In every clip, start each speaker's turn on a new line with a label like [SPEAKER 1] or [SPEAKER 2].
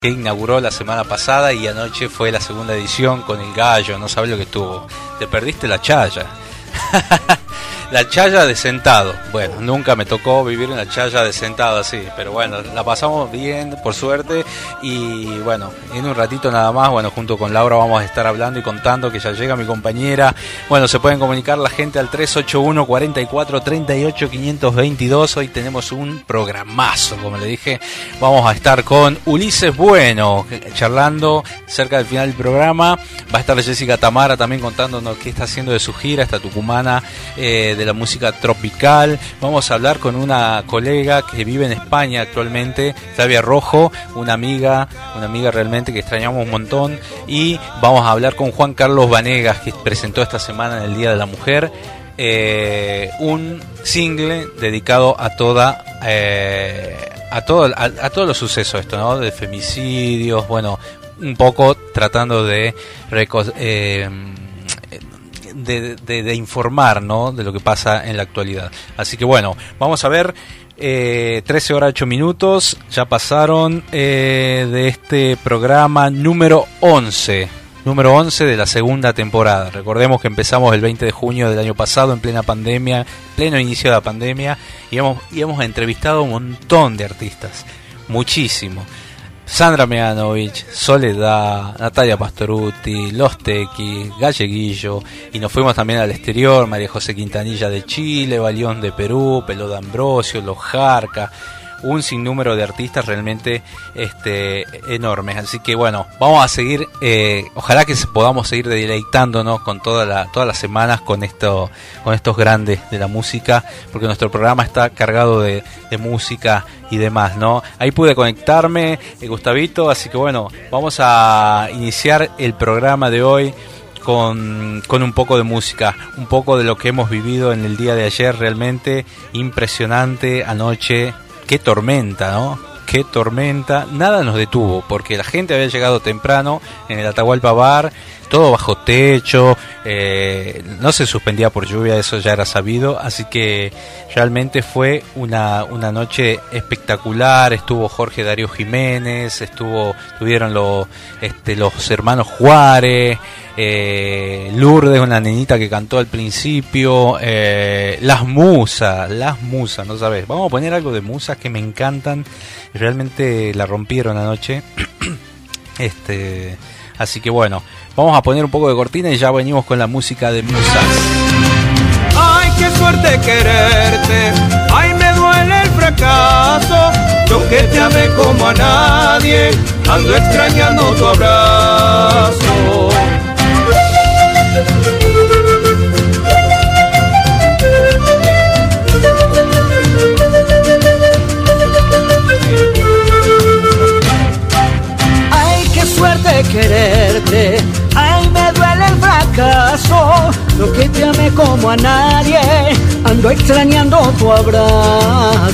[SPEAKER 1] que inauguró la semana pasada y anoche fue la segunda edición con el gallo, no sabes lo que estuvo. Te perdiste la chaya. La chaya de sentado. Bueno, nunca me tocó vivir en la chaya de sentado así, pero bueno, la pasamos bien, por suerte. Y bueno, en un ratito nada más, bueno, junto con Laura vamos a estar hablando y contando que ya llega mi compañera. Bueno, se pueden comunicar la gente al 381 44 38 522. Hoy tenemos un programazo, como le dije. Vamos a estar con Ulises Bueno, charlando cerca del final del programa. Va a estar Jessica Tamara también contándonos qué está haciendo de su gira, esta tucumana. Eh, de la música tropical. Vamos a hablar con una colega que vive en España actualmente, Flavia Rojo, una amiga, una amiga realmente que extrañamos un montón. Y vamos a hablar con Juan Carlos Vanegas, que presentó esta semana en el Día de la Mujer. Eh, un single dedicado a toda eh, a todo a, todos los sucesos esto no de femicidios bueno un poco tratando de eh, de, informar ¿no? de lo que pasa en la actualidad. Así que bueno, vamos a ver. Eh, 13 horas 8 minutos ya pasaron eh, de este programa número 11 número 11 de la segunda temporada. Recordemos que empezamos el 20 de junio del año pasado en plena pandemia, pleno inicio de la pandemia, y hemos, y hemos entrevistado a un montón de artistas, muchísimo. Sandra Meanovich, Soledad, Natalia Pastoruti, Los Tequi, Galleguillo, y nos fuimos también al exterior, María José Quintanilla de Chile, Balión de Perú, Pelo de Ambrosio, Los un sinnúmero de artistas realmente este, enormes. Así que bueno, vamos a seguir, eh, ojalá que podamos seguir deleitándonos con toda la, todas las semanas con, esto, con estos grandes de la música, porque nuestro programa está cargado de, música y demás, ¿no? Ahí pude conectarme, eh, Gustavito, así que bueno, vamos a iniciar el programa de hoy. Con, con, un poco de música, un poco de lo que hemos vivido en el día de ayer, realmente impresionante anoche qué tormenta, ¿no? Qué tormenta. Nada nos detuvo porque la gente había llegado temprano en el Atahualpa Bar, todo bajo techo, eh, no se suspendía por lluvia, eso ya era sabido, así que realmente fue una, una noche espectacular. Estuvo Jorge Darío Jiménez, estuvo, tuvieron los, este, los hermanos Juárez. Eh, Lourdes, una nenita que cantó al principio, eh, las musas, las musas, no sabes, vamos a poner algo de musas que me encantan, realmente la rompieron anoche, este, así que bueno, vamos a poner un poco de cortina y ya venimos con la música de musas.
[SPEAKER 2] Ay, qué suerte quererte, ay, me duele el fracaso, yo que te amé como a nadie, ando extrañando tu abrazo.
[SPEAKER 3] Suerte quererte. Ay, me duele el fracaso. Lo que te amé como a nadie. Ando extrañando tu abrazo.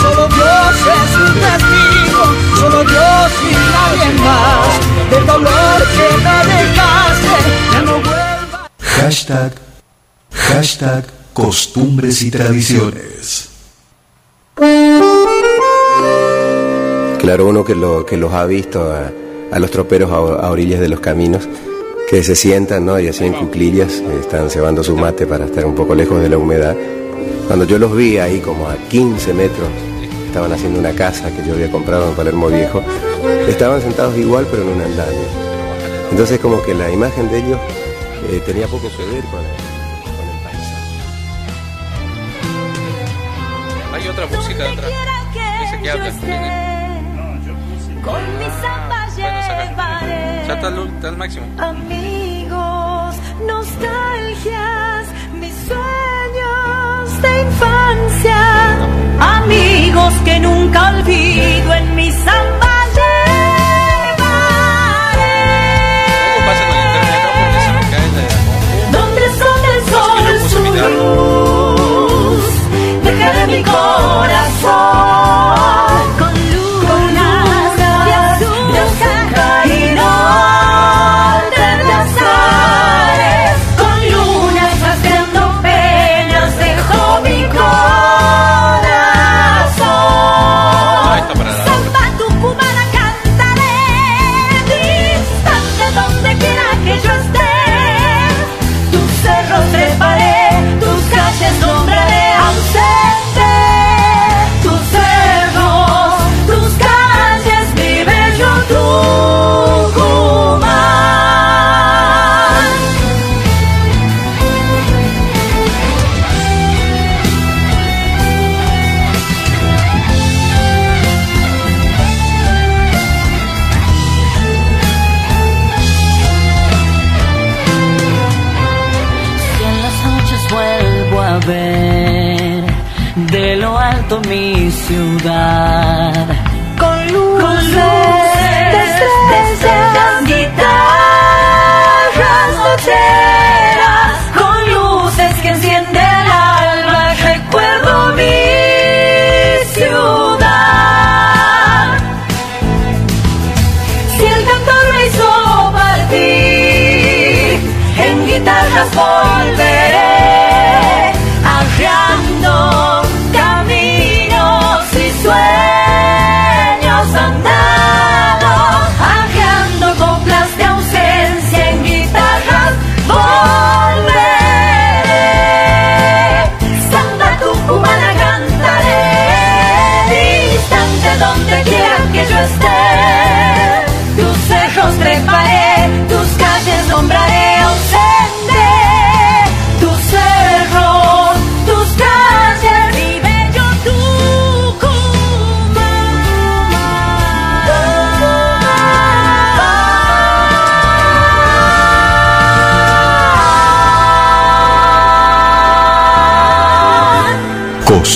[SPEAKER 3] Solo Dios es un testigo. Solo Dios y nadie más. Del dolor que me dejaste. Ya no vuelva.
[SPEAKER 4] Hashtag, hashtag costumbres y tradiciones.
[SPEAKER 5] Claro, uno que, lo, que los ha visto a, a los troperos a, a orillas de los caminos, que se sientan ¿no? y así en cuclillas, eh, están cebando su mate para estar un poco lejos de la humedad. Cuando yo los vi ahí como a 15 metros, estaban haciendo una casa que yo había comprado en Palermo Viejo, estaban sentados igual pero en un andamio. Entonces como que la imagen de ellos eh, tenía poco que ver con el, con el paisaje.
[SPEAKER 1] Hay otra música detrás. Dice que habla.
[SPEAKER 6] Con mi samba
[SPEAKER 1] Bueno,
[SPEAKER 6] llevaré
[SPEAKER 1] está al, está al máximo.
[SPEAKER 6] amigos, nostalgias, mis sueños de infancia, amigos que nunca olvido en mi samba
[SPEAKER 1] Algo pasa con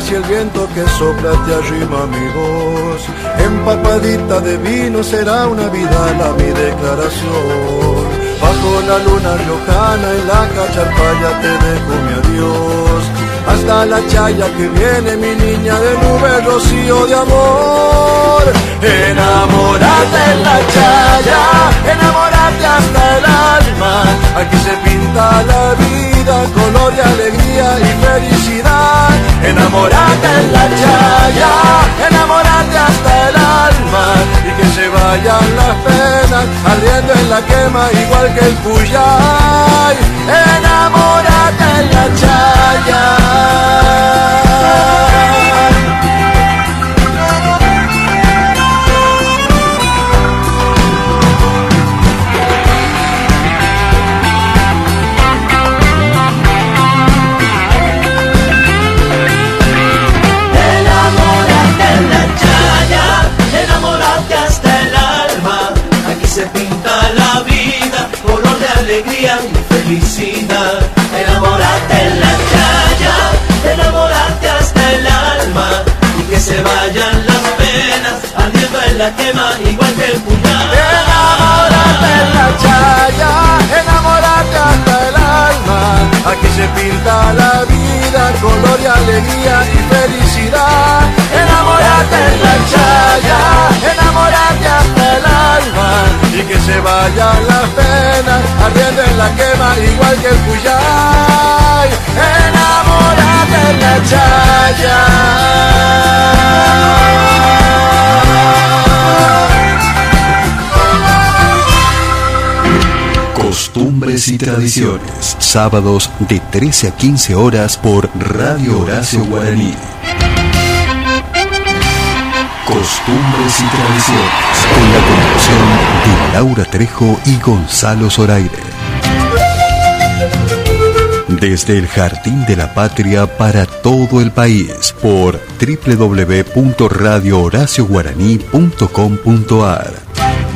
[SPEAKER 7] Copla si el viento que sopla te arrima mi voz. Empapadita de vino será una vida la mi declaración. Bajo la luna riojana en la cacharpaya te dejo mi adiós. Hasta la chaya que viene mi niña de nube rocío de amor. Enamórate en la chaya, enamórate hasta el alma. Aquí se pinta la vida, color y alegría y felicidad. Enamórate en la chaya, enamórate hasta el alma. Y que se vayan las penas, ardiendo en la quema igual que el cuyay. Enamórate en la chaya.
[SPEAKER 8] Se vayan en la quema igual que el puñal.
[SPEAKER 7] Enamórate en la chaya, enamórate hasta el alma. Aquí se pinta la vida, color y alegría y felicidad. Enamórate en la chaya, enamórate hasta el alma. Y que se vayan las penas, ardiendo en la quema igual que el cuyay. Enamórate en la chaya.
[SPEAKER 4] Costumbres y tradiciones. Sábados de 13 a 15 horas por Radio Horacio Guaraní. Costumbres y tradiciones. Con la conducción de Laura Trejo y Gonzalo Zoraire. Desde el Jardín de la Patria para todo el país por www.radiohoracioguaraní.com.ar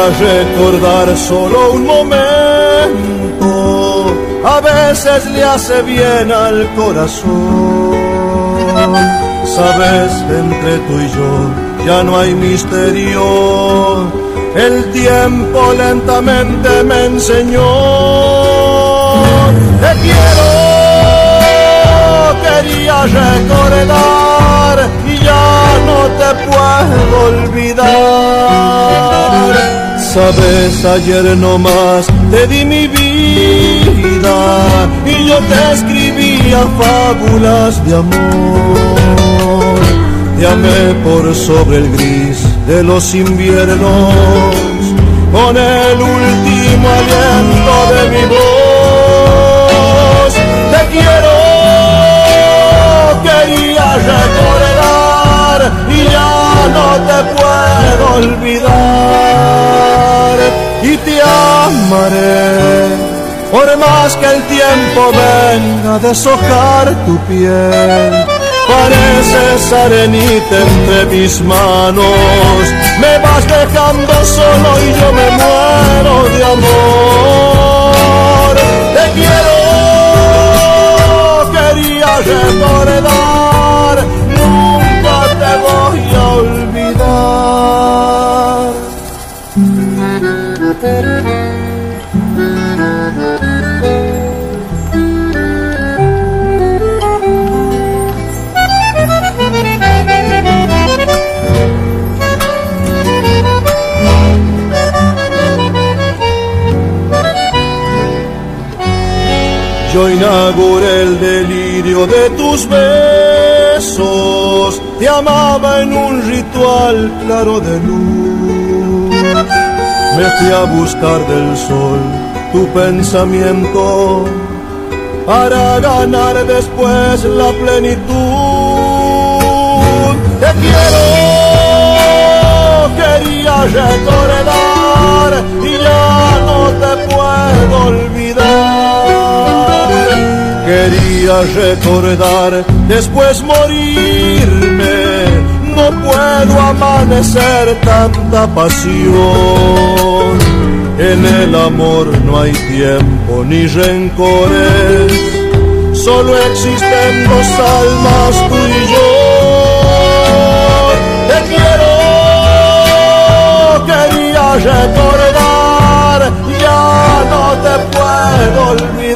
[SPEAKER 7] Quería recordar solo un momento, a veces le hace bien al corazón. Sabes, entre tú y yo ya no hay misterio, el tiempo lentamente me enseñó. Te quiero, quería recordar y ya no te puedo olvidar. Sabes, ayer nomás te di mi vida y yo te escribía fábulas de amor. Te amé por sobre el gris de los inviernos, con el último aliento de mi voz. Te quiero, quería recordar y ya no te puedo olvidar y te amaré. Por más que el tiempo venga a deshojar tu piel, pareces arenita entre mis manos. Me vas dejando solo y yo me muero Inauguré el delirio de tus besos, te amaba en un ritual claro de luz. Me fui a buscar del sol tu pensamiento para ganar después la plenitud. Te quiero, quería recordar y ya no te puedo olvidar. Quería recordar, después morirme. No puedo amanecer tanta pasión. En el amor no hay tiempo ni rencores. Solo existen dos almas, tú y yo. Te quiero, quería recordar, ya no te puedo olvidar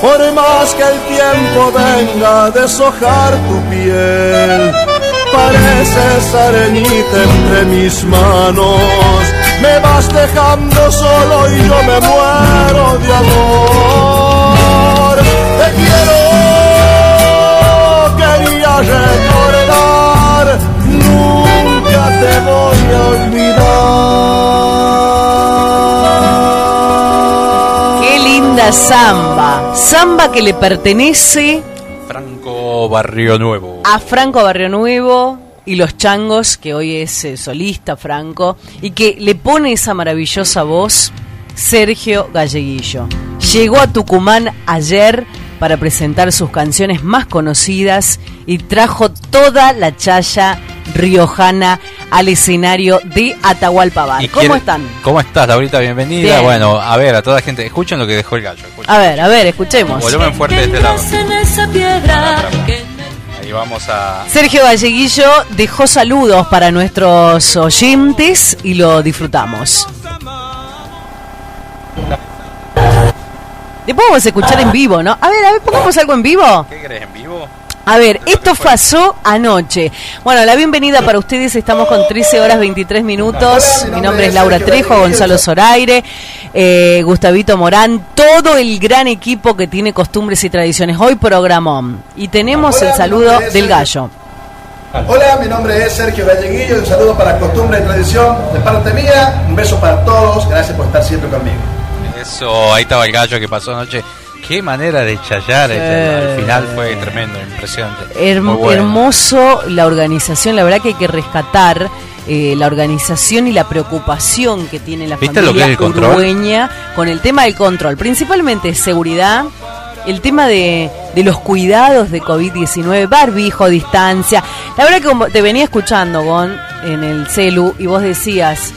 [SPEAKER 7] Por más que el tiempo venga a deshojar tu piel, pareces arenita entre mis manos. Me vas dejando solo y yo me muero de amor. Te quiero, quería recordar, nunca te voy a olvidar.
[SPEAKER 9] Linda samba. Samba que le pertenece
[SPEAKER 1] Franco Barrio Nuevo.
[SPEAKER 9] a Franco Barrio Nuevo y los changos, que hoy es eh, solista Franco, y que le pone esa maravillosa voz Sergio Galleguillo. Llegó a Tucumán ayer para presentar sus canciones más conocidas y trajo toda la chaya riojana al escenario de Atahualpa Bar.
[SPEAKER 1] Y
[SPEAKER 9] ¿Cómo
[SPEAKER 1] quiere-
[SPEAKER 9] están?
[SPEAKER 1] ¿Cómo estás, Laurita? Bienvenida.
[SPEAKER 9] Bien.
[SPEAKER 1] Bueno, a ver, a toda la gente, escuchen lo que dejó el gallo. escuchen.
[SPEAKER 9] A ver, a ver, escuchemos.
[SPEAKER 1] Volumen fuerte de este lado. Ahí vamos a...
[SPEAKER 9] Sergio Galleguillo dejó saludos para nuestros oyentes y lo disfrutamos. Después vamos a escuchar en vivo, ¿no? A ver, a ver, pongamos algo en vivo.
[SPEAKER 1] ¿Qué querés en vivo?
[SPEAKER 9] A ver, esto pasó anoche. Bueno, la bienvenida para ustedes. Estamos con 13 horas 23 minutos. Mi nombre es Laura Trejo, Gonzalo Zoraire, eh, Gustavito Morán, todo el gran equipo que tiene costumbres y tradiciones. Hoy programón. Y tenemos el saludo del gallo.
[SPEAKER 10] Hola, mi nombre es Sergio Galleguillo. Un saludo para Costumbre y Tradición de parte mía. Un beso para todos. Gracias por estar siempre conmigo.
[SPEAKER 1] Eso, ahí estaba el gallo que pasó anoche. Qué manera de chayar, eh, al final fue tremendo, impresionante.
[SPEAKER 9] Herm-
[SPEAKER 1] Muy bueno.
[SPEAKER 9] Hermoso la organización, la verdad que hay que rescatar eh, la organización y la preocupación que tiene la
[SPEAKER 1] ¿Viste lo
[SPEAKER 9] familia
[SPEAKER 1] el
[SPEAKER 9] urugueña con el tema del control, principalmente seguridad, el tema de, de los cuidados de COVID-19, barbijo, distancia. La verdad que como te venía escuchando, Gon, en el celu, y vos decías,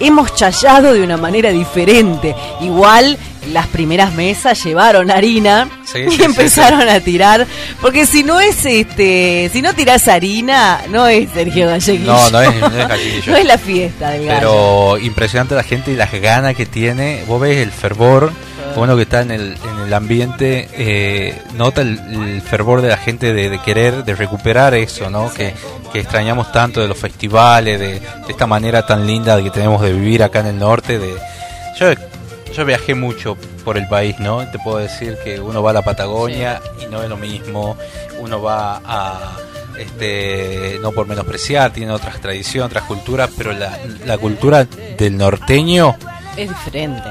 [SPEAKER 9] hemos chayado de una manera diferente. Igual las primeras mesas llevaron harina
[SPEAKER 1] Sí,
[SPEAKER 9] y
[SPEAKER 1] sí, sí,
[SPEAKER 9] empezaron a tirar. Porque si no es este, si no tirás harina, no es Sergio Galleguillo.
[SPEAKER 1] No, no es, no es.
[SPEAKER 9] No es la fiesta del gallo.
[SPEAKER 1] Pero impresionante la gente y las ganas que tiene. Vos ves el fervor, uno que está en el, en el ambiente, eh, nota el, el fervor de la gente de, de querer, de recuperar eso, ¿no? Que, que extrañamos tanto de los festivales, de, de esta manera tan linda que tenemos de vivir acá en el norte. De, yo, yo viajé mucho por el país, ¿no? Te puedo decir que uno va a la Patagonia y no es lo mismo. Uno va a este no por menospreciar, tiene otras tradiciones, otras culturas, pero la, la cultura del norteño
[SPEAKER 9] Es diferente.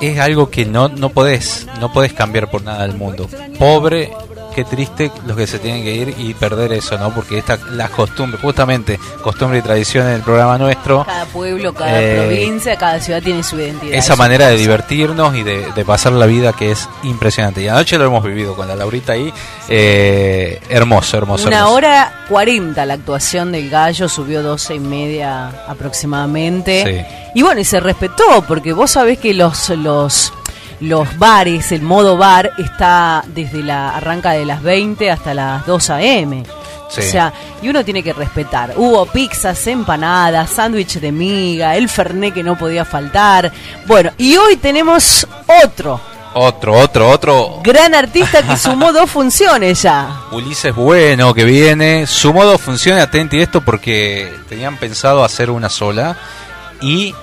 [SPEAKER 1] es algo que no, no podés, no podés cambiar por nada del mundo. Pobre, qué triste los que se tienen que ir y perder eso, ¿no? Porque esta, las costumbres, justamente, costumbre y tradición en el programa nuestro,
[SPEAKER 9] Cada pueblo, cada
[SPEAKER 1] Eh,
[SPEAKER 9] provincia, cada ciudad tiene su identidad.
[SPEAKER 1] esa manera de divertirnos y de, de pasar la vida que es impresionante. Y anoche lo hemos vivido con la Laurita ahí, eh, hermoso, hermoso.
[SPEAKER 9] Una
[SPEAKER 1] hermoso.
[SPEAKER 9] hora cuarenta la actuación del gallo, subió doce y media aproximadamente. Y bueno, y se respetó, porque vos sabés que los, los, los bares, el modo bar, está desde la arranca de las 20 hasta las 2 a.m.
[SPEAKER 1] Sí.
[SPEAKER 9] O sea, y uno tiene que respetar. Hubo pizzas, empanadas, sándwich de miga, el ferné que no podía faltar. Bueno, y hoy tenemos otro
[SPEAKER 1] Otro, otro, otro.
[SPEAKER 9] gran artista que sumó dos funciones ya.
[SPEAKER 1] Ulises Bueno que viene. Su modo funciona, atenti esto porque tenían pensado hacer una sola. Y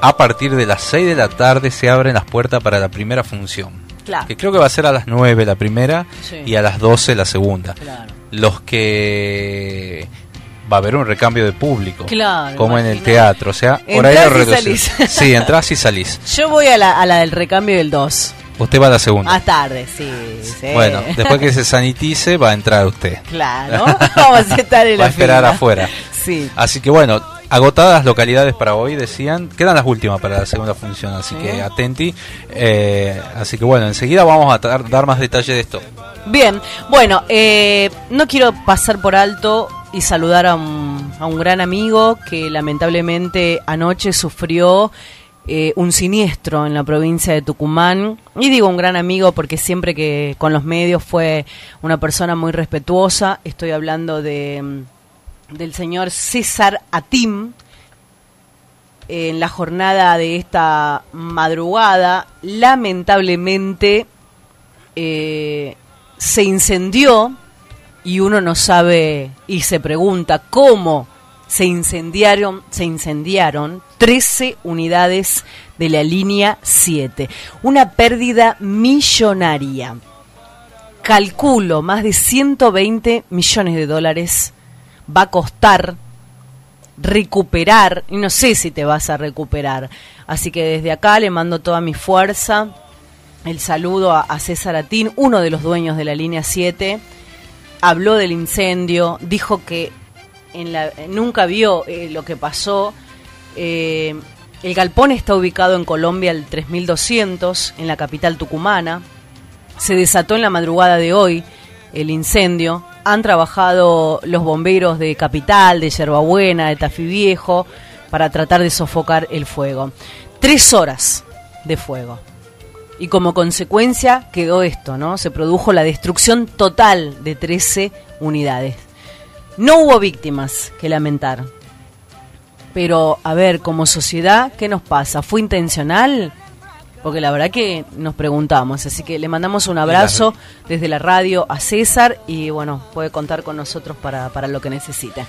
[SPEAKER 1] a partir de las 6 de la tarde se abren las puertas para la primera función.
[SPEAKER 9] Claro.
[SPEAKER 1] Que creo que va a ser a las 9 la primera
[SPEAKER 9] Sí.
[SPEAKER 1] y a las 12 la segunda.
[SPEAKER 9] Claro.
[SPEAKER 1] Los que va a haber un recambio de público.
[SPEAKER 9] Claro,
[SPEAKER 1] Como en el teatro. O sea, horario
[SPEAKER 9] y
[SPEAKER 1] reducido.
[SPEAKER 9] salís.
[SPEAKER 1] Sí, entras y salís.
[SPEAKER 9] Yo voy a la, a la del recambio del 2.
[SPEAKER 1] Usted va a la segunda.
[SPEAKER 9] Más tarde, sí. sí.
[SPEAKER 1] Bueno, después que se sanitice va a entrar usted.
[SPEAKER 9] Claro, vamos a estar en
[SPEAKER 1] Va
[SPEAKER 9] la
[SPEAKER 1] a esperar
[SPEAKER 9] fila.
[SPEAKER 1] afuera.
[SPEAKER 9] Sí.
[SPEAKER 1] Así que bueno, agotadas localidades para hoy, decían. Quedan las últimas para la segunda función, así
[SPEAKER 9] Sí.
[SPEAKER 1] que atenti. Eh, así que bueno, enseguida vamos a dar, más detalle de esto.
[SPEAKER 9] Bien, bueno, eh, no quiero pasar por alto y saludar a un, a un gran amigo que lamentablemente anoche sufrió eh, un siniestro en la provincia de Tucumán. Y digo un gran amigo porque siempre que con los medios fue una persona muy respetuosa. Estoy hablando de, del señor César Atim. En la jornada de esta madrugada, lamentablemente eh, se incendió y uno no sabe y se pregunta cómo se incendiaron, se incendiaron 13 unidades de la línea 7. Una pérdida millonaria. Calculo más de 120 millones de dólares va a costar recuperar, y no sé si te vas a recuperar. Así que desde acá le mando toda mi fuerza, el saludo a, César Atín, uno de los dueños de la línea 7. Habló del incendio, dijo que en la, nunca vio eh, lo que pasó. Eh, el galpón está ubicado en Colombia al 3200, en la capital tucumana. Se desató en la madrugada de hoy el incendio. Han trabajado los bomberos de Capital, de Yerbabuena, de Tafí Viejo, para tratar de sofocar el fuego. Tres horas de fuego. Y como consecuencia quedó esto, ¿no? Se produjo la destrucción total de 13 unidades. No hubo víctimas que lamentar. Pero, a ver, como sociedad, ¿qué nos pasa? ¿Fue intencional? Porque la verdad que nos preguntamos, así que le mandamos un abrazo desde la radio a César y bueno, puede contar con nosotros para, para lo que necesite.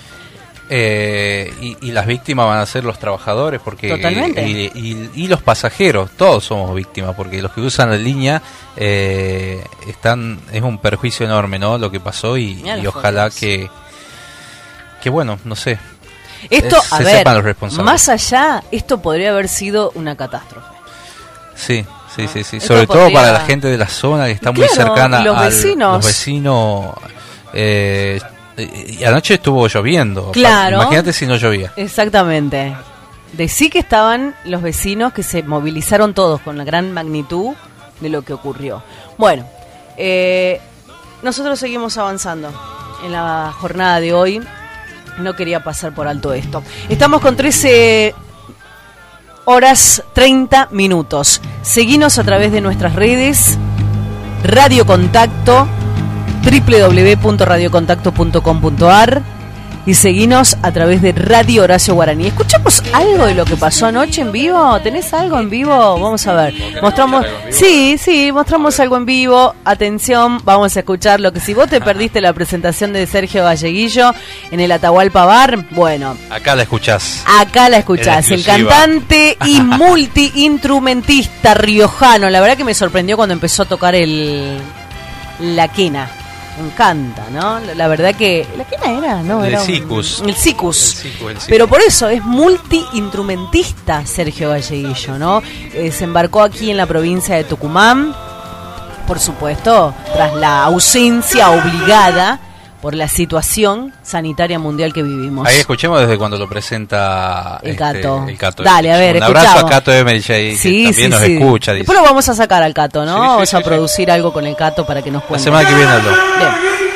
[SPEAKER 1] Eh, y, y las víctimas van a ser los trabajadores porque
[SPEAKER 9] Totalmente.
[SPEAKER 1] Y, y- y los pasajeros todos somos víctimas porque los que usan la línea eh, están es un perjuicio enorme no lo que pasó y, ojalá que que bueno no sé
[SPEAKER 9] Esto, a
[SPEAKER 1] se
[SPEAKER 9] ver,
[SPEAKER 1] sepan los responsables
[SPEAKER 9] más allá, esto podría haber sido una catástrofe.
[SPEAKER 1] Sí sí sí sí
[SPEAKER 9] Esto
[SPEAKER 1] sobre todo para la gente de la zona que está muy cercana
[SPEAKER 9] los
[SPEAKER 1] al-
[SPEAKER 9] vecinos.
[SPEAKER 1] los vecinos eh, y anoche estuvo lloviendo
[SPEAKER 9] Claro.
[SPEAKER 1] imagínate si no llovía
[SPEAKER 9] Exactamente. Decí que estaban los vecinos que se movilizaron todos con la gran magnitud de lo que ocurrió. Bueno, eh, nosotros seguimos avanzando en la jornada de hoy. No quería pasar por alto esto. Estamos con 13 horas 30 minutos. Seguinos a través de nuestras redes. Radio Contacto www.radiocontacto.com.ar y seguinos a través de Radio Horacio Guaraní. ¿Escuchamos algo de lo que pasó anoche en vivo? ¿Tenés algo en vivo? Vamos a ver. Mostramos, sí, sí, mostramos algo en vivo. Atención, vamos a escuchar lo que si vos te perdiste la presentación de Sergio Galleguillo en el Atahualpa Bar, bueno,
[SPEAKER 1] acá la escuchás
[SPEAKER 9] Acá la escuchás, el cantante y multi-instrumentista riojano. La verdad que me sorprendió cuando empezó a tocar el la quena. Me encanta, ¿no? La, verdad que. ¿La quena era? No,
[SPEAKER 1] El
[SPEAKER 9] era un-
[SPEAKER 1] sicus.
[SPEAKER 9] el sicus.
[SPEAKER 1] El.
[SPEAKER 9] Pero por eso es multi-instrumentista Sergio Galleguillo, ¿no? Eh, se embarcó aquí en la provincia de Tucumán, por supuesto, tras la ausencia obligada por la situación sanitaria mundial que vivimos.
[SPEAKER 1] Ahí escuchemos desde cuando lo presenta
[SPEAKER 9] El
[SPEAKER 1] este,
[SPEAKER 9] Cato.
[SPEAKER 1] el Cato
[SPEAKER 9] Dale, a ver,
[SPEAKER 1] Un abrazo
[SPEAKER 9] escuchamos.
[SPEAKER 1] a Cato ahí, que también nos escucha. Dice.
[SPEAKER 9] Después lo vamos a sacar al Cato, ¿no?
[SPEAKER 1] Sí, sí,
[SPEAKER 9] vamos
[SPEAKER 1] sí,
[SPEAKER 9] a
[SPEAKER 1] sí.
[SPEAKER 9] producir algo con el Cato para que nos
[SPEAKER 1] La
[SPEAKER 9] cuente.
[SPEAKER 1] semana que viene habló.
[SPEAKER 9] Bien.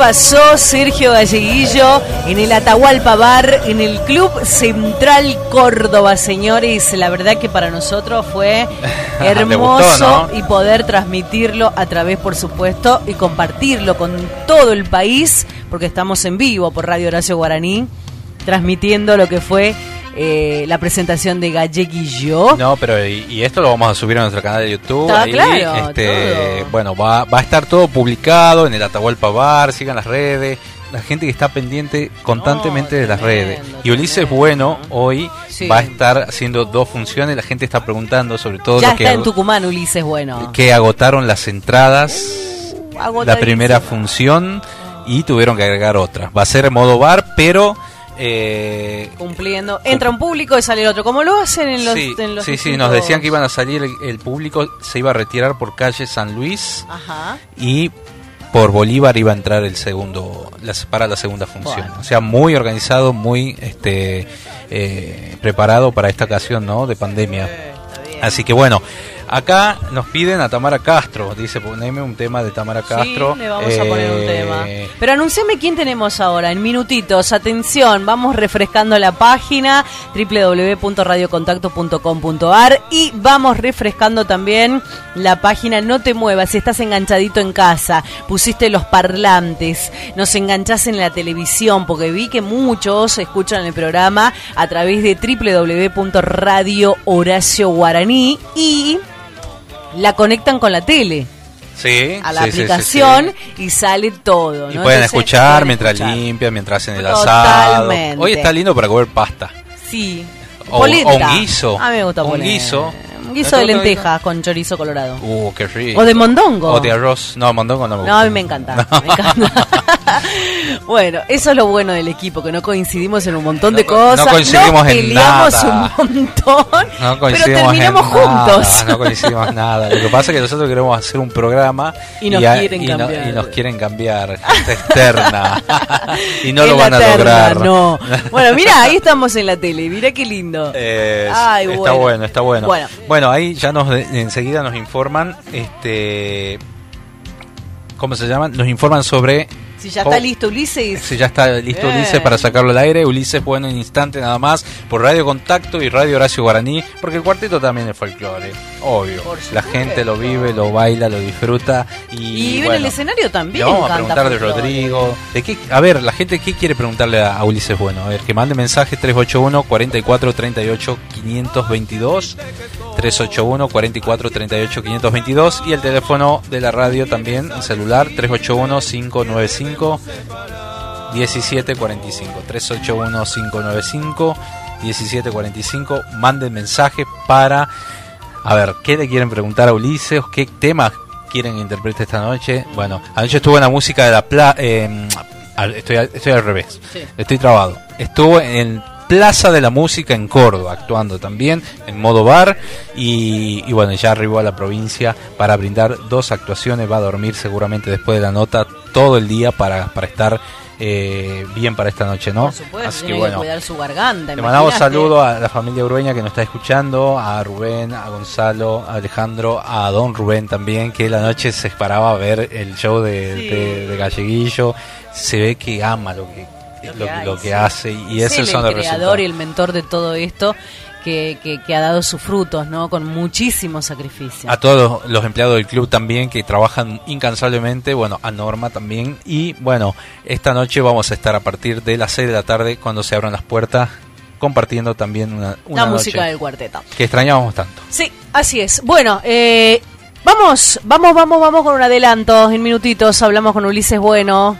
[SPEAKER 9] Pasó Sergio Galleguillo en el Atahualpa Bar, en el Club Central Córdoba, señores. La verdad que para nosotros fue hermoso
[SPEAKER 1] gustó, ¿no?
[SPEAKER 9] y poder transmitirlo a través, por supuesto, y compartirlo con todo el país, porque estamos en vivo por Radio Horacio Guaraní, transmitiendo lo que fue eh, la presentación de Galleguillo.
[SPEAKER 1] No, pero y, y esto lo vamos a subir a nuestro canal de YouTube.
[SPEAKER 9] Está
[SPEAKER 1] ahí,
[SPEAKER 9] claro,
[SPEAKER 1] este,
[SPEAKER 9] todo.
[SPEAKER 1] bueno, va, va a estar todo publicado en el Atahualpa Bar, sigan las redes. La gente que está pendiente constantemente de las redes. Y Ulises Bueno hoy
[SPEAKER 9] Sí.
[SPEAKER 1] va a estar haciendo dos funciones. La gente está preguntando sobre todo
[SPEAKER 9] ya
[SPEAKER 1] lo que,
[SPEAKER 9] está en Tucumán, Ulises, bueno.
[SPEAKER 1] que agotaron las entradas. La
[SPEAKER 9] Agotadísimo.
[SPEAKER 1] primera función y tuvieron que agregar otra. Va a ser en modo bar, pero eh,
[SPEAKER 9] Cumpliendo. Entra un público y sale el otro. Como lo hacen en los.
[SPEAKER 1] sí,
[SPEAKER 9] en los
[SPEAKER 1] sí, nos decían que iban a salir, el, el público se iba a retirar por calle San Luis
[SPEAKER 9] Ajá.
[SPEAKER 1] y por Bolívar iba a entrar el segundo, las- para la segunda función.
[SPEAKER 9] Bueno.
[SPEAKER 1] O sea, muy organizado, muy este eh, preparado para esta ocasión, ¿no? De pandemia. Así que bueno, acá nos piden a Tamara Castro, dice, poneme un tema de Tamara Castro.
[SPEAKER 9] Sí, le vamos a poner un
[SPEAKER 1] Eh,
[SPEAKER 9] tema. Pero anunciame quién tenemos ahora, en minutitos. Atención, vamos refrescando la página www.radiocontacto.com.ar y vamos refrescando también la página No te muevas, si estás enganchadito en casa, pusiste los parlantes, nos enganchás en la televisión, porque vi que muchos escuchan el programa a través de www.radio Horacio Guaraní y la conectan con la tele
[SPEAKER 1] Sí,
[SPEAKER 9] a la
[SPEAKER 1] sí, sí, sí,
[SPEAKER 9] aplicación
[SPEAKER 1] sí.
[SPEAKER 9] y sale todo.
[SPEAKER 1] Y pueden
[SPEAKER 9] Entonces,
[SPEAKER 1] escuchar
[SPEAKER 9] pueden
[SPEAKER 1] mientras
[SPEAKER 9] escuchar.
[SPEAKER 1] limpian, mientras hacen el asado.
[SPEAKER 9] Totalmente.
[SPEAKER 1] Hoy está lindo para comer pasta.
[SPEAKER 9] Sí.
[SPEAKER 1] O- un guiso.
[SPEAKER 9] A mí me gusta
[SPEAKER 1] Un
[SPEAKER 9] polenta.
[SPEAKER 1] guiso.
[SPEAKER 9] Guiso de
[SPEAKER 1] ¿No te gusta
[SPEAKER 9] lentejas con chorizo colorado.
[SPEAKER 1] Uh, qué rico.
[SPEAKER 9] O de mondongo.
[SPEAKER 1] O de arroz. No, mondongo no me gusta.
[SPEAKER 9] No, a mí me encanta. me encanta. bueno, eso es lo bueno del equipo, que no coincidimos en un montón de
[SPEAKER 1] No
[SPEAKER 9] cosas.
[SPEAKER 1] no coincidimos
[SPEAKER 9] Nos
[SPEAKER 1] en
[SPEAKER 9] peleamos
[SPEAKER 1] nada.
[SPEAKER 9] un montón.
[SPEAKER 1] No
[SPEAKER 9] pero
[SPEAKER 1] coincidimos
[SPEAKER 9] terminamos
[SPEAKER 1] en
[SPEAKER 9] juntos.
[SPEAKER 1] Nada, no coincidimos nada. Lo que pasa es que nosotros queremos hacer un programa
[SPEAKER 9] Y nos
[SPEAKER 1] a-
[SPEAKER 9] quieren
[SPEAKER 1] y no-
[SPEAKER 9] cambiar.
[SPEAKER 1] y nos quieren cambiar. Gente externa. y no
[SPEAKER 9] En
[SPEAKER 1] lo van a
[SPEAKER 9] terna,
[SPEAKER 1] lograr.
[SPEAKER 9] No. Bueno, mira, ahí estamos en la tele. Mira qué lindo.
[SPEAKER 1] Eh,
[SPEAKER 9] Ay,
[SPEAKER 1] está
[SPEAKER 9] bueno.
[SPEAKER 1] bueno. está bueno.
[SPEAKER 9] Bueno.
[SPEAKER 1] Bueno, ahí ya nos enseguida nos informan, este, ¿cómo se llaman? Nos informan sobre
[SPEAKER 9] Si ya está listo Ulises.
[SPEAKER 1] si ya está listo
[SPEAKER 9] Bien.
[SPEAKER 1] Ulises para sacarlo al aire. Ulises, bueno, en instante nada más por Radio Contacto y Radio Horacio Guaraní, porque el cuarteto también es folclore, obvio. La gente lo vive, lo baila, lo disfruta y,
[SPEAKER 9] Y, en
[SPEAKER 1] bueno,
[SPEAKER 9] el escenario también.
[SPEAKER 1] le vamos a preguntar de. Rodrigo. ¿De qué, a ver, la gente, ¿qué quiere preguntarle a, a Ulises Bueno? A ver, que mande mensaje 381 44 38 522 381 44 38 522 y el teléfono de la radio también, el celular 381 595 1745 381 595 1745 manden mensaje para a ver, ¿qué le quieren preguntar a Ulises? ¿Qué temas quieren que interprete esta noche? Bueno, anoche estuvo en la música de la Plaza. estoy, al- estoy al revés.
[SPEAKER 9] Sí.
[SPEAKER 1] Estoy trabado. Estuvo en Plaza de la Música en Córdoba, actuando también en modo bar. Y, y bueno, ya arribó a la provincia para brindar dos actuaciones. Va a dormir seguramente después de la nota todo el día para, para estar eh, bien para esta noche, ¿no?
[SPEAKER 9] Por supuesto,
[SPEAKER 1] Así que
[SPEAKER 9] tiene que
[SPEAKER 1] bueno.
[SPEAKER 9] cuidar su garganta.
[SPEAKER 1] Le mandamos saludos a la familia Urueña que nos está escuchando, a Rubén, a Gonzalo, a Alejandro, a Don Rubén también, que la noche se paraba a ver el show de,
[SPEAKER 9] Sí.
[SPEAKER 1] de- de Galleguillo. Se ve que ama lo que,
[SPEAKER 9] Lo
[SPEAKER 1] lo,
[SPEAKER 9] que hay,
[SPEAKER 1] lo que
[SPEAKER 9] sí.
[SPEAKER 1] hace y
[SPEAKER 9] Es
[SPEAKER 1] esos
[SPEAKER 9] él
[SPEAKER 1] son
[SPEAKER 9] el
[SPEAKER 1] los
[SPEAKER 9] creador
[SPEAKER 1] resultados.
[SPEAKER 9] y el mentor de todo esto que, que, que ha dado sus frutos, ¿no? Con muchísimo sacrificio.
[SPEAKER 1] A todos los, empleados del club también que trabajan incansablemente, bueno, a Norma también. Y bueno, esta noche vamos a estar a partir de las 6 de la tarde cuando se abran las puertas compartiendo también una, una
[SPEAKER 9] la
[SPEAKER 1] noche
[SPEAKER 9] música del cuarteto.
[SPEAKER 1] que extrañábamos tanto.
[SPEAKER 9] Sí, así es. Bueno, eh, vamos, vamos, vamos, vamos con un adelanto. En minutitos hablamos con Ulises Bueno.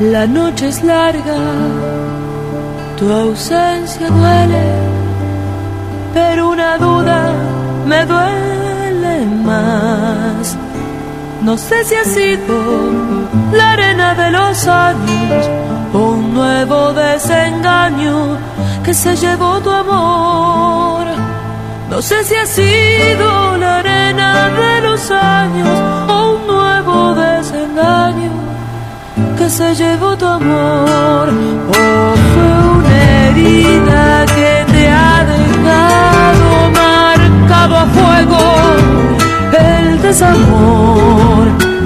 [SPEAKER 6] La noche es larga, tu ausencia duele, pero una duda me duele más. No sé si ha sido la arena de los años o un nuevo desengaño que se llevó tu amor. No sé si ha sido la arena de los años o un nuevo desengaño que se llevó tu amor o fue una herida que te ha dejado
[SPEAKER 8] marcado a fuego el desamor.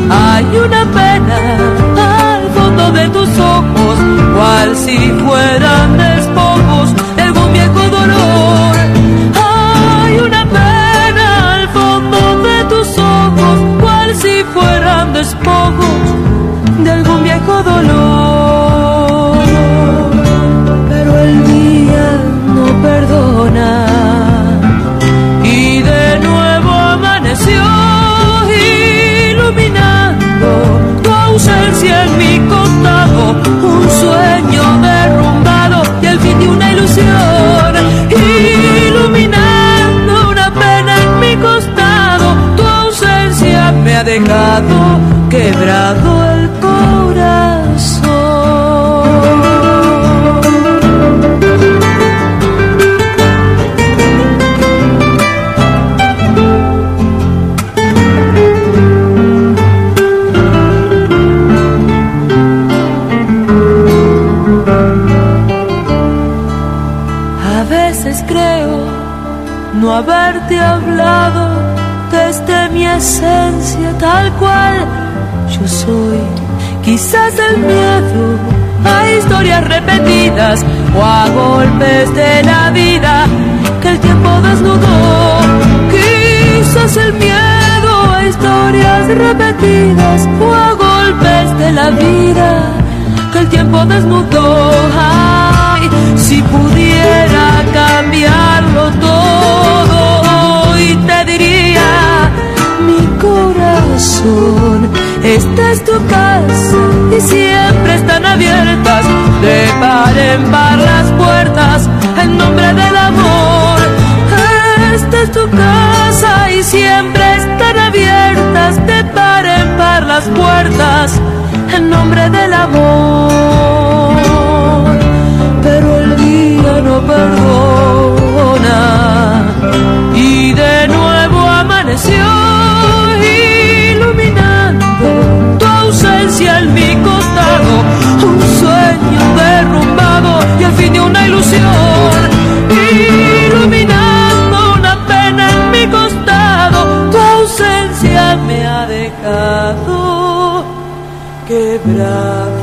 [SPEAKER 8] Hay una pena al fondo de tus ojos, cual si fueran despojos. Si fueran despojos de algún viejo dolor. Pero el día no perdona. Y de nuevo amaneció iluminando tu ausencia en mi costado, un sueño derrumbado y el fin de una ilusión, ha dejado quebrado el corazón. A veces creo no haberte hablado Quizás el miedo a historias repetidas o a golpes de la vida que el tiempo desnudó. Quizás el miedo a historias repetidas o a golpes de la vida que el tiempo desnudó. Ay, si pudiera cambiarlo todo, hoy te diría, mi corazón, esta es tu casa y siempre están abiertas de par en par las puertas en nombre del amor. Esta es tu casa y siempre están abiertas de par en par las puertas en nombre del amor. Pero el día no perdona mi costado, un sueño derrumbado y el fin de una ilusión, iluminando una pena en mi costado, tu ausencia me ha dejado quebrado.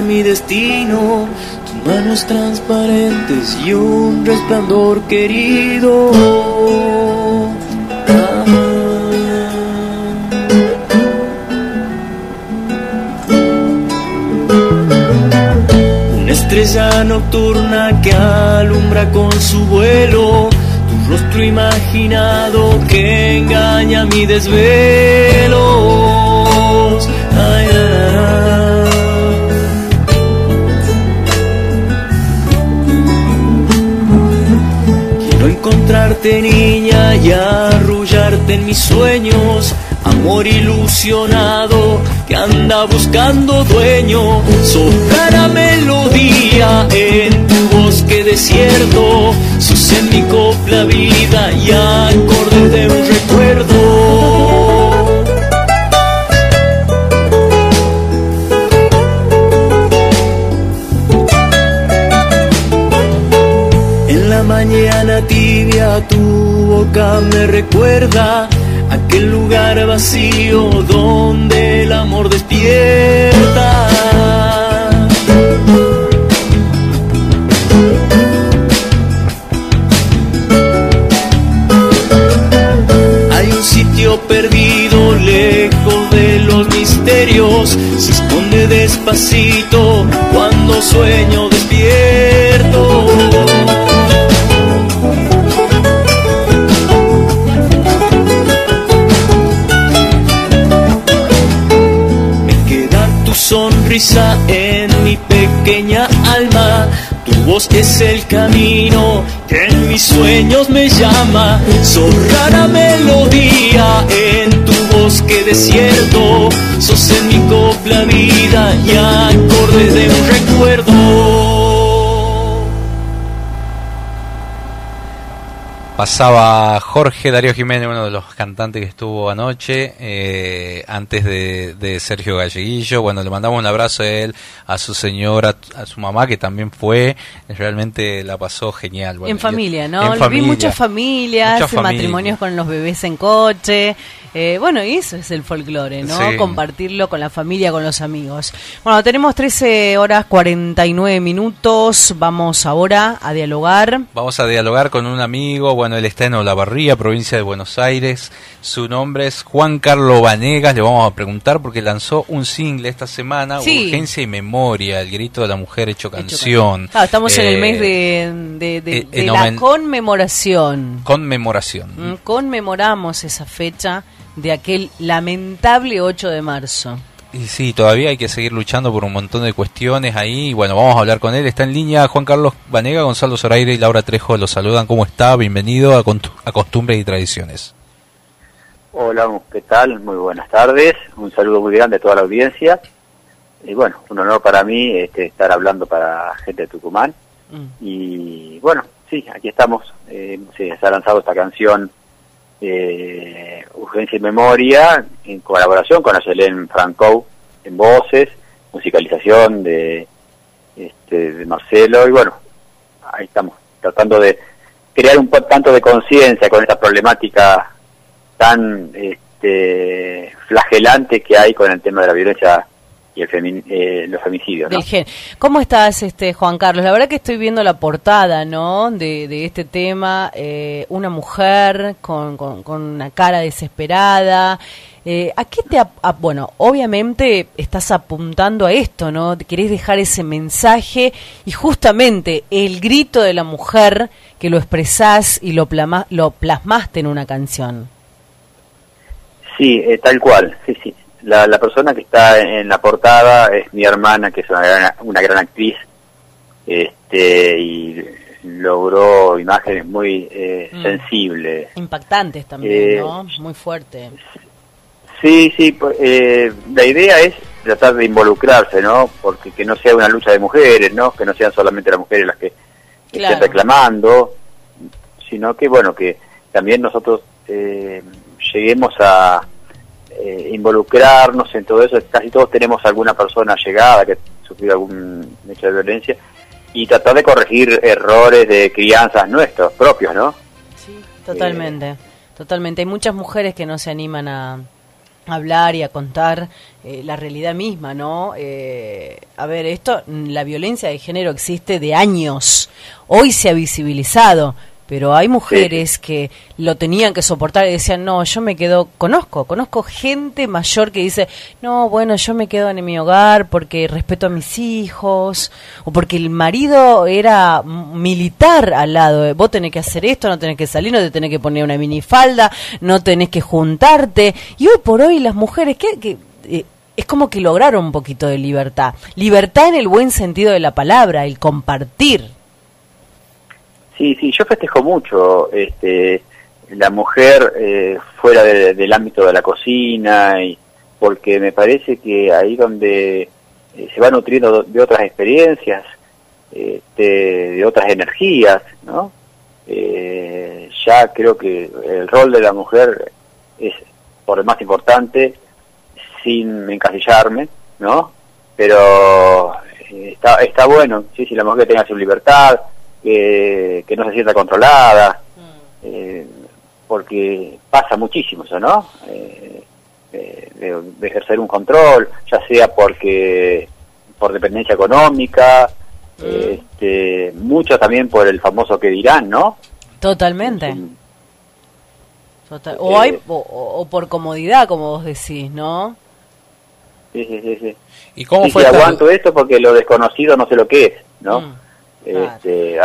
[SPEAKER 11] Mi destino, tus manos transparentes y un resplandor querido. Una estrella nocturna que alumbra con su vuelo, tu rostro imaginado que engaña mi desvelo. Niña y arrullarte en mis sueños. Amor ilusionado que anda buscando dueño. Soplar a melodía en tu bosque desierto. Sus en mi copla vida y acorde de un recuerdo. Tibia tu boca me recuerda aquel lugar vacío donde el amor despierta. Hay un sitio perdido lejos de los misterios, se esconde despacito cuando sueño despierto. Sonrisa en mi pequeña alma. Tu voz es el camino que en mis sueños me llama. Sos rara melodía en tu bosque desierto. Sos en mi copla vida y acordes de un recuerdo.
[SPEAKER 1] Pasaba Jorge Darío Jiménez, uno de los cantantes que estuvo anoche, eh, antes de, de, Sergio Galleguillo. Bueno, le mandamos un abrazo a él, a su señora, a su mamá, que también fue. Realmente la pasó genial.
[SPEAKER 9] en familia, ¿no? Vi muchas familias, matrimonios con los bebés en coche. Eh, bueno, eso es el folclore, ¿no? Compartirlo con la familia, con los amigos. Bueno, tenemos 13 horas 49 minutos. Vamos ahora a dialogar.
[SPEAKER 1] Vamos a dialogar con un amigo. Bueno, él está en Olavarría, provincia de Buenos Aires. Su nombre es Juan Carlos Vanegas. Le vamos a preguntar porque lanzó un single esta semana, Urgencia y Memoria, el grito de la mujer hecho canción.
[SPEAKER 9] estamos en el mes de, de, eh, la conmemoración.
[SPEAKER 1] Conmemoración.
[SPEAKER 9] Mm, conmemoramos esa fecha de aquel lamentable 8 de marzo.
[SPEAKER 1] Y sí, todavía hay que seguir luchando por un montón de cuestiones ahí. Y bueno, vamos a hablar con él. Está en línea Juan Carlos Vanega, Gonzalo Zoraire y Laura Trejo. Los saludan. ¿Cómo está? Bienvenido a, a Costumbres y Tradiciones.
[SPEAKER 12] Hola, ¿qué tal? Muy buenas tardes. Un saludo muy grande a toda la audiencia. Y bueno, un honor para mí este, estar hablando para gente de Tucumán. Mm. Y bueno, sí, aquí estamos. Eh, se ha lanzado esta canción eh, Urgencia y Memoria, en colaboración con Ayelen Franco en voces, musicalización de, este, de Marcelo, y bueno, ahí estamos, tratando de crear un tanto de conciencia con esta problemática tan este, flagelante que hay con el tema de la violencia y el eh, los femicidios.
[SPEAKER 9] ¿Cómo estás, este Juan Carlos? La verdad que estoy viendo la portada, ¿no? De, este tema, eh, una mujer con, con, una cara desesperada. Eh, ¿A qué te, bueno, obviamente estás apuntando a esto, ¿no? Querés dejar ese mensaje y justamente el grito de la mujer que lo expresás y lo, lo plasmaste en una canción.
[SPEAKER 12] Sí, tal cual, sí, sí. La, la persona que está en la portada es mi hermana, que es una gran, una gran actriz, este, y logró imágenes muy eh, mm. sensibles.
[SPEAKER 9] Impactantes también, ¿no? Eh, muy fuerte.
[SPEAKER 12] Sí, sí, pues, eh, la idea es tratar de involucrarse, ¿no? Porque que no sea una lucha de mujeres, ¿no? Que no sean solamente las mujeres las que estén reclamando, sino que, bueno, que también nosotros lleguemos a, eh, involucrarnos en todo eso. Casi todos tenemos alguna persona llegada que sufrió algún hecho de violencia y tratar de corregir errores de crianzas nuestros propios, ¿no?
[SPEAKER 9] Sí, totalmente, totalmente. Hay muchas mujeres que no se animan a hablar y a contar eh, la realidad misma, ¿no? Eh, a ver, esto, la violencia de género existe de años. Hoy se ha visibilizado, pero hay mujeres que lo tenían que soportar y decían, no, yo me quedo, conozco, conozco gente mayor que dice, no, bueno, yo me quedo en mi hogar porque respeto a mis hijos, o porque el marido era militar al lado, vos tenés que hacer esto, no tenés que salir, no te tenés que poner una minifalda, no tenés que juntarte, y hoy por hoy las mujeres, que eh, es como que lograron un poquito de libertad, libertad en el buen sentido de la palabra, el compartir
[SPEAKER 12] Sí, sí, yo festejo mucho este, la mujer eh, fuera del ámbito de la cocina, y porque me parece que ahí donde eh, se va nutriendo de otras experiencias, este, de otras energías, ¿no? Eh, ya creo que el rol de la mujer es por el más importante, sin encasillarme, ¿no? Pero está, está bueno, sí, si la mujer tenga su libertad, que, no se sienta controlada, mm. eh, porque pasa muchísimo eso, ¿no? Eh, de, ejercer un control, ya sea porque por dependencia económica, mm. este, mucho también por el famoso que dirán, ¿no?
[SPEAKER 9] Totalmente. o, hay, o, por comodidad, como vos decís, ¿no?
[SPEAKER 12] Sí, sí, sí. ¿Y cómo fue? aguanto esto porque lo desconocido no sé lo que es, ¿no? Mm. Este,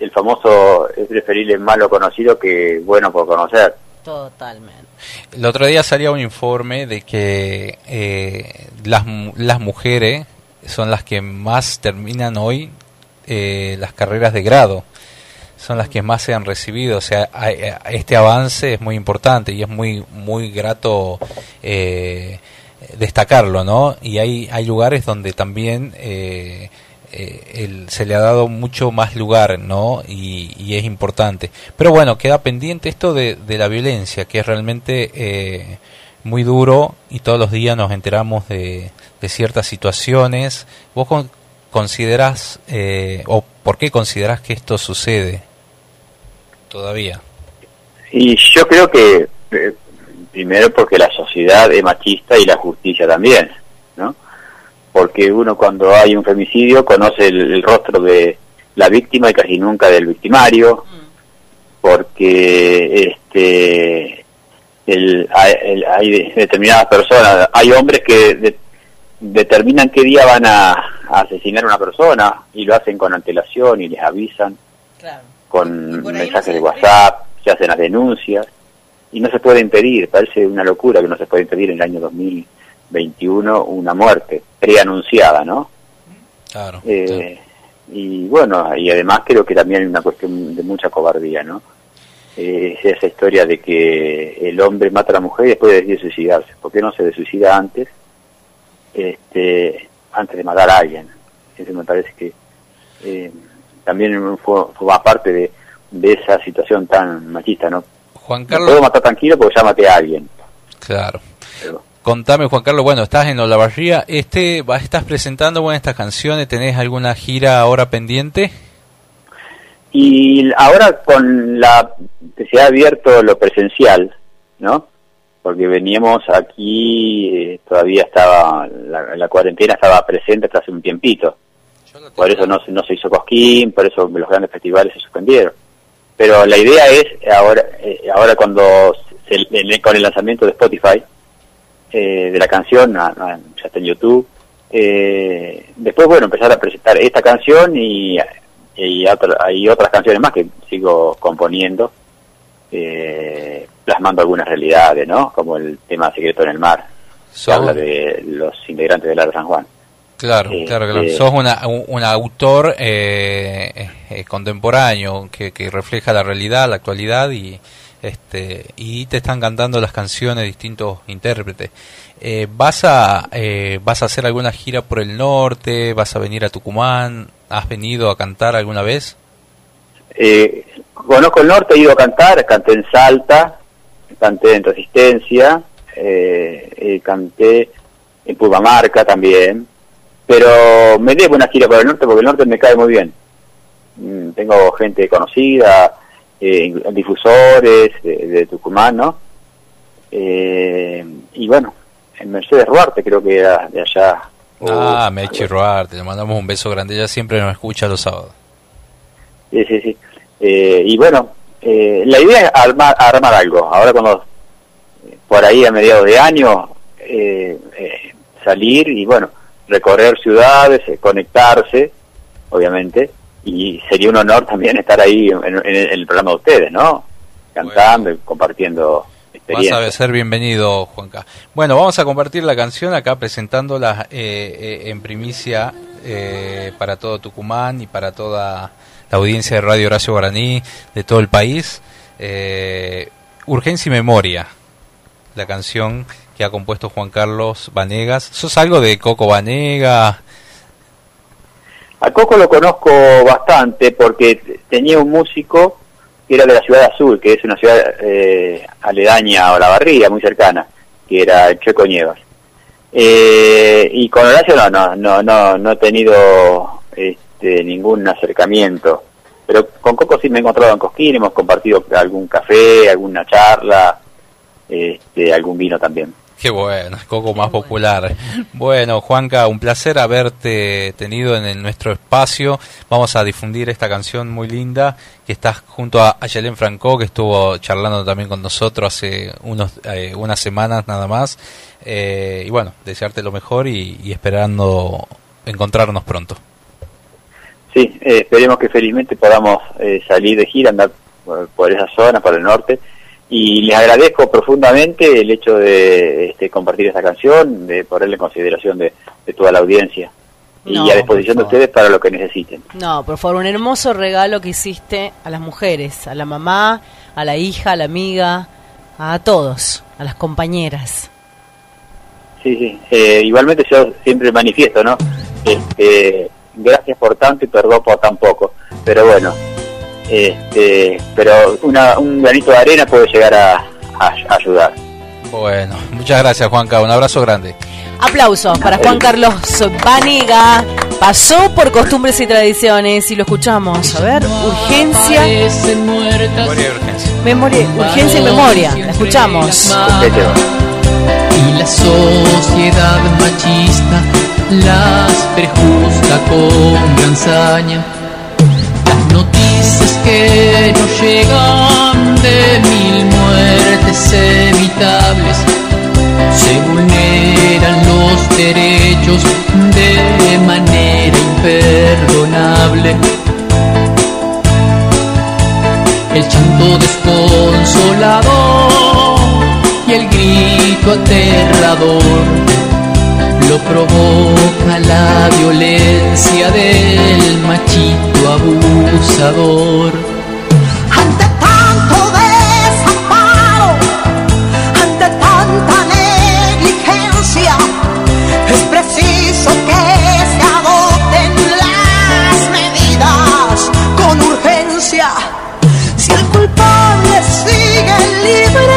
[SPEAKER 12] el famoso es preferible malo conocido que bueno por conocer.
[SPEAKER 9] Totalmente.
[SPEAKER 1] El otro día salía un informe de que eh, las, mu- las mujeres son las que más terminan hoy eh, las carreras de grado, son las que más se han recibido. O sea, hay- eh, este avance es muy importante y es muy muy grato eh, destacarlo, ¿no? Y hay hay lugares donde también eh, eh, el- se le ha dado mucho más lugar, ¿no? Y, y es importante. Pero bueno, queda pendiente esto de, de la violencia, que es realmente eh, muy duro y todos los días nos enteramos de, ciertas situaciones. ¿Vos con- considerás, eh, o por qué considerás que esto sucede todavía?
[SPEAKER 12] Y yo creo que, eh, primero porque la sociedad es machista y la justicia también. Porque uno cuando hay un femicidio conoce el, el rostro de la víctima y casi nunca del victimario, porque este el- hay, el- hay de- determinadas personas, hay hombres que de- determinan qué día van a, a asesinar a una persona y lo hacen con antelación y les avisan con mensajes de WhatsApp, se hacen las denuncias y no se puede impedir, parece una locura que no se puede impedir en el año 2021 una muerte preanunciada, ¿no?
[SPEAKER 1] Claro.
[SPEAKER 12] Eh, Y bueno, y además creo que también hay una cuestión de mucha cobardía, ¿no? Eh, es esa historia de que el hombre mata a la mujer y después decide suicidarse. ¿Por qué no se suicida antes? Este, antes de matar a alguien. Eso me parece que eh, también fue, forma parte de, de esa situación tan machista, ¿no?
[SPEAKER 1] Juan
[SPEAKER 12] No
[SPEAKER 1] Carlos.
[SPEAKER 12] puedo matar tranquilo porque ya maté a alguien.
[SPEAKER 1] Claro. Contame, Juan Carlos, bueno, estás en Olavarría, este, estás presentando bueno, estas canciones, ¿tenés alguna gira ahora pendiente?
[SPEAKER 12] Y ahora con la que se ha abierto lo presencial, ¿no? Porque veníamos aquí, eh, todavía estaba, la, la cuarentena estaba presente hasta hace un tiempito. Por eso no, se- no se hizo Cosquín, por eso los grandes festivales se suspendieron. Pero la idea es, ahora eh, ahora cuando, se, con el lanzamiento de Spotify, eh, de la canción, ah, ah, ya está en YouTube, eh, después, bueno, empezar a presentar esta canción y, y otra- hay otras canciones más que sigo componiendo, eh, plasmando algunas realidades, ¿no? Como el tema Secreto en el Mar, que habla de los integrantes del de San Juan.
[SPEAKER 1] Claro,
[SPEAKER 12] Eh,
[SPEAKER 1] claro, claro.
[SPEAKER 12] eh,
[SPEAKER 1] Sos una, un, un autor eh, contemporáneo que, que refleja la realidad, la actualidad y este y te están cantando las canciones distintos intérpretes. Eh, ¿Vas a eh, vas a hacer alguna gira por el norte? ¿Vas a venir a Tucumán? ¿Has venido a cantar alguna vez?
[SPEAKER 12] Eh, conozco el norte, he ido a cantar, canté en Salta, canté en Resistencia, eh, eh, canté en Purmamarca también, pero me debo una gira por el norte porque el norte me cae muy bien. Mm, tengo gente conocida, eh, difusores de, de Tucumán, ¿no? Eh, y bueno, en Mercedes Ruarte creo que era de allá.
[SPEAKER 1] Ah, Mechi Roarte, le mandamos un beso grande, ella siempre nos escucha los sábados.
[SPEAKER 12] Sí, sí, sí. Eh, y bueno, eh, la idea es armar, armar algo. Ahora cuando, eh, por ahí a mediados de año, eh, eh, salir y bueno, recorrer ciudades, conectarse, obviamente, y sería un honor también estar ahí en, en- en el programa de ustedes, ¿no? Cantando y compartiendo
[SPEAKER 1] Vas a ser bienvenido, Juanca. Bueno, vamos a compartir la canción acá presentándola eh, eh, en primicia eh, para todo Tucumán y para toda la audiencia de Radio Horacio Guaraní de todo el país. Eh, Urgencia y Memoria, la canción que ha compuesto Juan Carlos Vanegas. ¿Sos algo de Coco Vanega?
[SPEAKER 12] A Coco lo conozco bastante porque tenía un músico que era de la ciudad Azul, que es una ciudad eh, aledaña a Olavarría, muy cercana, que era el Checo Nievas. Eh, y con Horacio no, no, no, no, no he tenido este, ningún acercamiento. Pero con Coco sí me he encontrado en Cosquín, hemos compartido algún café, alguna charla, este, algún vino también.
[SPEAKER 1] Qué bueno, Coco más popular. Bueno, Juanca, un placer haberte tenido en nuestro espacio. Vamos a difundir esta canción muy linda que estás junto a Ayelen Franco, que estuvo charlando también con nosotros hace unos, eh, unas semanas nada más. Eh, y bueno, desearte lo mejor y, esperando encontrarnos pronto.
[SPEAKER 12] Sí, eh, esperemos que felizmente podamos eh, salir de gira, andar por, por esa zona, por el norte, y les agradezco profundamente el hecho de este, compartir esta canción, de ponerla en consideración de, de toda la audiencia
[SPEAKER 9] No,
[SPEAKER 12] y a disposición de ustedes para lo que necesiten.
[SPEAKER 9] No, por favor, un hermoso regalo que hiciste a las mujeres, a la mamá, a la hija, a la amiga, a todos, a las compañeras.
[SPEAKER 12] Sí, sí. Eh, igualmente yo siempre manifiesto, ¿no? Este, gracias por tanto y perdón por tan poco. Pero bueno, este, pero una, un granito de arena puede llegar a, a ayudar.
[SPEAKER 1] Bueno, muchas gracias Juanca, un abrazo grande.
[SPEAKER 9] Aplausos para Juan Carlos Vaniga. Pasó por costumbres y tradiciones y lo escuchamos. A ver, urgencia. Memoria, urgencia y memoria. La escuchamos.
[SPEAKER 13] Y la sociedad machista las prejuzga con gran saña. Que nos llegan de mil muertes evitables se vulneran los derechos de manera imperdonable. El chanto desconsolador y el grito aterrador lo provoca la violencia del machito abusador.
[SPEAKER 14] Ante tanto desamparo, ante tanta negligencia, es preciso que se adopten las medidas con urgencia. Si el culpable sigue libre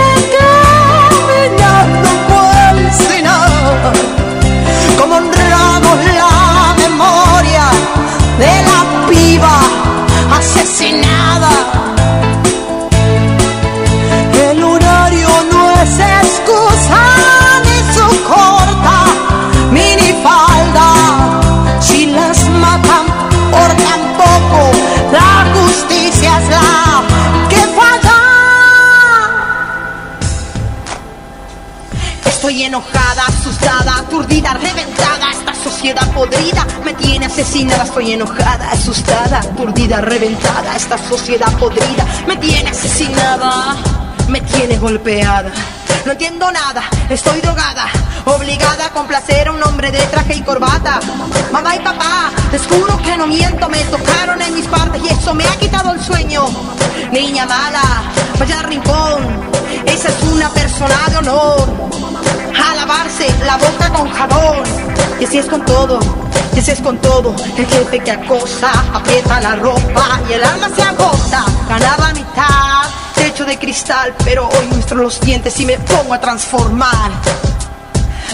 [SPEAKER 14] sociedad podrida me tiene asesinada. Estoy enojada, asustada, aturdida, reventada. Esta sociedad podrida me tiene asesinada. Me tiene golpeada. No entiendo nada, estoy drogada, obligada a complacer a un hombre de traje y corbata. Mamá y papá, les juro que no miento, me tocaron en mis partes y eso me ha quitado el sueño. Niña mala, vaya rincón, esa es una persona de honor. A la boca con jabón. Y así es con todo, y así es con todo. El jefe que acosa, aprieta la ropa y el alma se agota. Ganaba mitad, techo de cristal, pero hoy muestro los dientes y me pongo a transformar.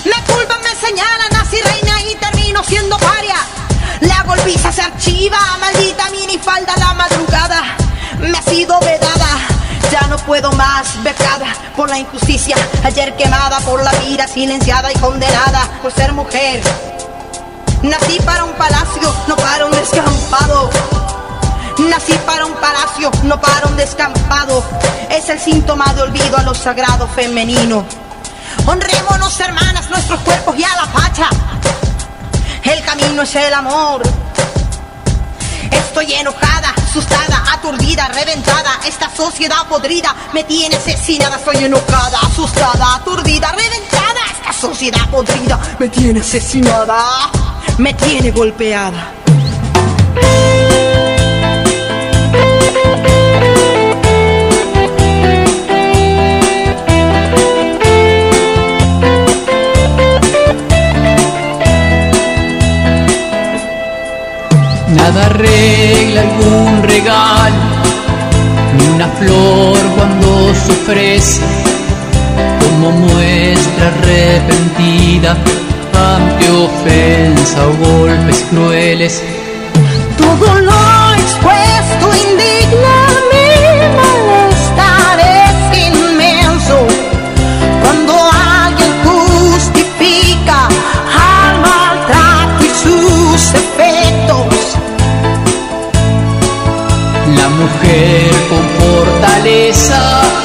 [SPEAKER 14] Me culpan, me señalan, nací reina y termino siendo paria. La golpiza se archiva, maldita minifalda la madrugada. Me ha sido vedada, ya no puedo más, becada por la injusticia. Ayer quemada por la vida, silenciada y condenada por ser mujer. Nací para un palacio, no para un descampado. Nací para un palacio, no para un descampado. Es el síntoma de olvido a lo sagrado femenino. Honrémonos, hermanas, nuestros cuerpos y a la facha. El camino es el amor. Estoy enojada, asustada, aturdida, reventada. Esta sociedad podrida me tiene asesinada. Estoy enojada, asustada, aturdida, reventada. Esta sociedad podrida me tiene asesinada. Me tiene golpeada.
[SPEAKER 13] Nada arregla algún regalo, ni una flor cuando se ofrece, como muestra arrepentida ante ofensa o golpes crueles.
[SPEAKER 14] Todo lo expuesto indigna
[SPEAKER 13] mujer con fortaleza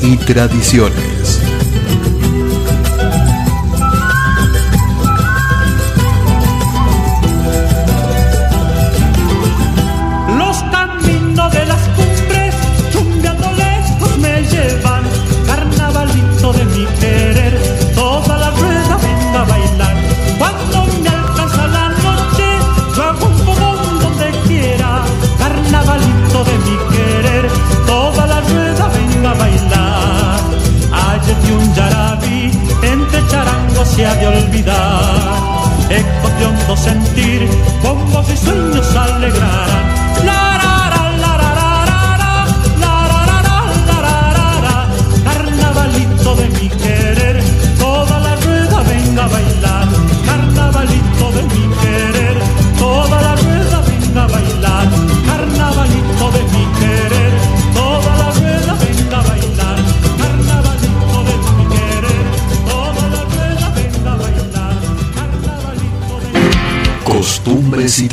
[SPEAKER 4] Y
[SPEAKER 15] tradiciones.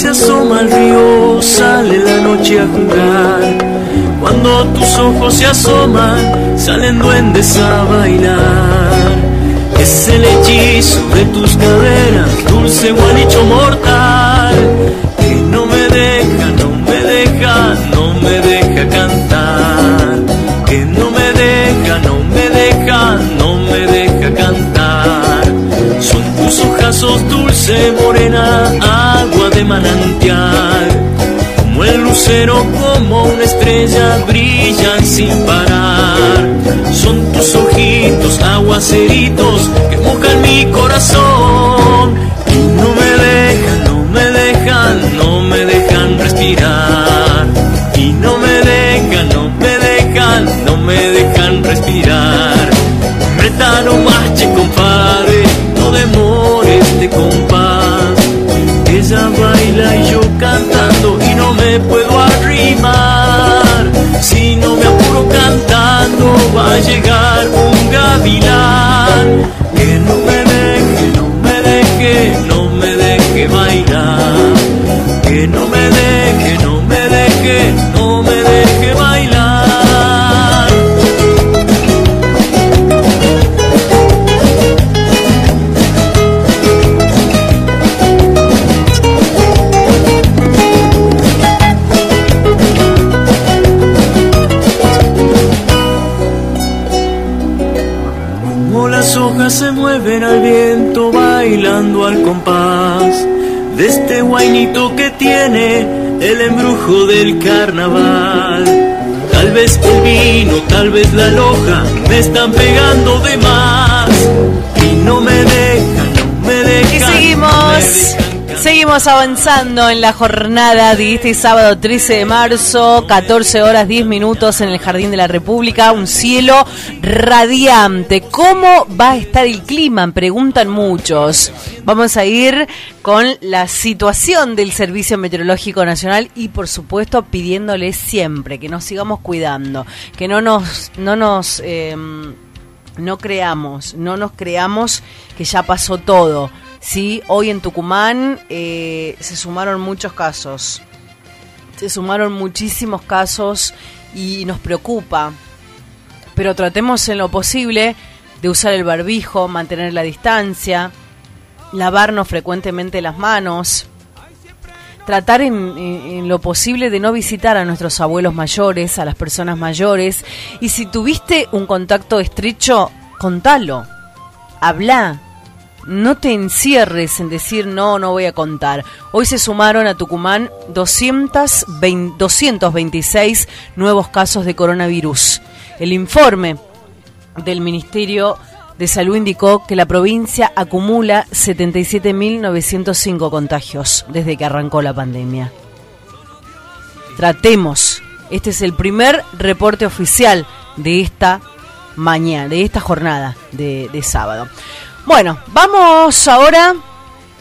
[SPEAKER 11] se asoma al río, sale la noche a jugar. Cuando tus ojos se asoman, salen duendes a bailar. Es el hechizo de tus caderas, dulce gualicho mortal, que no me deja, no me deja, no me deja cantar. Que no me deja, no me deja, no me deja cantar. Son tus ojazos dulce morena, agua de manantial. Como el lucero, como una estrella, brillan sin parar. Son tus ojitos aguaceritos que mojan mi corazón. Y no me dejan, no me dejan, no me dejan respirar. Y no me dejan, no me dejan, no me dejan respirar. Retano marche, compadre, no demores de compás. Ella baila y yo cantando y no me puedo arrimar. Si no me apuro cantando va a llegar un gavilán. Que no me deje, no me deje, no me deje bailar. Que no me deje, no me deje, no me deje bailar. Hojas se mueven al viento bailando al compás de este guainito que tiene el embrujo del carnaval. Tal vez el vino, tal vez la loja me están pegando de más y no me dejan, no me dejan.
[SPEAKER 9] Y seguimos. Seguimos avanzando en la jornada de este sábado 13 de marzo, 14 horas 10 minutos en el Jardín de la República, un cielo radiante. ¿Cómo va a estar el clima? Preguntan muchos. Vamos a ir con la situación del Servicio Meteorológico Nacional y por supuesto pidiéndoles siempre que nos sigamos cuidando, que no nos, no nos, eh, no creamos, no nos creamos que ya pasó todo. Sí, hoy en Tucumán eh, se sumaron muchos casos. Se sumaron muchísimos casos y nos preocupa. Pero tratemos en lo posible de usar el barbijo, mantener la distancia, lavarnos frecuentemente las manos, tratar en, en- en lo posible de no visitar a nuestros abuelos mayores, a las personas mayores. Y si tuviste un contacto estrecho, contalo, habla, no te encierres en decir no, no voy a contar. Hoy se sumaron a Tucumán 220 226 nuevos casos de coronavirus. El informe del Ministerio de Salud indicó que la provincia acumula 77.905 contagios desde que arrancó la pandemia. Tratemos. Este es el primer reporte oficial de esta mañana, de esta jornada de, de sábado. Bueno, vamos ahora.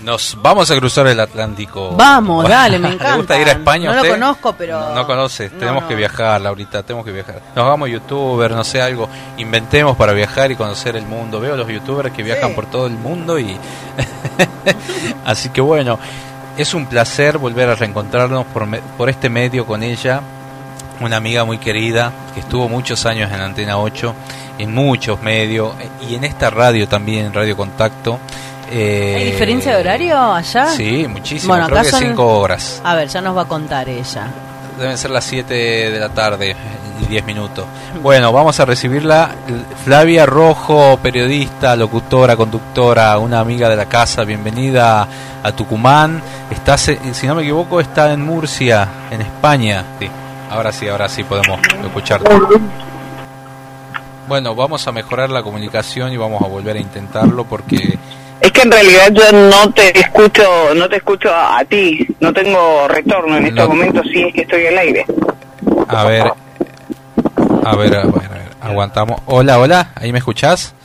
[SPEAKER 1] Nos vamos a cruzar el Atlántico.
[SPEAKER 9] Vamos, dale, me
[SPEAKER 1] ¿Le
[SPEAKER 9] encanta.
[SPEAKER 1] gusta ir a España
[SPEAKER 9] No lo conozco, pero-
[SPEAKER 1] No, no conoce,
[SPEAKER 9] No,
[SPEAKER 1] tenemos
[SPEAKER 9] no.
[SPEAKER 1] que viajar, Laurita, tenemos que viajar. Nos hagamos youtuber, no sé, algo. Inventemos para viajar y conocer el mundo. Veo los youtubers que viajan por todo el mundo y. Así que bueno, es un placer volver a reencontrarnos por, me- por este medio con ella. Una amiga muy querida que estuvo muchos años en Antena 8, en muchos medios y en esta radio también, en Radio Contacto. Eh,
[SPEAKER 9] ¿Hay diferencia de horario allá?
[SPEAKER 1] Sí, muchísimo.
[SPEAKER 9] Bueno,
[SPEAKER 1] Creo
[SPEAKER 9] acá
[SPEAKER 1] que
[SPEAKER 9] son-
[SPEAKER 1] cinco horas.
[SPEAKER 9] A ver, ya nos va a contar ella.
[SPEAKER 1] Deben ser las 7 de la tarde y 10 minutos. Bueno, vamos a recibirla. Flavia Rojo, periodista, locutora, conductora, una amiga de la casa. Bienvenida a Tucumán. Estás, eh, si no me equivoco, está en Murcia, en España. Sí, ahora sí, ahora sí podemos escucharte. Bueno, vamos a mejorar la comunicación y vamos a volver a intentarlo porque
[SPEAKER 16] Es que en realidad yo no te escucho, no te escucho a, a ti, no tengo retorno en estos momentos si es que estoy al aire.
[SPEAKER 1] A ver, a ver, a ver, a ver, aguantamos. Hola, hola, ¿ahí me escuchás?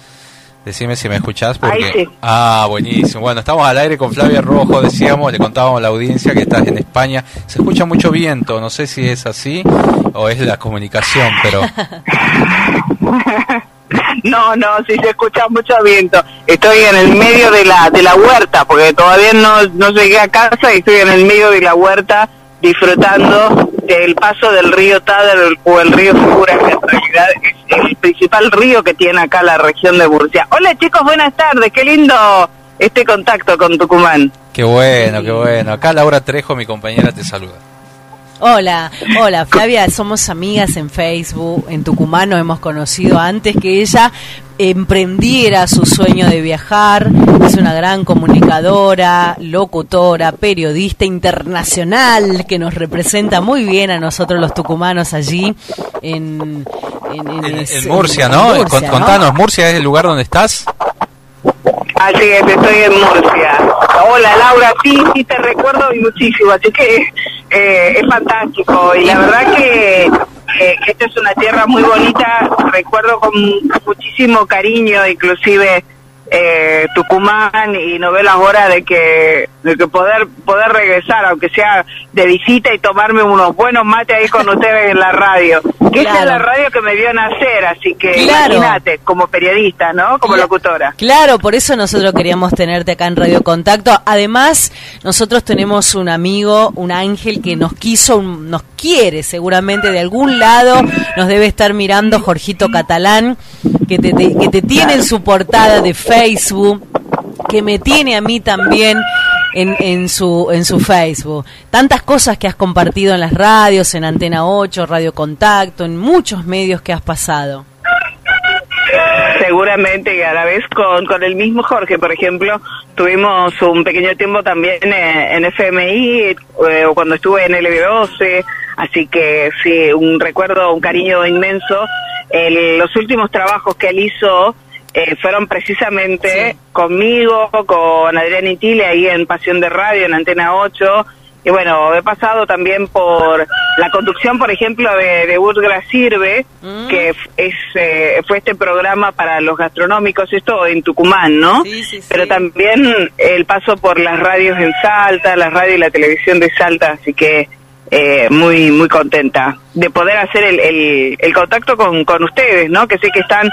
[SPEAKER 1] Decime si me escuchás porque...
[SPEAKER 16] Ahí sí.
[SPEAKER 1] Ah, buenísimo. Bueno, estamos al aire con Flavia Rojo, decíamos, le contábamos a la audiencia que estás en España. Se escucha mucho viento, no sé si es así o es la comunicación, pero...
[SPEAKER 16] No, no, sí se escucha mucho viento. Estoy en el medio de la de la huerta, porque todavía no, no llegué a casa y estoy en el medio de la huerta disfrutando del paso del río Tader o el río Segura, que en realidad es el principal río que tiene acá la región de Murcia. Hola chicos, buenas tardes, qué lindo este contacto con Tucumán.
[SPEAKER 1] Qué bueno, qué bueno. Acá Laura Trejo, mi compañera, te saluda.
[SPEAKER 9] Hola, hola Flavia, somos amigas en Facebook, en Tucumán nos hemos conocido antes que ella emprendiera su sueño de viajar, es una gran comunicadora, locutora, periodista internacional que nos representa muy bien a nosotros los tucumanos allí en, en, en-
[SPEAKER 1] En,
[SPEAKER 9] es-
[SPEAKER 1] en Murcia, ¿no?
[SPEAKER 9] Murcia,
[SPEAKER 1] Con-
[SPEAKER 9] ¿no?
[SPEAKER 1] Contanos, ¿Murcia es el lugar donde estás?
[SPEAKER 16] Así es, estoy en Murcia. Hola Laura, sí, sí te recuerdo y muchísimo, así que eh, es fantástico y la verdad que eh, esta es una tierra muy bonita, recuerdo con muchísimo cariño inclusive eh, Tucumán y no veo las horas de que de que poder poder regresar aunque sea de visita y tomarme unos buenos mates ahí con ustedes en la radio que esa es
[SPEAKER 9] Claro.
[SPEAKER 16] la radio que me vio nacer así que
[SPEAKER 9] Claro.
[SPEAKER 16] imagínate como periodista no como locutora
[SPEAKER 9] Claro, por eso nosotros queríamos tenerte acá en Radio Contacto. Además, nosotros tenemos un amigo, un ángel que nos quiso, un- nos quiere seguramente de algún lado, nos debe estar mirando Jorgito Catalán, que te, te- que te tiene en su portada de Facebook, que me tiene a mí también en, su en su Facebook. Tantas cosas que has compartido en las radios, en Antena 8, Radio Contacto, en muchos medios que has pasado.
[SPEAKER 16] Seguramente a la vez con, con el mismo Jorge, por ejemplo, tuvimos un pequeño tiempo también en, en FMI, eh, cuando estuve en LB12, Así que sí, un recuerdo, un cariño inmenso. El- los últimos trabajos que él hizo eh, fueron precisamente conmigo, con Adrián Itile ahí en Pasión de Radio, en Antena 8. Y bueno, he pasado también por la conducción, por ejemplo, de, de Sirve, que f- es, eh, fue este programa para los gastronómicos, esto en Tucumán, ¿no? Pero también el paso por las radios en Salta, la radio y la televisión de Salta, así que eh, muy muy contenta de poder hacer el, el, el contacto con, con ustedes, ¿no? Que sé que están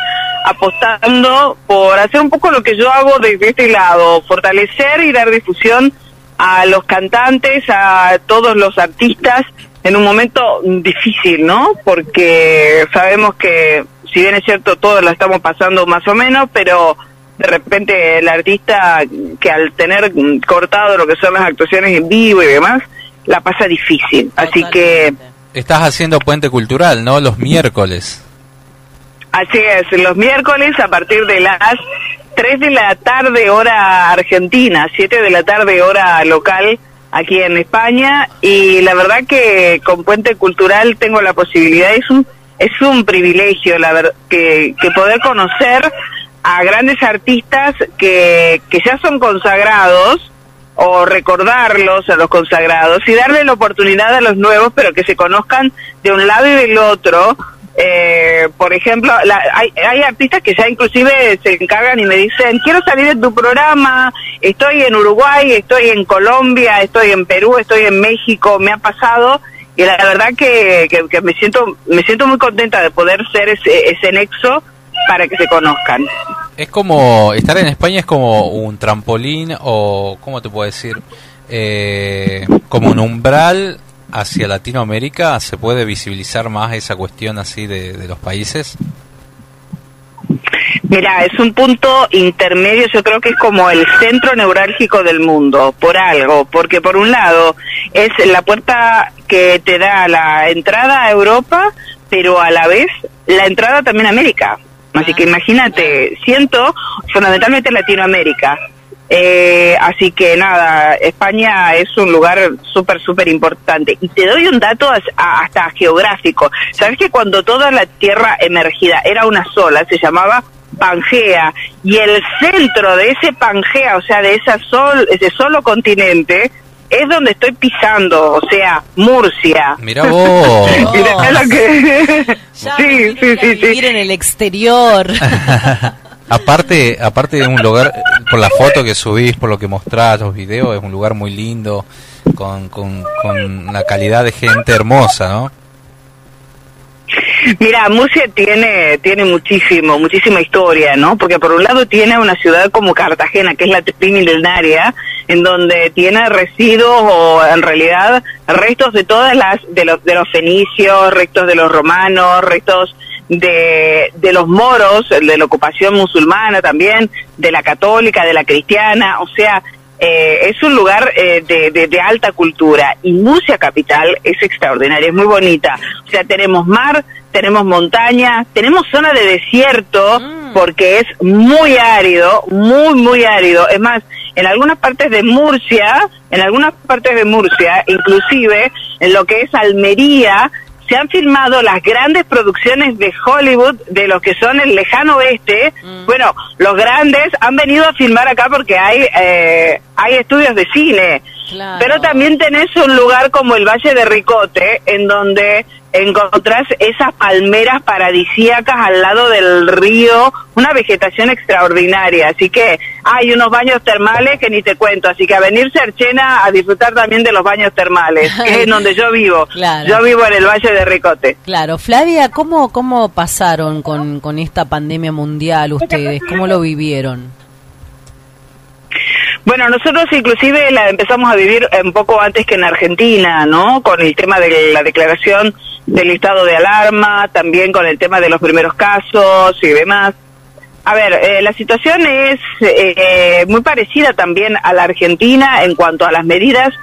[SPEAKER 16] apostando por hacer un poco lo que yo hago desde este lado, fortalecer y dar difusión a los cantantes, a todos los artistas en un momento difícil, ¿no? Porque sabemos que, si bien es cierto, todos la estamos pasando más o menos, pero de repente el artista que al tener cortado lo que son las actuaciones en vivo y demás, la pasa difícil. Así que
[SPEAKER 1] Estás haciendo puente cultural, ¿no? Los miércoles.
[SPEAKER 16] Así es, los miércoles a partir de las 3 de la tarde hora argentina, 7 de la tarde hora local aquí en España y la verdad que con Puente Cultural tengo la posibilidad, es un, es un privilegio la ver- que, que poder conocer a grandes artistas que, que ya son consagrados o recordarlos a los consagrados y darle la oportunidad a los nuevos, pero que se conozcan de un lado y del otro. Eh, por ejemplo, la- hay, hay artistas que ya inclusive se encargan y me dicen, quiero salir de tu programa, estoy en Uruguay, estoy en Colombia, estoy en Perú, estoy en México, me ha pasado y la verdad que, que, que me siento me siento muy contenta de poder ser ese, ese nexo para que se conozcan.
[SPEAKER 1] Es como, estar en España es como un trampolín o, ¿cómo te puedo decir? Eh, como un umbral hacia Latinoamérica, ¿se puede visibilizar más esa cuestión así de, de los países?
[SPEAKER 16] Mira, es un punto intermedio, yo creo que es como el centro neurálgico del mundo, por algo, porque por un lado es la puerta que te da la entrada a Europa, pero a la vez la entrada también a América. Así que imagínate, siento fundamentalmente Latinoamérica. Eh, así que nada, España es un lugar súper, súper importante. Y te doy un dato a- hasta geográfico. ¿Sabes que cuando toda la tierra emergida era una sola, se llamaba Pangea? Y el centro de ese Pangea, o sea, de esa sol, ese solo continente, es donde estoy pisando, o sea, Murcia.
[SPEAKER 1] Mira vos.
[SPEAKER 16] Mirá lo que... sí, sí, sí, sí.
[SPEAKER 9] Vivir en el exterior.
[SPEAKER 1] aparte, aparte de un lugar, por la foto que subís, por lo que mostrás, los videos, es un lugar muy lindo, con, con, con una calidad de gente hermosa, ¿no?
[SPEAKER 16] Mira, Murcia tiene tiene muchísimo, muchísima historia, ¿no? Porque por un lado tiene una ciudad como Cartagena, que es la milenaria, en donde tiene residuos o en realidad restos de todas las de los de los fenicios, restos de los romanos, restos de, de los moros, de la ocupación musulmana también, de la católica, de la cristiana, o sea, eh, es un lugar eh, de, de- de alta cultura y Murcia capital es extraordinaria, es muy bonita. O sea, tenemos mar, tenemos montaña, tenemos zona de desierto porque es muy árido, muy, muy árido. Es más, en algunas partes de Murcia, en algunas partes de Murcia, inclusive en lo que es Almería, se han filmado las grandes producciones de Hollywood de los que son el lejano oeste. Bueno, los grandes han venido a filmar acá porque hay eh, hay estudios de cine. Pero también tenés un lugar como el Valle de Ricote, en donde encontrás esas palmeras paradisíacas al lado del río, una vegetación extraordinaria. Así que hay unos baños termales que ni te cuento. Así que a venirse a Archena a disfrutar también de los baños termales, que es en donde yo vivo.
[SPEAKER 9] Claro.
[SPEAKER 16] Yo vivo en el Valle de Ricote.
[SPEAKER 9] Claro, Flavia, ¿cómo, cómo pasaron con, con esta pandemia mundial ustedes? ¿Cómo lo vivieron?
[SPEAKER 16] Bueno, nosotros inclusive la empezamos a vivir un poco antes que en Argentina, ¿no? Con el tema de la declaración del estado de alarma, también con el tema de los primeros casos y demás. A ver, eh, la situación es eh, muy parecida también a la Argentina en cuanto a las medidas.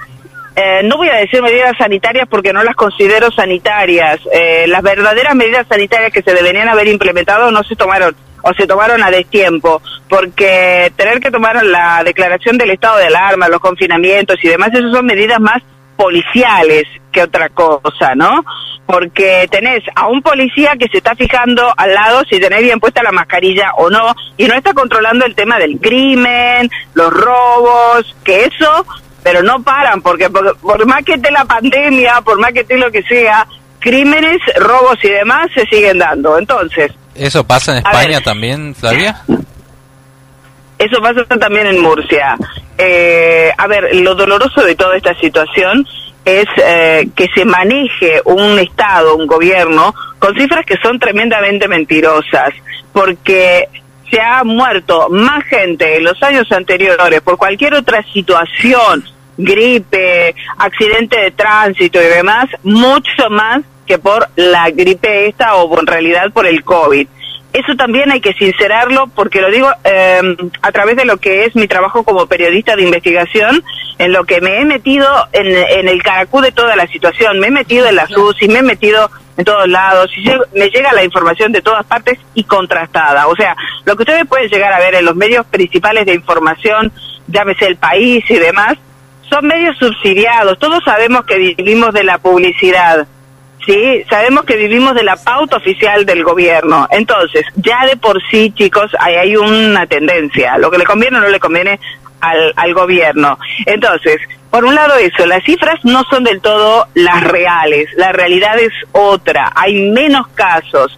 [SPEAKER 16] Eh, no voy a decir medidas sanitarias porque no las considero sanitarias. Eh, las verdaderas medidas sanitarias que se deberían haber implementado no se tomaron o se tomaron a destiempo, porque tener que tomar la declaración del estado de alarma, los confinamientos y demás, esas son medidas más policiales que otra cosa, ¿no? Porque tenés a un policía que se está fijando al lado si tenés bien puesta la mascarilla o no, y no está controlando el tema del crimen, los robos, que eso, pero no paran, porque por, por más que esté la pandemia, por más que esté lo que sea, crímenes, robos y demás se siguen dando. Entonces,
[SPEAKER 1] ¿Eso pasa en España
[SPEAKER 16] ver.
[SPEAKER 1] también, Flavia?
[SPEAKER 16] Eso pasa también en Murcia. Eh, a ver, lo doloroso de toda esta situación es eh, que se maneje un Estado, un gobierno, con cifras que son tremendamente mentirosas, porque se ha muerto más gente en los años anteriores por cualquier otra situación, gripe, accidente de tránsito y demás, mucho más que por la gripe esta o en realidad por el COVID. Eso también hay que sincerarlo porque lo digo eh, a través de lo que es mi trabajo como periodista de investigación, en lo que me he metido en, en el caracú de toda la situación, me he metido en las UCI, me he metido en todos lados, y me llega la información de todas partes y contrastada. O sea, lo que ustedes pueden llegar a ver en los medios principales de información, llámese el país y demás, son medios subsidiados. Todos sabemos que vivimos de la publicidad. Sí, sabemos que vivimos de la pauta oficial del gobierno. Entonces, ya de por sí, chicos, ahí hay una tendencia. Lo que le conviene o no le conviene al, al gobierno. Entonces, por un lado eso, las cifras no son del todo las reales. La realidad es otra. Hay menos casos.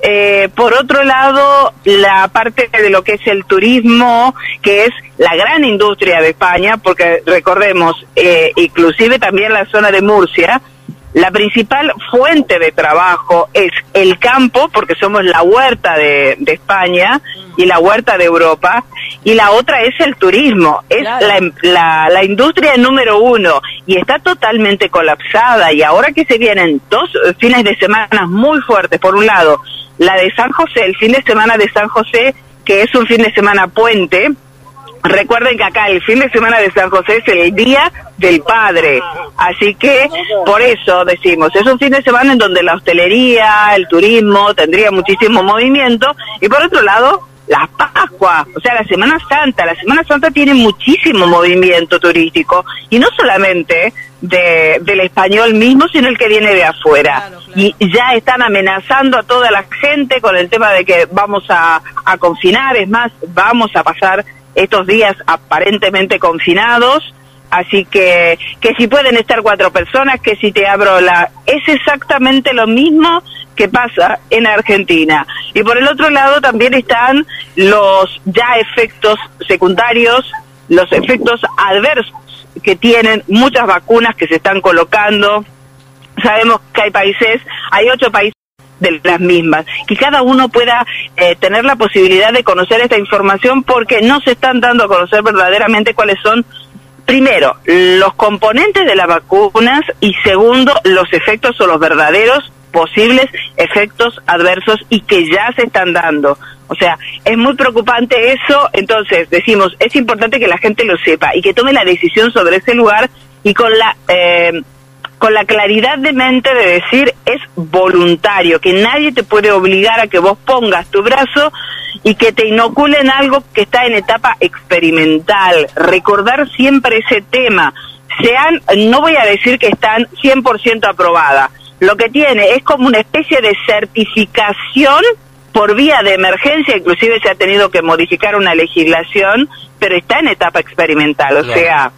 [SPEAKER 16] Eh, por otro lado, la parte de lo que es el turismo, que es la gran industria de España, porque recordemos, eh, inclusive también la zona de Murcia, la principal fuente de trabajo es el campo, porque somos la huerta de, de España y la huerta de Europa, y la otra es el turismo, es la, la, la industria número uno, y está totalmente colapsada, y ahora que se vienen dos fines de semana muy fuertes, por un lado, la de San José, el fin de semana de San José, que es un fin de semana puente, Recuerden que acá el fin de semana de San José es el Día del Padre, así que por eso decimos, es un fin de semana en donde la hostelería, el turismo tendría muchísimo movimiento. Y por otro lado la Pascua, o sea, la Semana Santa, la Semana Santa tiene muchísimo movimiento turístico. Y no solamente de, del español mismo, sino el que viene de afuera. Y ya están amenazando a toda la gente con el tema de que vamos a, a confinar, es más, vamos a pasar estos días aparentemente confinados, así que que si pueden estar cuatro personas, que si te abro la... Es exactamente lo mismo que pasa en Argentina. Y por el otro lado también están los ya efectos secundarios, los efectos adversos que tienen muchas vacunas que se están colocando. Sabemos que hay países, hay ocho países de las mismas, que cada uno pueda eh, tener la posibilidad de conocer esta información porque no se están dando a conocer verdaderamente cuáles son, primero, los componentes de las vacunas y segundo, los efectos o los verdaderos posibles efectos adversos y que ya se están dando. O sea, es muy preocupante eso, entonces decimos, es importante que la gente lo sepa y que tome la decisión sobre ese lugar y con la... Eh, con la claridad de mente de decir es voluntario, que nadie te puede obligar a que vos pongas tu brazo y que te inoculen algo que está en etapa experimental. Recordar siempre ese tema. Sean, no voy a decir que están 100% aprobadas. Lo que tiene es como una especie de certificación por vía de emergencia, inclusive se ha tenido que modificar una legislación, pero está en etapa experimental, o sea,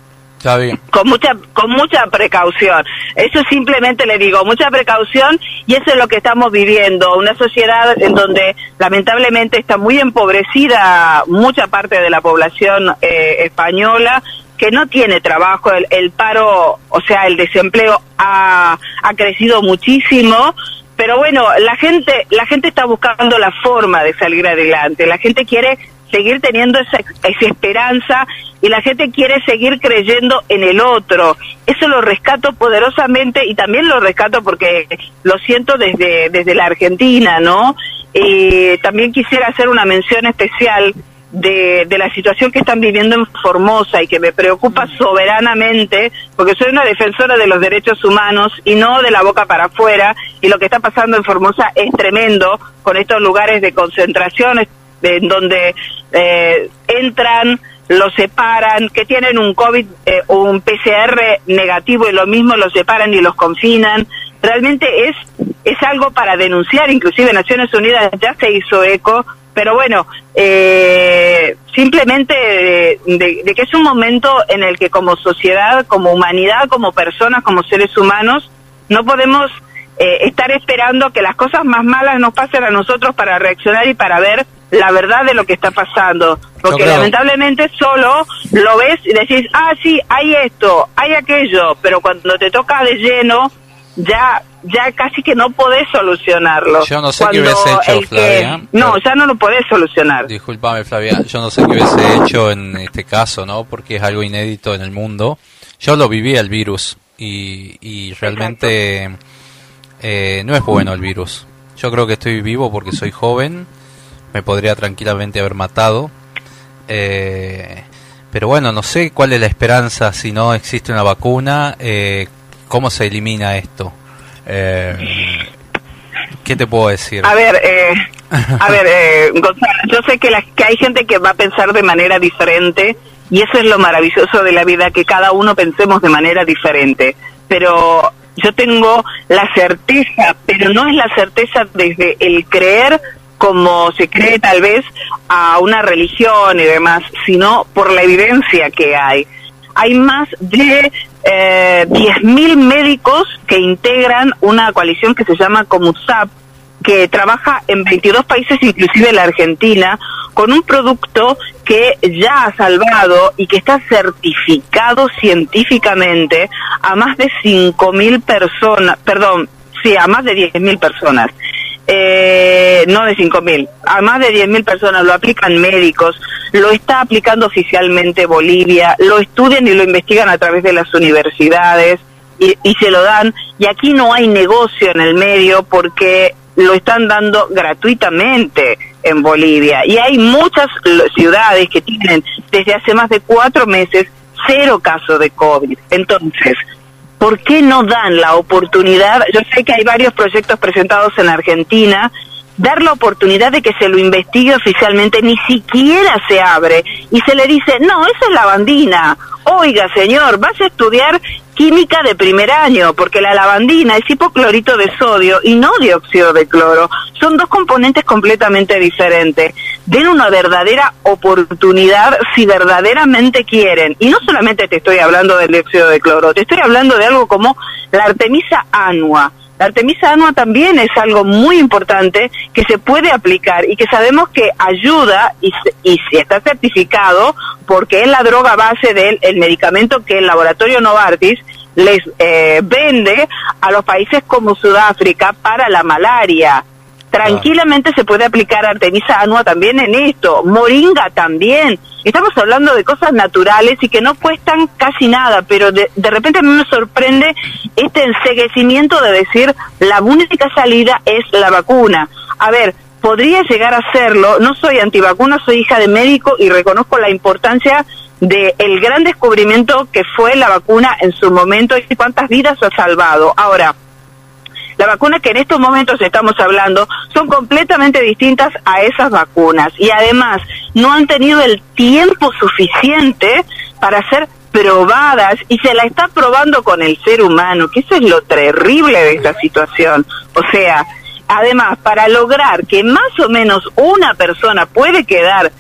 [SPEAKER 16] Con mucha con mucha precaución. Eso simplemente le digo, mucha precaución y eso es lo que estamos viviendo, una sociedad en donde lamentablemente está muy empobrecida mucha parte de la población eh, española que no tiene trabajo, el, el paro, o sea, el desempleo ha, ha crecido muchísimo, pero bueno, la gente la gente está buscando la forma de salir adelante, la gente quiere seguir teniendo esa, esa esperanza y la gente quiere seguir creyendo en el otro. Eso lo rescato poderosamente y también lo rescato porque lo siento desde, desde la Argentina, ¿no? Y también quisiera hacer una mención especial de, de la situación que están viviendo en Formosa y que me preocupa soberanamente porque soy una defensora de los derechos humanos y no de la boca para afuera y lo que está pasando en Formosa es tremendo con estos lugares de concentración en donde eh, entran lo separan, que tienen un COVID, eh, un PCR negativo y lo mismo los separan y los confinan. Realmente es, es algo para denunciar, inclusive Naciones Unidas ya se hizo eco, pero bueno, eh, simplemente de, de- de que es un momento en el que como sociedad, como humanidad, como personas, como seres humanos, no podemos eh, estar esperando que las cosas más malas nos pasen a nosotros para reaccionar y para ver la verdad de lo que está pasando. Porque lamentablemente solo lo ves y decís, ah, sí, hay esto, hay aquello, pero cuando te toca de lleno, ya ya casi que no podés solucionarlo.
[SPEAKER 1] Yo no sé qué
[SPEAKER 16] Cuando
[SPEAKER 1] hubiese hecho,
[SPEAKER 16] que-
[SPEAKER 1] Flavia,
[SPEAKER 16] No, ya no lo podés solucionar.
[SPEAKER 1] Disculpame, Flavia, yo no sé qué hubiese hecho en este caso, ¿no? Porque es algo inédito en el mundo. Yo lo viví el virus y, y realmente eh, no es bueno el virus. Yo creo que estoy vivo porque soy joven, me podría tranquilamente haber matado. Eh, pero bueno, no sé cuál es la esperanza si no existe una vacuna, eh, cómo se elimina esto. Eh, ¿Qué te puedo decir?
[SPEAKER 16] A ver, eh, a ver, eh, Gonzalo, yo sé que, la- que hay gente que va a pensar de manera diferente y eso es lo maravilloso de la vida, que cada uno pensemos de manera diferente. Pero yo tengo la certeza, pero no es la certeza desde el creer como se cree tal vez a una religión y demás, sino por la evidencia que hay. Hay más de eh, 10.000 médicos que integran una coalición que se llama Comusap, que trabaja en 22 países, inclusive la Argentina, con un producto que ya ha salvado y que está certificado científicamente a más de 5.000 personas, perdón, sí, a más de 10.000 personas. Eh, no de 5.000, a más de 10.000 personas lo aplican médicos, lo está aplicando oficialmente Bolivia, lo estudian y lo investigan a través de las universidades y, y se lo dan. Y aquí no hay negocio en el medio porque lo están dando gratuitamente en Bolivia. Y hay muchas ciudades que tienen desde hace más de cuatro meses cero casos de COVID. Entonces, ¿por qué no dan la oportunidad? Yo sé que hay varios proyectos presentados en Argentina, dar la oportunidad de que se lo investigue oficialmente, ni siquiera se abre y se le dice, no, eso es lavandina. Oiga, señor, vas a estudiar química de primer año, porque la lavandina es hipoclorito de sodio y no dióxido de cloro. Son dos componentes completamente diferentes. Den una verdadera oportunidad si verdaderamente quieren. Y no solamente te estoy hablando del dióxido de cloro, te estoy hablando de algo como la Artemisa annua. La Artemisa annua también es algo muy importante que se puede aplicar y que sabemos que ayuda y, y está certificado porque es la droga base del el medicamento que el laboratorio Novartis les eh, vende a los países como Sudáfrica para la malaria. Tranquilamente se puede aplicar Artemisa annua también en esto, Moringa también. Estamos hablando de cosas naturales y que no cuestan casi nada, pero de, de repente a mí me sorprende este enseguecimiento de decir la única salida es la vacuna. A ver, podría llegar a serlo, no soy antivacuna, soy hija de médico y reconozco la importancia del el gran descubrimiento que fue la vacuna en su momento y cuántas vidas ha salvado. Ahora, la vacuna que en estos momentos estamos hablando son completamente distintas a esas vacunas y además no han tenido el tiempo suficiente para ser probadas y se la está probando con el ser humano, que eso es lo terrible de esta situación. O sea, además, para lograr que más o menos una persona puede quedar,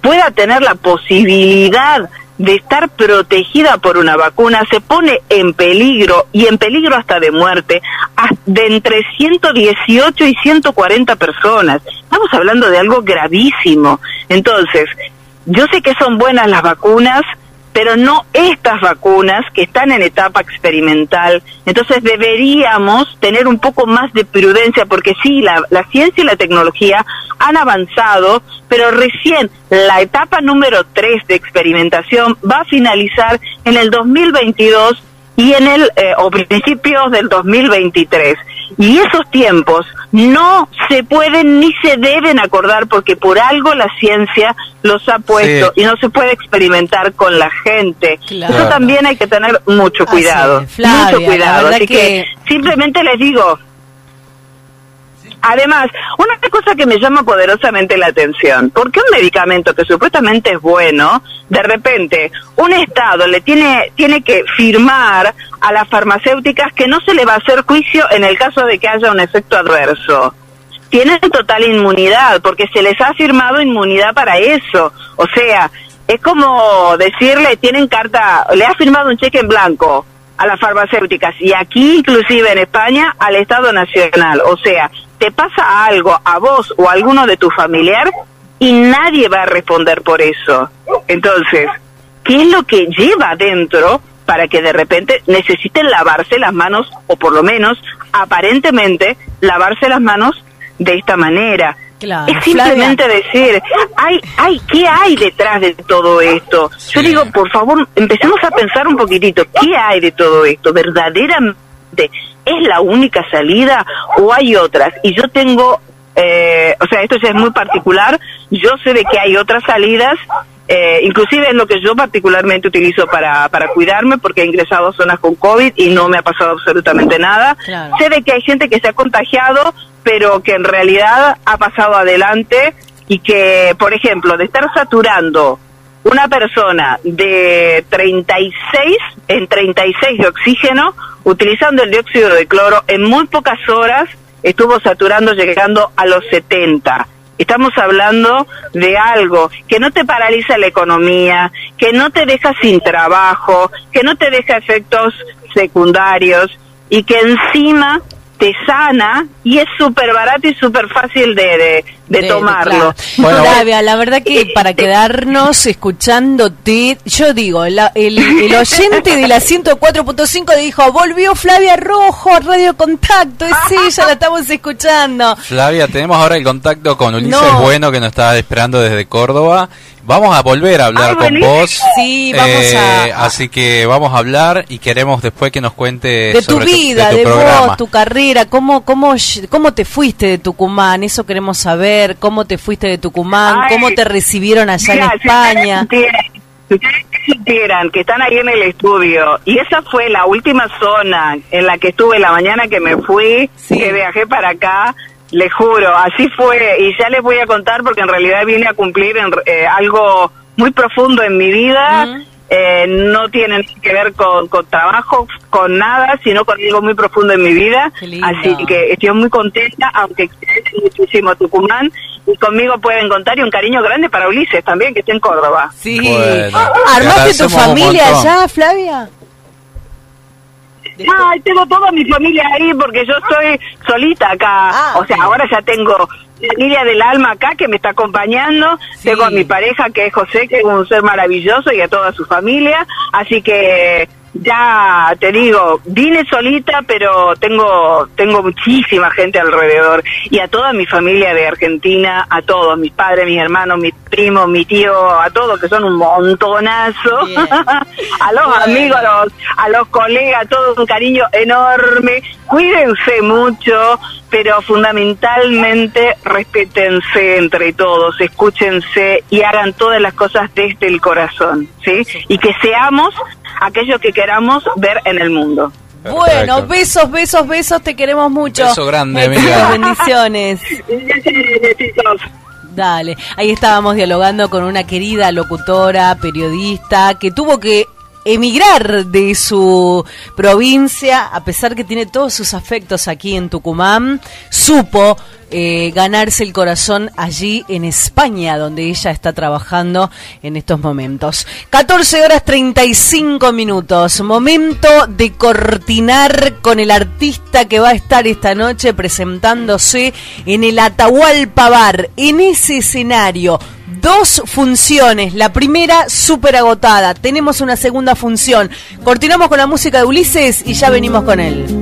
[SPEAKER 16] pueda tener la posibilidad de estar protegida por una vacuna se pone en peligro y en peligro hasta de muerte de entre 118 y 140 personas. Estamos hablando de algo gravísimo. Entonces, yo sé que son buenas las vacunas, pero no estas vacunas que están en etapa experimental. Entonces deberíamos tener un poco más de prudencia, porque sí, la, ciencia y la tecnología han avanzado, pero recién la etapa número 3 de experimentación va a finalizar en el 2022 y en el eh, o principios del 2023 y esos tiempos no se pueden ni se deben acordar porque por algo la ciencia los ha puesto
[SPEAKER 1] Sí.
[SPEAKER 16] y no se puede experimentar con la gente
[SPEAKER 9] Claro.
[SPEAKER 16] eso también hay que tener mucho cuidado
[SPEAKER 9] Flavia,
[SPEAKER 16] mucho cuidado así que...
[SPEAKER 9] que-
[SPEAKER 16] simplemente les digo Además, una cosa que me llama poderosamente la atención, ¿por qué un medicamento que supuestamente es bueno, de repente un Estado le tiene, tiene que firmar a las farmacéuticas que no se le va a hacer juicio en el caso de que haya un efecto adverso? Tienen total inmunidad, porque se les ha firmado inmunidad para eso. O sea, es como decirle, tienen carta, le ha firmado un cheque en blanco a las farmacéuticas y aquí inclusive en España al Estado Nacional. O sea, te pasa algo a vos o a alguno de tu familiar y nadie va a responder por eso. Entonces, ¿qué es lo que lleva adentro para que de repente necesiten lavarse las manos o por lo menos aparentemente lavarse las manos de esta manera?
[SPEAKER 9] Claro,
[SPEAKER 16] es simplemente
[SPEAKER 9] Flavia.
[SPEAKER 16] decir, hay, hay, ¿qué hay detrás de todo esto? Yo digo, por favor, empecemos a pensar un poquitito, ¿qué hay de todo esto? ¿Verdaderamente es la única salida o hay otras? Y yo tengo, eh, o sea, esto ya es muy particular, yo sé de que hay otras salidas, eh, inclusive es lo que yo particularmente utilizo para, para cuidarme, porque he ingresado a zonas con COVID y no me ha pasado absolutamente nada.
[SPEAKER 9] Claro.
[SPEAKER 16] Sé de que hay gente que se ha contagiado, pero que en realidad ha pasado adelante y que, por ejemplo, de estar saturando una persona de 36 en 36 de oxígeno, utilizando el dióxido de cloro, en muy pocas horas estuvo saturando llegando a los 70. Estamos hablando de algo que no te paraliza la economía, que no te deja sin trabajo, que no te deja efectos secundarios y que encima te sana y es súper barato y súper fácil de, de, de tomarlo.
[SPEAKER 9] claro. Flavia, la verdad que para quedarnos escuchándote, yo digo, la- el, el oyente de la 104.5 dijo, volvió Flavia Rojo, Radio Contacto, es ella, la estamos escuchando.
[SPEAKER 1] Flavia, tenemos ahora el contacto con Ulises
[SPEAKER 9] No.
[SPEAKER 1] Bueno que nos está esperando desde Córdoba. Vamos a volver a hablar
[SPEAKER 9] Ah,
[SPEAKER 1] con vos.
[SPEAKER 9] Sí, vamos
[SPEAKER 1] Eh,
[SPEAKER 9] a-
[SPEAKER 1] Así que vamos a hablar y queremos después que nos cuente
[SPEAKER 9] De tu vida,
[SPEAKER 1] de
[SPEAKER 9] de,
[SPEAKER 1] tu programa.
[SPEAKER 9] vos, tu carrera, cómo, cómo, cómo te fuiste de Tucumán, eso queremos saber, cómo te fuiste de Tucumán,
[SPEAKER 16] Ay,
[SPEAKER 9] cómo te recibieron allá
[SPEAKER 16] Mira,
[SPEAKER 9] en España.
[SPEAKER 16] si ustedes supieran que están ahí en el estudio y esa fue la última zona en la que estuve la mañana que me fui, que viajé para acá, les juro, así fue y ya les voy a contar porque en realidad vine a cumplir en- eh, algo muy profundo en mi vida. eh, no tiene nada que ver con, con trabajo, con nada, sino con algo muy profundo en mi vida. Así que estoy muy contenta, aunque muchísimo Tucumán. Y conmigo pueden contar y un cariño grande para Ulises también, que está en Córdoba.
[SPEAKER 9] Sí.
[SPEAKER 1] Bueno,
[SPEAKER 9] ¿Armaste tu familia allá, Flavia?
[SPEAKER 16] Ay, tengo toda mi familia ahí porque yo estoy solita acá. o sea, ahora ya tengo familia del alma acá que me está acompañando. Tengo a mi pareja que es José, que es un ser maravilloso, y a toda su familia. Así que ya te digo, vine solita, pero tengo tengo muchísima gente alrededor. Y a toda mi familia de Argentina, a todos, mis padres, mis hermanos, mis primos, mi tío, a todos que son un montonazo, a los amigos, a los, a los colegas, todo un cariño enorme. Cuídense mucho, pero fundamentalmente respétense entre todos, escúchense y hagan todas las cosas desde el corazón, ¿sí? Y que seamos aquello que queramos ver en el mundo.
[SPEAKER 9] Bueno, besos, besos, besos, te queremos mucho.
[SPEAKER 1] Beso grande, amiga.
[SPEAKER 9] Bendiciones. Dale, ahí estábamos dialogando con una querida locutora, periodista, que tuvo que emigrar de su provincia, a pesar que tiene todos sus afectos aquí en Tucumán, supo eh, ganarse el corazón allí en España, donde ella está trabajando en estos momentos. 14 horas 35 minutos, momento de cortinar con el artista que va a estar esta noche presentándose en el Atahualpa Bar, en ese escenario. Dos funciones, la primera súper agotada, tenemos una segunda función. Continuamos con la música de Ulises y ya venimos con él.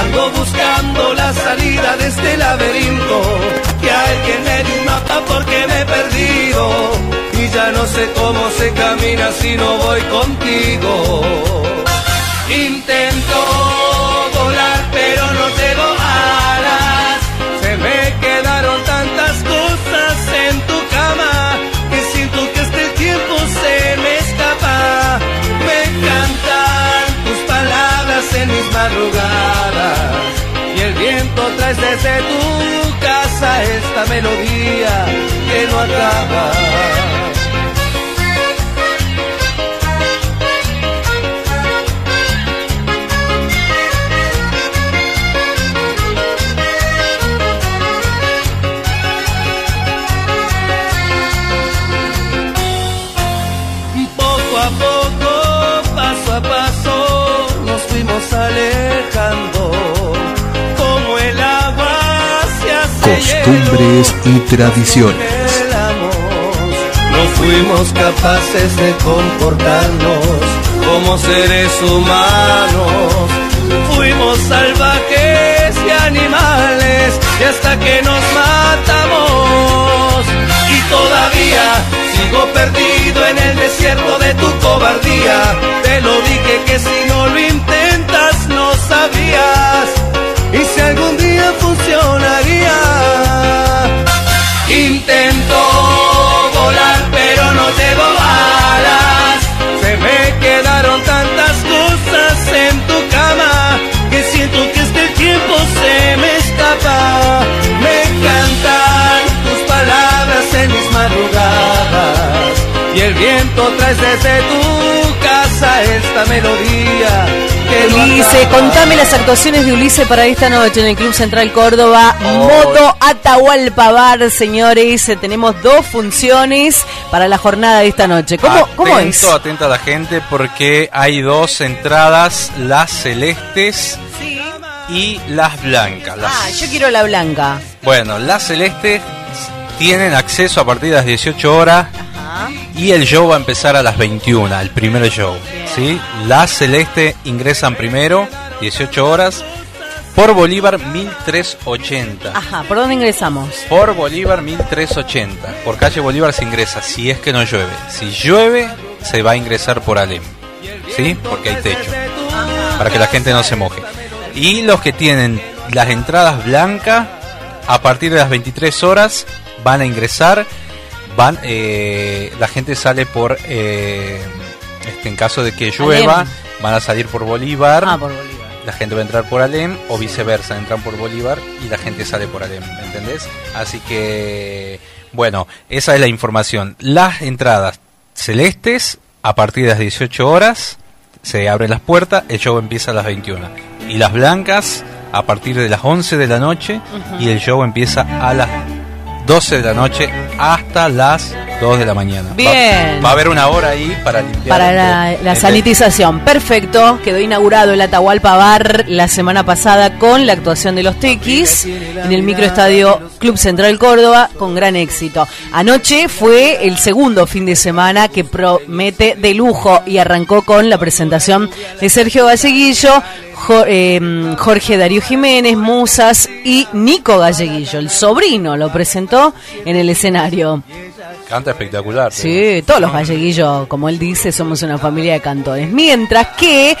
[SPEAKER 8] ando buscando la salida de este laberinto. Que alguien me dé un mapa porque me he perdido. Y ya no sé cómo se camina si no voy contigo. Intento volar pero no tengo alas. Se me quedaron tantas cosas en tu cama que siento que este tiempo se me escapa. Me encantan tus palabras en mis madrugadas desde tu casa esta melodía que no acaba.
[SPEAKER 4] Costumbres y tradiciones.
[SPEAKER 8] No fuimos capaces de comportarnos como seres humanos. Fuimos salvajes y animales y hasta que nos matamos. Y todavía sigo perdido en el desierto de tu cobardía. Te lo dije que si no lo intentas y el viento trae desde tu casa esta melodía. no
[SPEAKER 9] Ulises, contame las actuaciones de Ulises para esta noche en el Club Central Córdoba. Moto Atahualpa Bar, señores. Tenemos dos funciones para la jornada de esta noche. ¿Cómo, ¿cómo es?
[SPEAKER 1] Atento, atenta a la gente porque hay dos entradas, las celestes y las blancas. Las-
[SPEAKER 9] Ah, yo quiero la blanca.
[SPEAKER 1] Bueno, las celestes tienen acceso a partir de las 18 horas y el show va a empezar a las 21, el primer show. ¿sí? Las celestes ingresan primero, 18 horas, por Bolívar 1380.
[SPEAKER 9] Ajá, ¿por dónde ingresamos?
[SPEAKER 1] Por Bolívar 1380. Por calle Bolívar se ingresa si es que no llueve. Si llueve, se va a ingresar por Alem. ¿Sí? Porque hay techo. Para que la gente no se moje. Y los que tienen las entradas blancas, a partir de las 23 horas, van a ingresar. Van, eh, la gente sale por, eh, este, en caso de que llueva,
[SPEAKER 9] Alem.
[SPEAKER 1] van a salir por Bolívar.
[SPEAKER 9] Ah, por Bolívar.
[SPEAKER 1] La gente va a entrar por Alem o viceversa, entran por Bolívar y la gente sale por Alem, ¿me entendés? Así que, bueno, esa es la información. Las entradas celestes, a partir de las 18 horas, se abren las puertas, el show empieza a las 21. Y las blancas, a partir de las 11 de la noche, y el show empieza a las 12 de la noche hasta las 2 de la mañana.
[SPEAKER 9] Bien.
[SPEAKER 1] Va, a haber una hora ahí para limpiar.
[SPEAKER 9] Para la, sanitización. Perfecto. Quedó inaugurado el Atahualpa Bar la semana pasada con la actuación de los Tequis en el microestadio Club Central Córdoba con gran éxito. Anoche fue el segundo fin de semana que promete de lujo y arrancó con la presentación de Sergio Galleguillo, Jorge Darío Jiménez, Musas y Nico Galleguillo, el sobrino, lo presentó en el escenario.
[SPEAKER 1] Canta espectacular.
[SPEAKER 9] Sí, todos los galleguillos, como él dice, somos una familia de cantores. Mientras que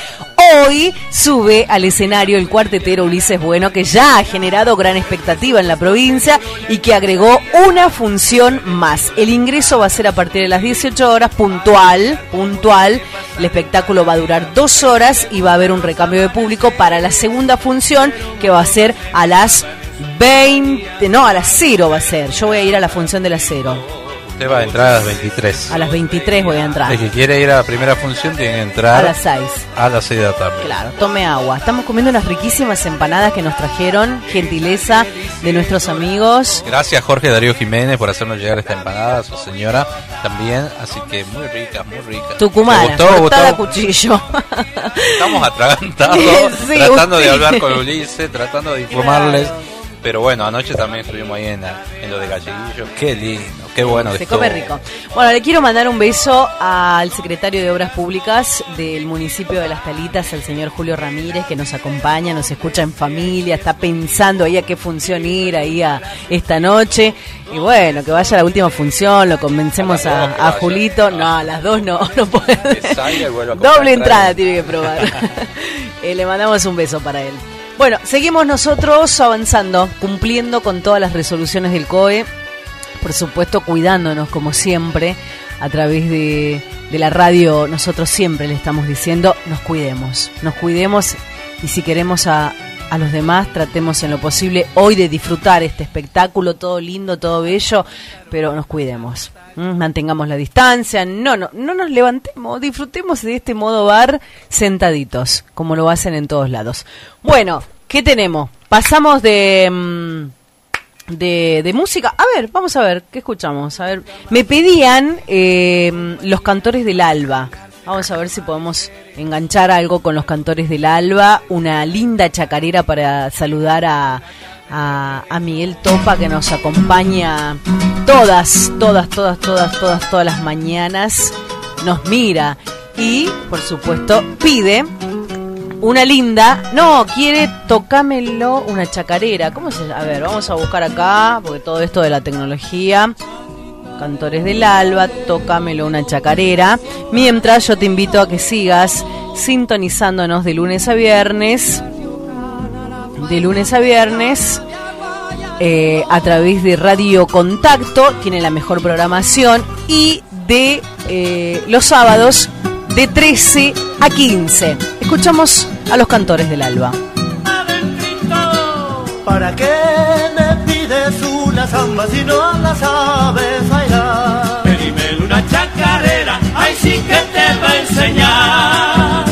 [SPEAKER 9] hoy sube al escenario el cuartetero Ulises Bueno, que ya ha generado gran expectativa en la provincia y que agregó una función más. El ingreso va a ser a partir de las 18 horas, puntual, puntual. El espectáculo va a durar dos horas y va a haber un recambio de público para la segunda función, que va a ser a las 20, no, a las 0 va a ser. Yo voy a ir a la función de las 0.
[SPEAKER 1] Usted va a entrar a las 23.
[SPEAKER 9] A las 23 voy a entrar.
[SPEAKER 1] El que quiere ir a la primera función tiene que entrar
[SPEAKER 9] A las 6.
[SPEAKER 1] a las 6 de la tarde.
[SPEAKER 9] Claro, tome agua. Estamos comiendo unas riquísimas empanadas que nos trajeron, gentileza de nuestros amigos.
[SPEAKER 1] Gracias Jorge Darío Jiménez por hacernos llegar esta empanada, a su señora también, así que muy rica, muy rica.
[SPEAKER 9] Tucumana, cortada a cuchillo.
[SPEAKER 1] Estamos atragantados,
[SPEAKER 9] Sí,
[SPEAKER 1] tratando
[SPEAKER 9] usted.
[SPEAKER 1] de hablar con Ulises, tratando de informarles Pero bueno, anoche también estuvimos ahí en, la- en lo de Galleguillo. Qué lindo, qué bueno.
[SPEAKER 9] Se come rico. Bueno, le quiero mandar un beso al secretario de Obras Públicas del municipio de Las Talitas, el señor Julio Ramírez, que nos acompaña, nos escucha en familia, está pensando ahí a qué función ir ahí a esta noche. Y bueno, que vaya a la última función, lo convencemos
[SPEAKER 1] A
[SPEAKER 9] a, a. Julito. No, a las dos no, no puede. Doble entrada tiene que probar. Eh, le mandamos un beso para él. Bueno, seguimos nosotros avanzando, cumpliendo con todas las resoluciones del COE, por supuesto cuidándonos como siempre a través de, la radio. Nosotros siempre le estamos diciendo, nos cuidemos, nos cuidemos y si queremos a, a los demás, tratemos en lo posible hoy de disfrutar este espectáculo, todo lindo, todo bello, pero nos cuidemos. Mantengamos la distancia, no, no, no nos levantemos, disfrutemos de este modo bar sentaditos, como lo hacen en todos lados. Bueno, ¿qué tenemos? Pasamos de... mm, de, de música. A ver, vamos a ver, ¿qué escuchamos? A ver, me pedían eh, los cantores del alba. Vamos a ver si podemos enganchar algo con los cantores del alba. Una linda chacarera para saludar a, a, Miguel Topa que nos acompaña todas, todas, todas, todas, todas, todas las mañanas. Nos mira y, por supuesto, pide una linda, no, quiere tocámelo una chacarera. ¿Cómo se A ver, vamos a buscar acá, porque todo esto de la tecnología. Cantores del Alba, tócamelo una chacarera. Mientras yo te invito a que sigas sintonizándonos de lunes a viernes. De lunes a viernes. eh, a través de Radio Contacto, tiene la mejor programación. Y de eh, los sábados de 13 a 15. Escuchamos a los cantores del Alba.
[SPEAKER 8] ¿Para qué me pides una no la sabes
[SPEAKER 11] sí que te va a enseñar.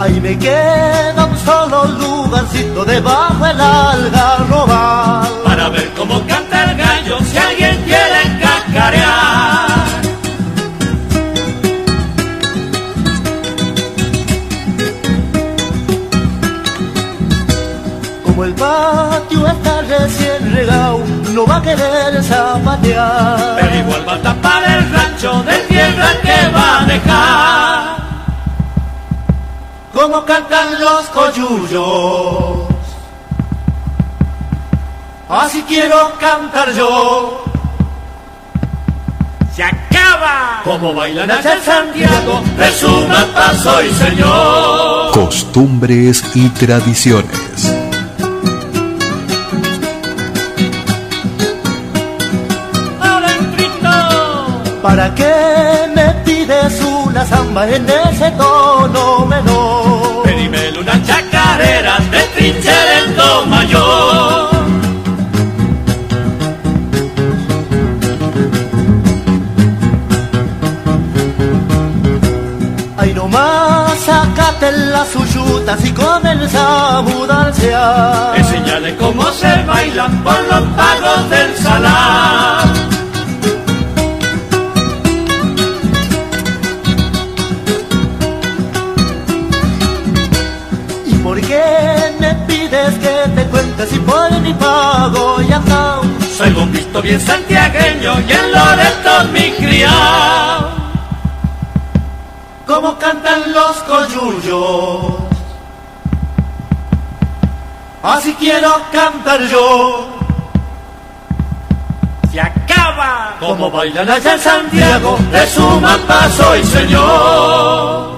[SPEAKER 8] Ahí me queda un solo lugarcito debajo del algarrobal.
[SPEAKER 11] Para ver cómo canta el gallo si alguien quiere cacarear.
[SPEAKER 8] No va a querer zapatear.
[SPEAKER 11] Pero igual va a tapar el rancho de tierra que va a dejar.
[SPEAKER 8] Como cantan los coyullos. Así quiero cantar yo.
[SPEAKER 11] Se acaba. Como bailan allá en Santiago, resuma paso y señor.
[SPEAKER 4] Costumbres y tradiciones.
[SPEAKER 8] ¿Para qué me pides una samba en ese tono menor?
[SPEAKER 11] Pedimelo una chacarera de trinchera en do mayor.
[SPEAKER 8] Ay, nomás sácate las suyutas y comienza a mudarse.
[SPEAKER 11] Enseñale cómo se baila por los pagos del salar.
[SPEAKER 8] Cuente si por mi pago ya está?
[SPEAKER 11] Soy un visto bien santiagueño y en Loreto mi criado.
[SPEAKER 8] Como cantan los coyullos. Así quiero cantar yo.
[SPEAKER 11] Se acaba. Como bailan allá en Santiago, resuman paso y señor.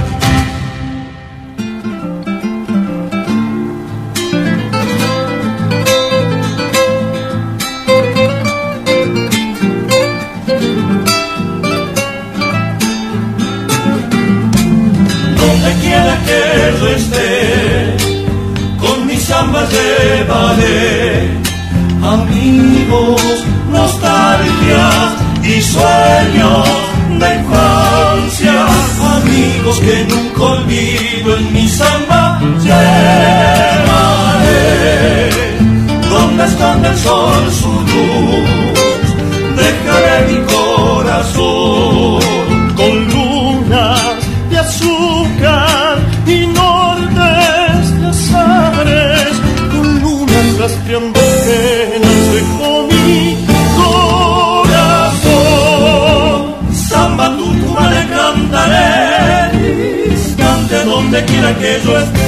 [SPEAKER 11] que
[SPEAKER 8] yo esté.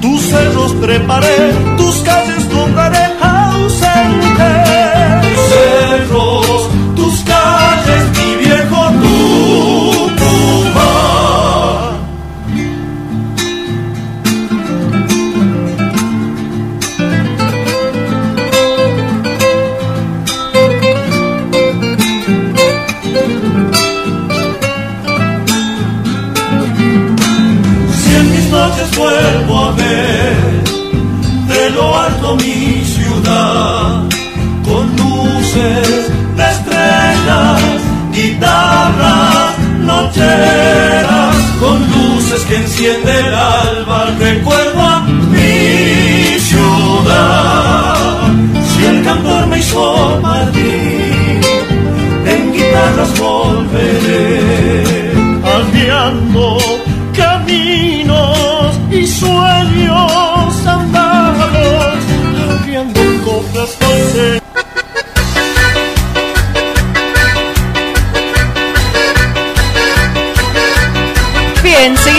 [SPEAKER 17] Tus cerros treparé,
[SPEAKER 8] que enciende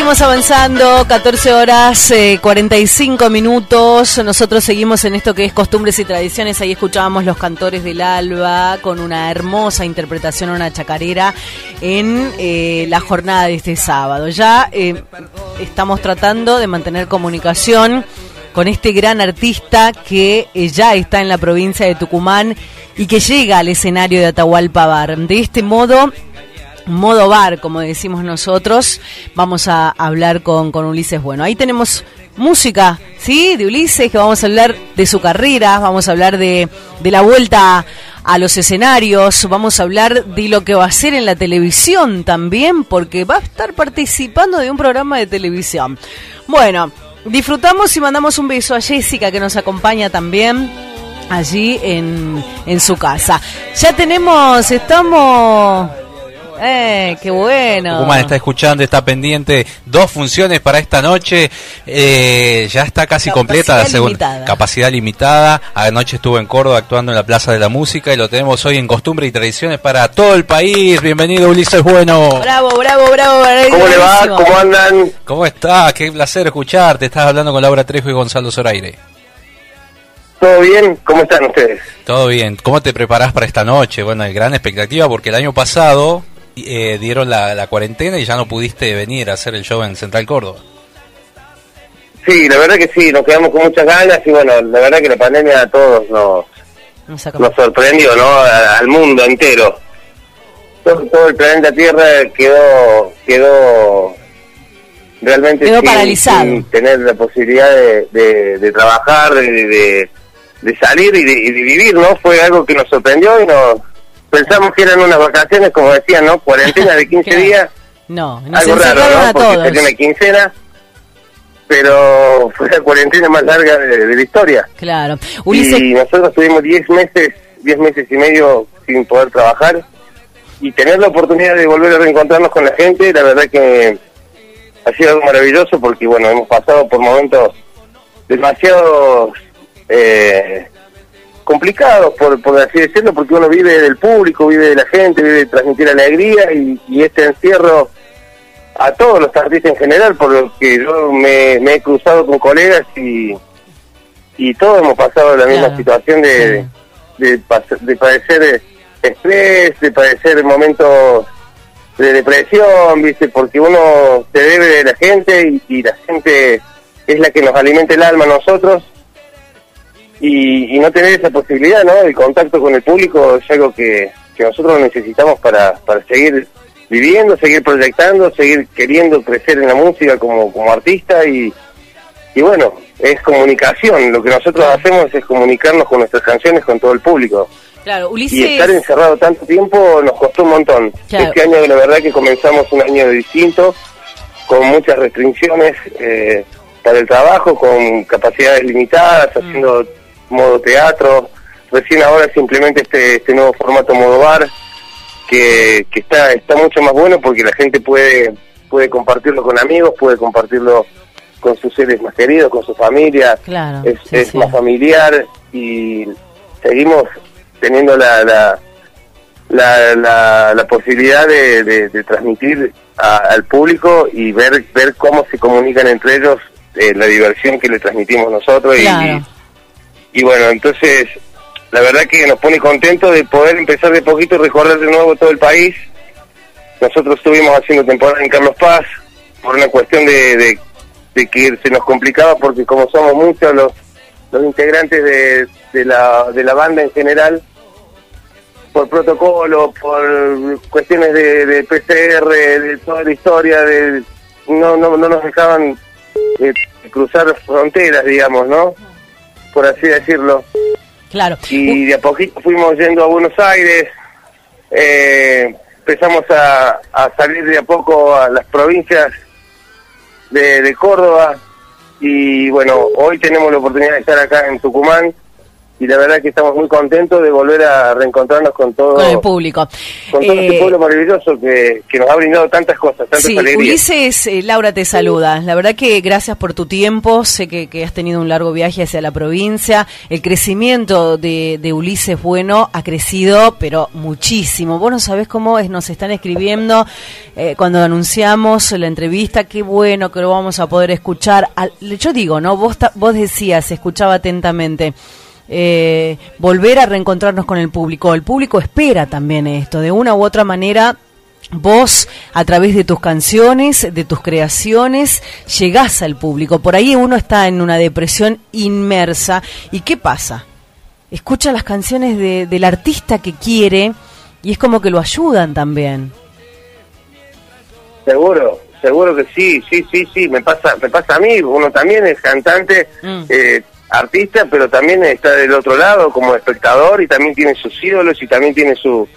[SPEAKER 9] seguimos avanzando, 14 horas eh, 45 minutos. Nosotros seguimos en esto que es costumbres y tradiciones. Ahí escuchábamos los cantores del alba con una hermosa interpretación, una chacarera en eh, la jornada de este sábado. Ya eh, estamos tratando de mantener comunicación con este gran artista que eh, ya está en la provincia de Tucumán y que llega al escenario de Atahualpa Bar. De este modo modo bar, como decimos nosotros, vamos a hablar con, con Ulises Bueno. Ahí tenemos música, ¿sí? De Ulises, que vamos a hablar de su carrera, vamos a hablar de, de la vuelta a los escenarios, vamos a hablar de lo que va a hacer en la televisión también, porque va a estar participando de un programa de televisión. Bueno, disfrutamos y mandamos un beso a Jessica, que nos acompaña también allí en, en su casa. Ya tenemos, estamos... Eh, qué bueno.
[SPEAKER 1] Tucumán está escuchando, está pendiente. Dos funciones para esta noche. Eh, ya está casi
[SPEAKER 9] Capacidad
[SPEAKER 1] completa la segunda.
[SPEAKER 9] limitada.
[SPEAKER 1] Capacidad limitada. Anoche estuvo en Córdoba actuando en la Plaza de la Música y lo tenemos hoy en Costumbre y Tradiciones para todo el país. Bienvenido, Ulises Bueno.
[SPEAKER 9] Bravo, bravo, bravo.
[SPEAKER 1] ¿Cómo le va? ¿Cómo andan? ¿Cómo está? Qué placer escucharte. Estás hablando con Laura Trejo y Gonzalo Zoraire.
[SPEAKER 18] ¿Todo bien? ¿Cómo están ustedes?
[SPEAKER 1] Todo bien. ¿Cómo te preparás para esta noche? Bueno, hay gran expectativa porque el año pasado eh, dieron la, la cuarentena y ya no pudiste venir a hacer el show en Central Córdoba.
[SPEAKER 18] Sí, la verdad que sí, nos quedamos con muchas ganas y bueno, la verdad que la pandemia a todos nos, nos sorprendió, ¿no? A- al mundo entero. Todo, todo el planeta Tierra quedó quedó realmente
[SPEAKER 9] Quedó
[SPEAKER 18] sin,
[SPEAKER 9] paralizado.
[SPEAKER 18] sin tener la posibilidad de, de- de trabajar, de, de- de salir y de, y de vivir, ¿no? Fue algo que nos sorprendió y nos pensamos que eran unas vacaciones, como decían, ¿no? Cuarentena de 15 días.
[SPEAKER 9] No, nos
[SPEAKER 18] algo raro, ¿no?
[SPEAKER 9] a
[SPEAKER 18] Porque sería una quincena, pero fue la cuarentena más larga de, de la historia.
[SPEAKER 9] Claro. Ulises,
[SPEAKER 18] Y nosotros tuvimos 10 meses, 10 meses y medio sin poder trabajar y tener la oportunidad de volver a reencontrarnos con la gente, la verdad que ha sido algo maravilloso porque, bueno, hemos pasado por momentos demasiado eh, complicados, por, por así decirlo, porque uno vive del público, vive de la gente, vive de transmitir alegría y, y este encierro a todos los artistas en general, por lo que yo me, me he cruzado con colegas y, y todos hemos pasado la misma
[SPEAKER 9] Claro,
[SPEAKER 18] situación de, de padecer estrés, de padecer momentos de depresión, ¿viste? Porque uno se debe de la gente y, y la gente es la que nos alimenta el alma a nosotros y, y no tener esa posibilidad, ¿no? El contacto con el público es algo que, que nosotros necesitamos para, para seguir viviendo, seguir proyectando, seguir queriendo crecer en la música como, como artista y, y bueno, es comunicación. Lo que nosotros hacemos es comunicarnos con nuestras canciones con todo el público.
[SPEAKER 9] Claro,
[SPEAKER 18] Y
[SPEAKER 9] Ulises.
[SPEAKER 18] estar encerrado tanto tiempo nos costó un montón.
[SPEAKER 9] Claro.
[SPEAKER 18] Este año la verdad que comenzamos un año distinto, con muchas restricciones eh, para el trabajo, con capacidades limitadas,
[SPEAKER 9] Mm.
[SPEAKER 18] haciendo modo teatro. Recién ahora simplemente este, este nuevo formato modo bar, que, que está, está mucho más bueno porque la gente puede, puede compartirlo con amigos, puede compartirlo con sus seres más queridos, con su familia
[SPEAKER 9] Claro.
[SPEAKER 18] es,
[SPEAKER 9] sí,
[SPEAKER 18] es
[SPEAKER 9] sí.
[SPEAKER 18] más familiar y seguimos teniendo la la, la, la, la posibilidad de, de- de transmitir a- al público y ver ver cómo se comunican entre ellos eh, la diversión que le transmitimos nosotros
[SPEAKER 9] Claro.
[SPEAKER 18] y, y bueno entonces la verdad que nos pone contentos de poder empezar de poquito y recorrer de nuevo todo el país nosotros estuvimos haciendo temporada en Carlos Paz por una cuestión de, de, que se nos complicaba porque como somos muchos los, los integrantes de, la, banda en general, por protocolo, por cuestiones de, de PCR, de toda la historia, de no, no, no nos dejaban eh, cruzar fronteras, digamos, ¿no? Por así decirlo.
[SPEAKER 9] Claro.
[SPEAKER 18] Y de a poquito fuimos yendo a Buenos Aires, eh, empezamos a, a salir de a poco a las provincias de, de Córdoba y bueno, hoy tenemos la oportunidad de estar acá en Tucumán y la verdad que estamos muy contentos de volver a reencontrarnos con todo,
[SPEAKER 9] Con el público.
[SPEAKER 18] con todo
[SPEAKER 9] Eh,
[SPEAKER 18] este pueblo maravilloso que, que nos ha brindado tantas cosas, tantas
[SPEAKER 9] Sí,
[SPEAKER 18] alegrías.
[SPEAKER 9] Ulises, eh, Laura te saluda. La verdad que gracias por tu tiempo. Sé que, que has tenido un largo viaje hacia la provincia. El crecimiento de, de Ulises Bueno ha crecido, pero muchísimo. Vos no sabés cómo es, nos están escribiendo eh, cuando anunciamos la entrevista. Qué bueno que lo vamos a poder escuchar. Al- yo digo, ¿no? Vos, ta- vos decías, escuchaba atentamente. Eh, volver a reencontrarnos con el público. El público espera también esto, de una u otra manera. Vos, a través de tus canciones, de tus creaciones, llegás al público. Por ahí uno está en una depresión inmersa. ¿Y qué pasa? Escucha las canciones de- del artista que quiere y es como que lo ayudan también.
[SPEAKER 18] Seguro, seguro que sí, sí, sí, sí, me pasa, me pasa a mí, uno también es cantante,
[SPEAKER 9] Mm.
[SPEAKER 18] eh, artista, pero también está del otro lado como espectador y también tiene sus ídolos y también tiene su,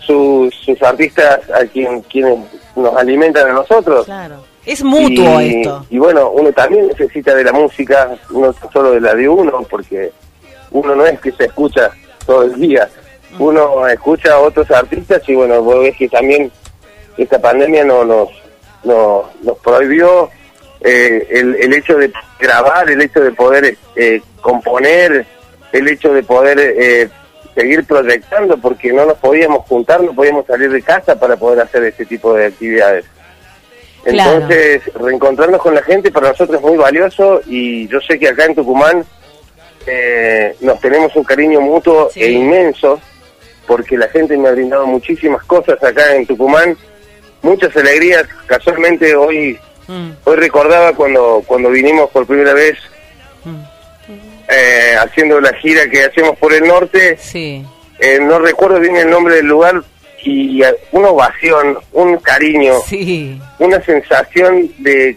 [SPEAKER 18] su- sus artistas a quien, quienes nos alimentan a nosotros.
[SPEAKER 9] Claro. Es mutuo
[SPEAKER 18] y,
[SPEAKER 9] esto.
[SPEAKER 18] Y bueno, uno también necesita de la música, no solo de la de uno, porque uno no es que se escucha todo el día, uno escucha a otros artistas y bueno, vos ves que también esta pandemia no nos, no- nos prohibió eh, el, el hecho de grabar, el hecho de poder eh, componer, el hecho de poder eh, seguir proyectando, porque no nos podíamos juntar, no podíamos salir de casa para poder hacer este tipo de actividades.
[SPEAKER 9] Claro.
[SPEAKER 18] Entonces, reencontrarnos con la gente para nosotros es muy valioso y yo sé que acá en Tucumán eh, nos tenemos un cariño mutuo e inmenso porque la gente me ha brindado muchísimas cosas acá en Tucumán, muchas alegrías. Casualmente hoy hoy recordaba cuando cuando vinimos por primera vez eh, haciendo la gira que hacemos por el norte.
[SPEAKER 9] Sí.
[SPEAKER 18] Eh, no recuerdo bien el nombre del lugar y una ovación, un cariño,
[SPEAKER 9] Sí.
[SPEAKER 18] una sensación de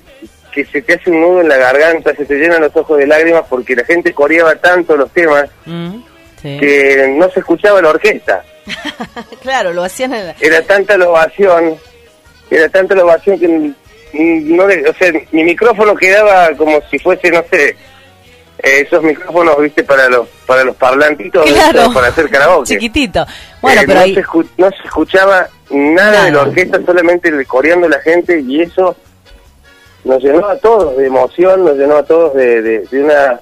[SPEAKER 18] que se te hace un nudo en la garganta, se te llenan los ojos de lágrimas porque la gente coreaba tanto los temas
[SPEAKER 9] Mm, sí.
[SPEAKER 18] que no se escuchaba la orquesta.
[SPEAKER 9] Claro, lo hacían en la-
[SPEAKER 18] Era tanta la ovación, era tanta la ovación que mm, no, le- o sea, mi micrófono quedaba como si fuese, no sé, eh, esos micrófonos, viste, para los para los parlantitos,
[SPEAKER 9] Claro.
[SPEAKER 18] para hacer karaoke.
[SPEAKER 9] Chiquitito. Bueno,
[SPEAKER 18] Eh,
[SPEAKER 9] pero
[SPEAKER 18] no,
[SPEAKER 9] ahí...
[SPEAKER 18] se no se escuchaba nada, de la orquesta, solamente el coreando la gente y eso nos llenó a todos de emoción, nos llenó a todos de, de- de una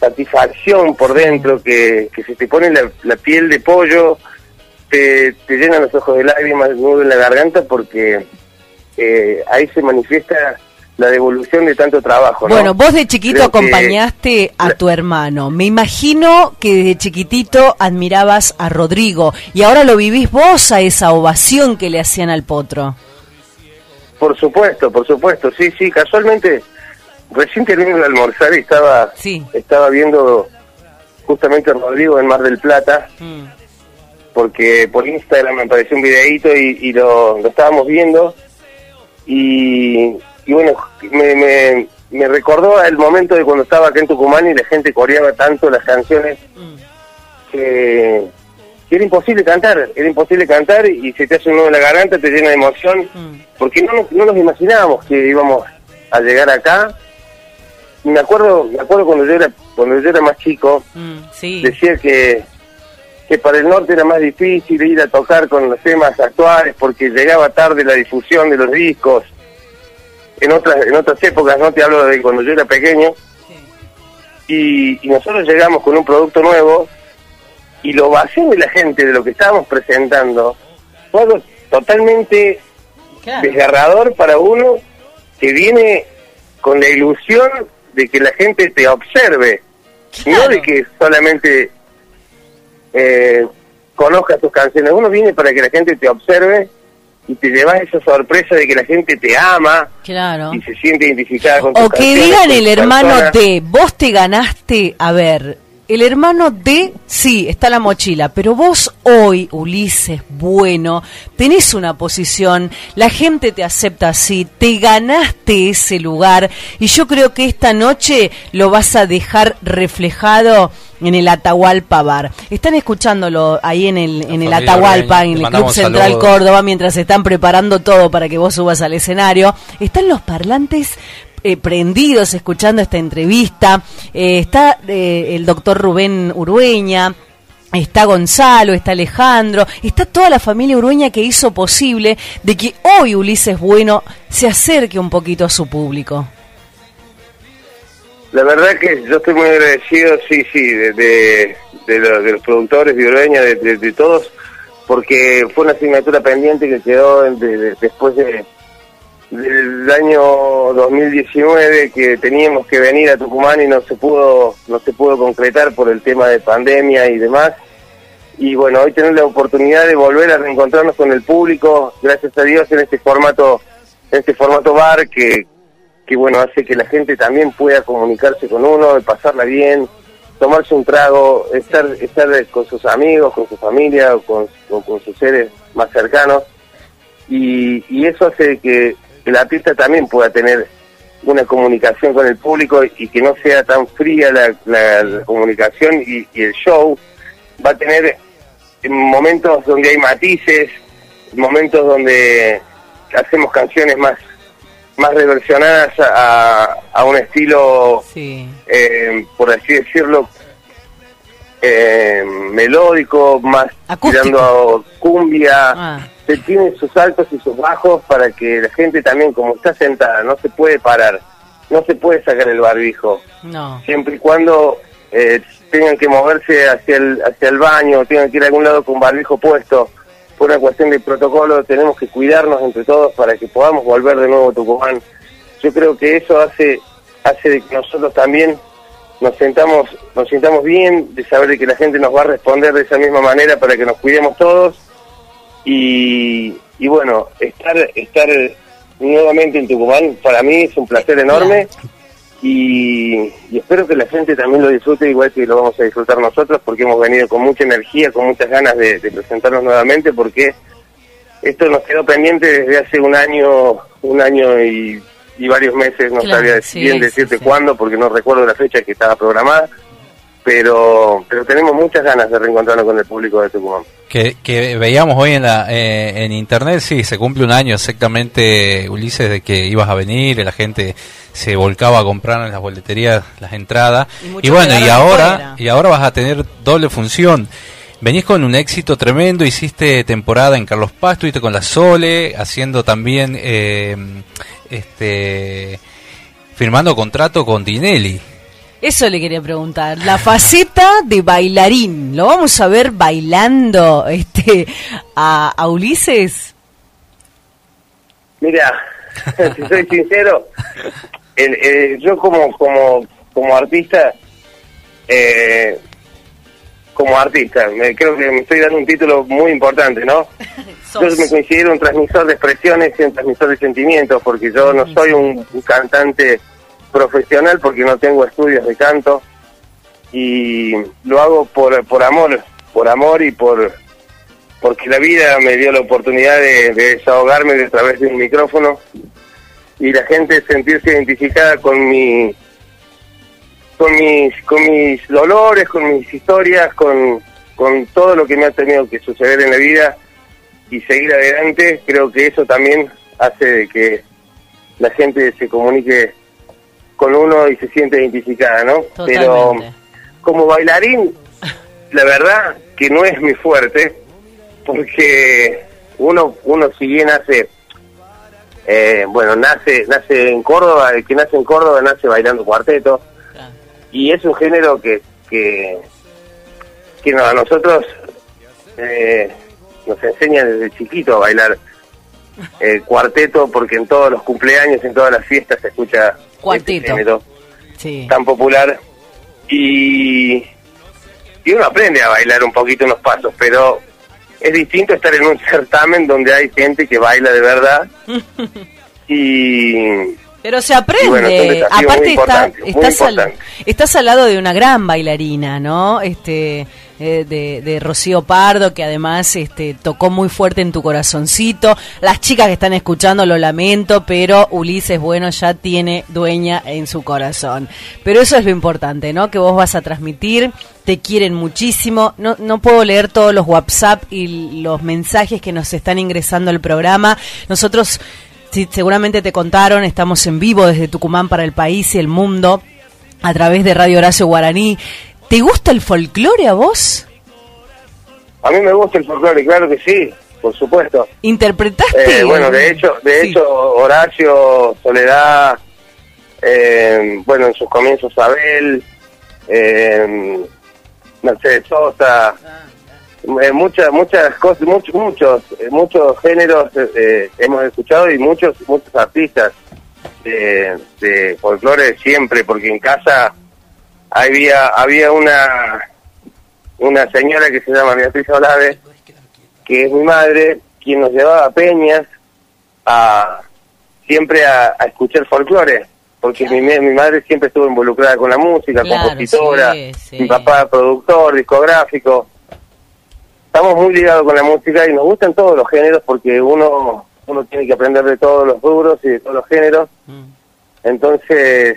[SPEAKER 18] satisfacción por dentro que, que se te pone la, la piel de pollo, te, te llenan los ojos de lágrimas, nudo en la garganta porque eh, ahí se manifiesta la devolución de tanto trabajo. ¿no?
[SPEAKER 9] Bueno, vos de chiquito
[SPEAKER 18] Creo que-
[SPEAKER 9] acompañaste a tu hermano. Me imagino que desde chiquitito admirabas a Rodrigo y ahora lo vivís vos a esa ovación que le hacían al potro.
[SPEAKER 18] Por supuesto, por supuesto, sí, sí, casualmente recién terminé de almorzar y estaba, estaba viendo justamente a Rodrigo en Mar del Plata, porque por Instagram me apareció un videíto y, y lo, lo estábamos viendo y, y bueno, me, me, me recordó el momento de cuando estaba acá en Tucumán y la gente coreaba tanto las canciones que, que era imposible cantar, era imposible cantar y se te hace un nudo en la garganta, te llena de emoción, porque no, nos- no nos imaginábamos que íbamos a llegar acá. Y me acuerdo, me acuerdo cuando yo era, cuando yo era más chico,
[SPEAKER 9] Sí.
[SPEAKER 18] decía que, que para el norte era más difícil ir a tocar con los temas actuales porque llegaba tarde la difusión de los discos. En otras, en otras épocas, no te hablo de cuando yo era pequeño. Y, y nosotros llegamos con un producto nuevo y lo vacío de la gente de lo que estábamos presentando fue algo totalmente desgarrador para uno que viene con la ilusión de que la gente te observe, no de que solamente eh, conozca tus canciones. Uno viene para que la gente te observe y te llevas esa sorpresa de que la gente te ama
[SPEAKER 9] Claro.
[SPEAKER 18] y se siente identificada con tus
[SPEAKER 9] O que
[SPEAKER 18] canciones,
[SPEAKER 9] digan el hermano
[SPEAKER 18] persona.
[SPEAKER 9] de, vos te ganaste, a ver, el hermano de, sí, está la mochila, pero vos hoy, Ulises, bueno, tenés una posición, la gente te acepta así, te ganaste ese lugar y yo creo que esta noche lo vas a dejar reflejado en el Atahualpa Bar. Están escuchándolo ahí en el, en el Atahualpa, en el Club Central
[SPEAKER 1] saludos.
[SPEAKER 9] Córdoba, mientras están preparando todo para que vos subas al escenario. Están los parlantes eh, prendidos escuchando esta entrevista. Eh, está eh, el doctor Rubén Urueña. Está Gonzalo, está Alejandro, está toda la familia Urueña que hizo posible de que hoy Ulises Bueno se acerque un poquito a su público.
[SPEAKER 18] La verdad que yo estoy muy agradecido, sí, sí, de, de, de lo- de los productores de Urueña, de, todos, porque fue una asignatura pendiente que quedó después de, del año 2019 que teníamos que venir a Tucumán y no se pudo no se pudo concretar por el tema de pandemia y demás. Y bueno, hoy tener la oportunidad de volver a reencontrarnos con el público, gracias a Dios en este formato en este formato bar que que bueno hace que la gente también pueda comunicarse con uno, pasarla bien, tomarse un trago, estar estar con sus amigos, con su familia, o con, o con sus seres más cercanos y, y eso hace que, que la artista también pueda tener una comunicación con el público y que no sea tan fría la, la- la comunicación y, y el show. Va a tener momentos donde hay matices, momentos donde hacemos canciones más más reversionadas a, a un estilo, eh, por así decirlo, eh, melódico, más tirando a cumbia. Se tiene sus altos y sus bajos para que la gente también, como está sentada, no se puede parar, no se puede sacar el barbijo.
[SPEAKER 9] No.
[SPEAKER 18] Siempre y cuando eh, tengan que moverse hacia el, hacia el baño, tengan que ir a algún lado con barbijo puesto, por una cuestión de protocolo, tenemos que cuidarnos entre todos para que podamos volver de nuevo a Tucumán. Yo creo que eso hace, hace de que nosotros también nos sentamos, nos sintamos bien, de saber de que la gente nos va a responder de esa misma manera para que nos cuidemos todos. Y, y bueno, estar, estar nuevamente en Tucumán para mí es un placer enorme. Y, y espero que la gente también lo disfrute igual que lo vamos a disfrutar nosotros porque hemos venido con mucha energía, con muchas ganas de, de presentarnos nuevamente porque esto nos quedó pendiente desde hace un año, un año y, y varios meses, no
[SPEAKER 9] Claro,
[SPEAKER 18] sabría
[SPEAKER 9] sí,
[SPEAKER 18] bien
[SPEAKER 9] sí,
[SPEAKER 18] decirte cuándo porque no recuerdo la fecha que estaba programada, pero pero tenemos muchas ganas de reencontrarnos con el público de Tucumán.
[SPEAKER 1] Que, que veíamos hoy en, la, eh, en internet, sí, se cumple un año exactamente, Ulises, de que ibas a venir, y la gente se volcaba a comprar en las boleterías las entradas.
[SPEAKER 9] Y
[SPEAKER 1] bueno, y ahora, y ahora vas a tener doble función. Venís con un éxito tremendo, hiciste temporada en Carlos Paz, estuviste con la Sole, haciendo también, eh, este, firmando contrato con Dinelli.
[SPEAKER 9] Eso le quería preguntar. La faceta de bailarín, ¿lo vamos a ver bailando este a, a Ulises?
[SPEAKER 18] Mira, si soy sincero, el- el- yo como como como artista, eh, como artista, me, creo que me estoy dando un título muy importante, ¿no? Yo me considero un transmisor de expresiones y un transmisor de sentimientos, porque yo no soy un, un cantante profesional, porque no tengo estudios de canto, y lo hago por, por amor, por amor y por porque la vida me dio la oportunidad de, de desahogarme a través de un micrófono y la gente sentirse identificada con mi con mis con mis dolores, con mis historias, con, con todo lo que me ha tenido que suceder en la vida y seguir adelante, creo que eso también hace de que la gente se comunique con uno y se siente identificada, ¿no? Pero como bailarín, la verdad que no es mi fuerte, porque uno, uno si bien hace, eh, bueno, nace, nace en Córdoba, el que nace en Córdoba nace bailando cuarteto, y es un género que, que, que no, a nosotros eh, nos enseña desde chiquito a bailar eh, cuarteto, porque en todos los cumpleaños, en todas las fiestas se escucha este
[SPEAKER 9] Cuarteto.
[SPEAKER 18] género
[SPEAKER 9] Sí.
[SPEAKER 18] tan popular y, y uno aprende a bailar un poquito unos pasos, pero es distinto estar en un certamen donde hay gente que baila de verdad y
[SPEAKER 9] Pero se aprende.
[SPEAKER 18] Bueno, es
[SPEAKER 9] Aparte está, estás, al, estás al lado de una gran bailarina, ¿no? Este eh, de, Rocío Pardo, que además este, tocó muy fuerte en tu corazoncito. Las chicas que están escuchando lo lamento, pero Ulises Bueno ya tiene dueña en su corazón. Pero eso es lo importante, ¿no? Que vos vas a transmitir, te quieren muchísimo. No, no puedo leer todos los WhatsApp y los mensajes que nos están ingresando al programa. Nosotros Sí, seguramente te contaron, estamos en vivo desde Tucumán para el país y el mundo a través de Radio Horacio Guaraní. ¿Te gusta el folclore a vos?
[SPEAKER 18] a mí me gusta el folclore, claro que sí, por supuesto.
[SPEAKER 9] ¿Interpretaste?
[SPEAKER 18] Eh, bueno, de hecho, de hecho Horacio, Soledad, eh, bueno, en sus comienzos Abel, eh, Mercedes Sosa, eh, muchas muchas cosas, muchos muchos eh, muchos géneros hemos escuchado y muchos muchos artistas de, de folclore siempre, porque en casa había había una una señora que se llama Beatriz Olave, que es mi madre, quien nos llevaba a peñas a siempre a, a escuchar folclore, porque mi, mi madre siempre estuvo involucrada con la música,
[SPEAKER 9] Claro,
[SPEAKER 18] compositora,
[SPEAKER 9] sí, sí.
[SPEAKER 18] mi papá productor, discográfico. Estamos muy ligados con la música y nos gustan todos los géneros porque uno uno tiene que aprender de todos los rubros y de todos los géneros. Entonces,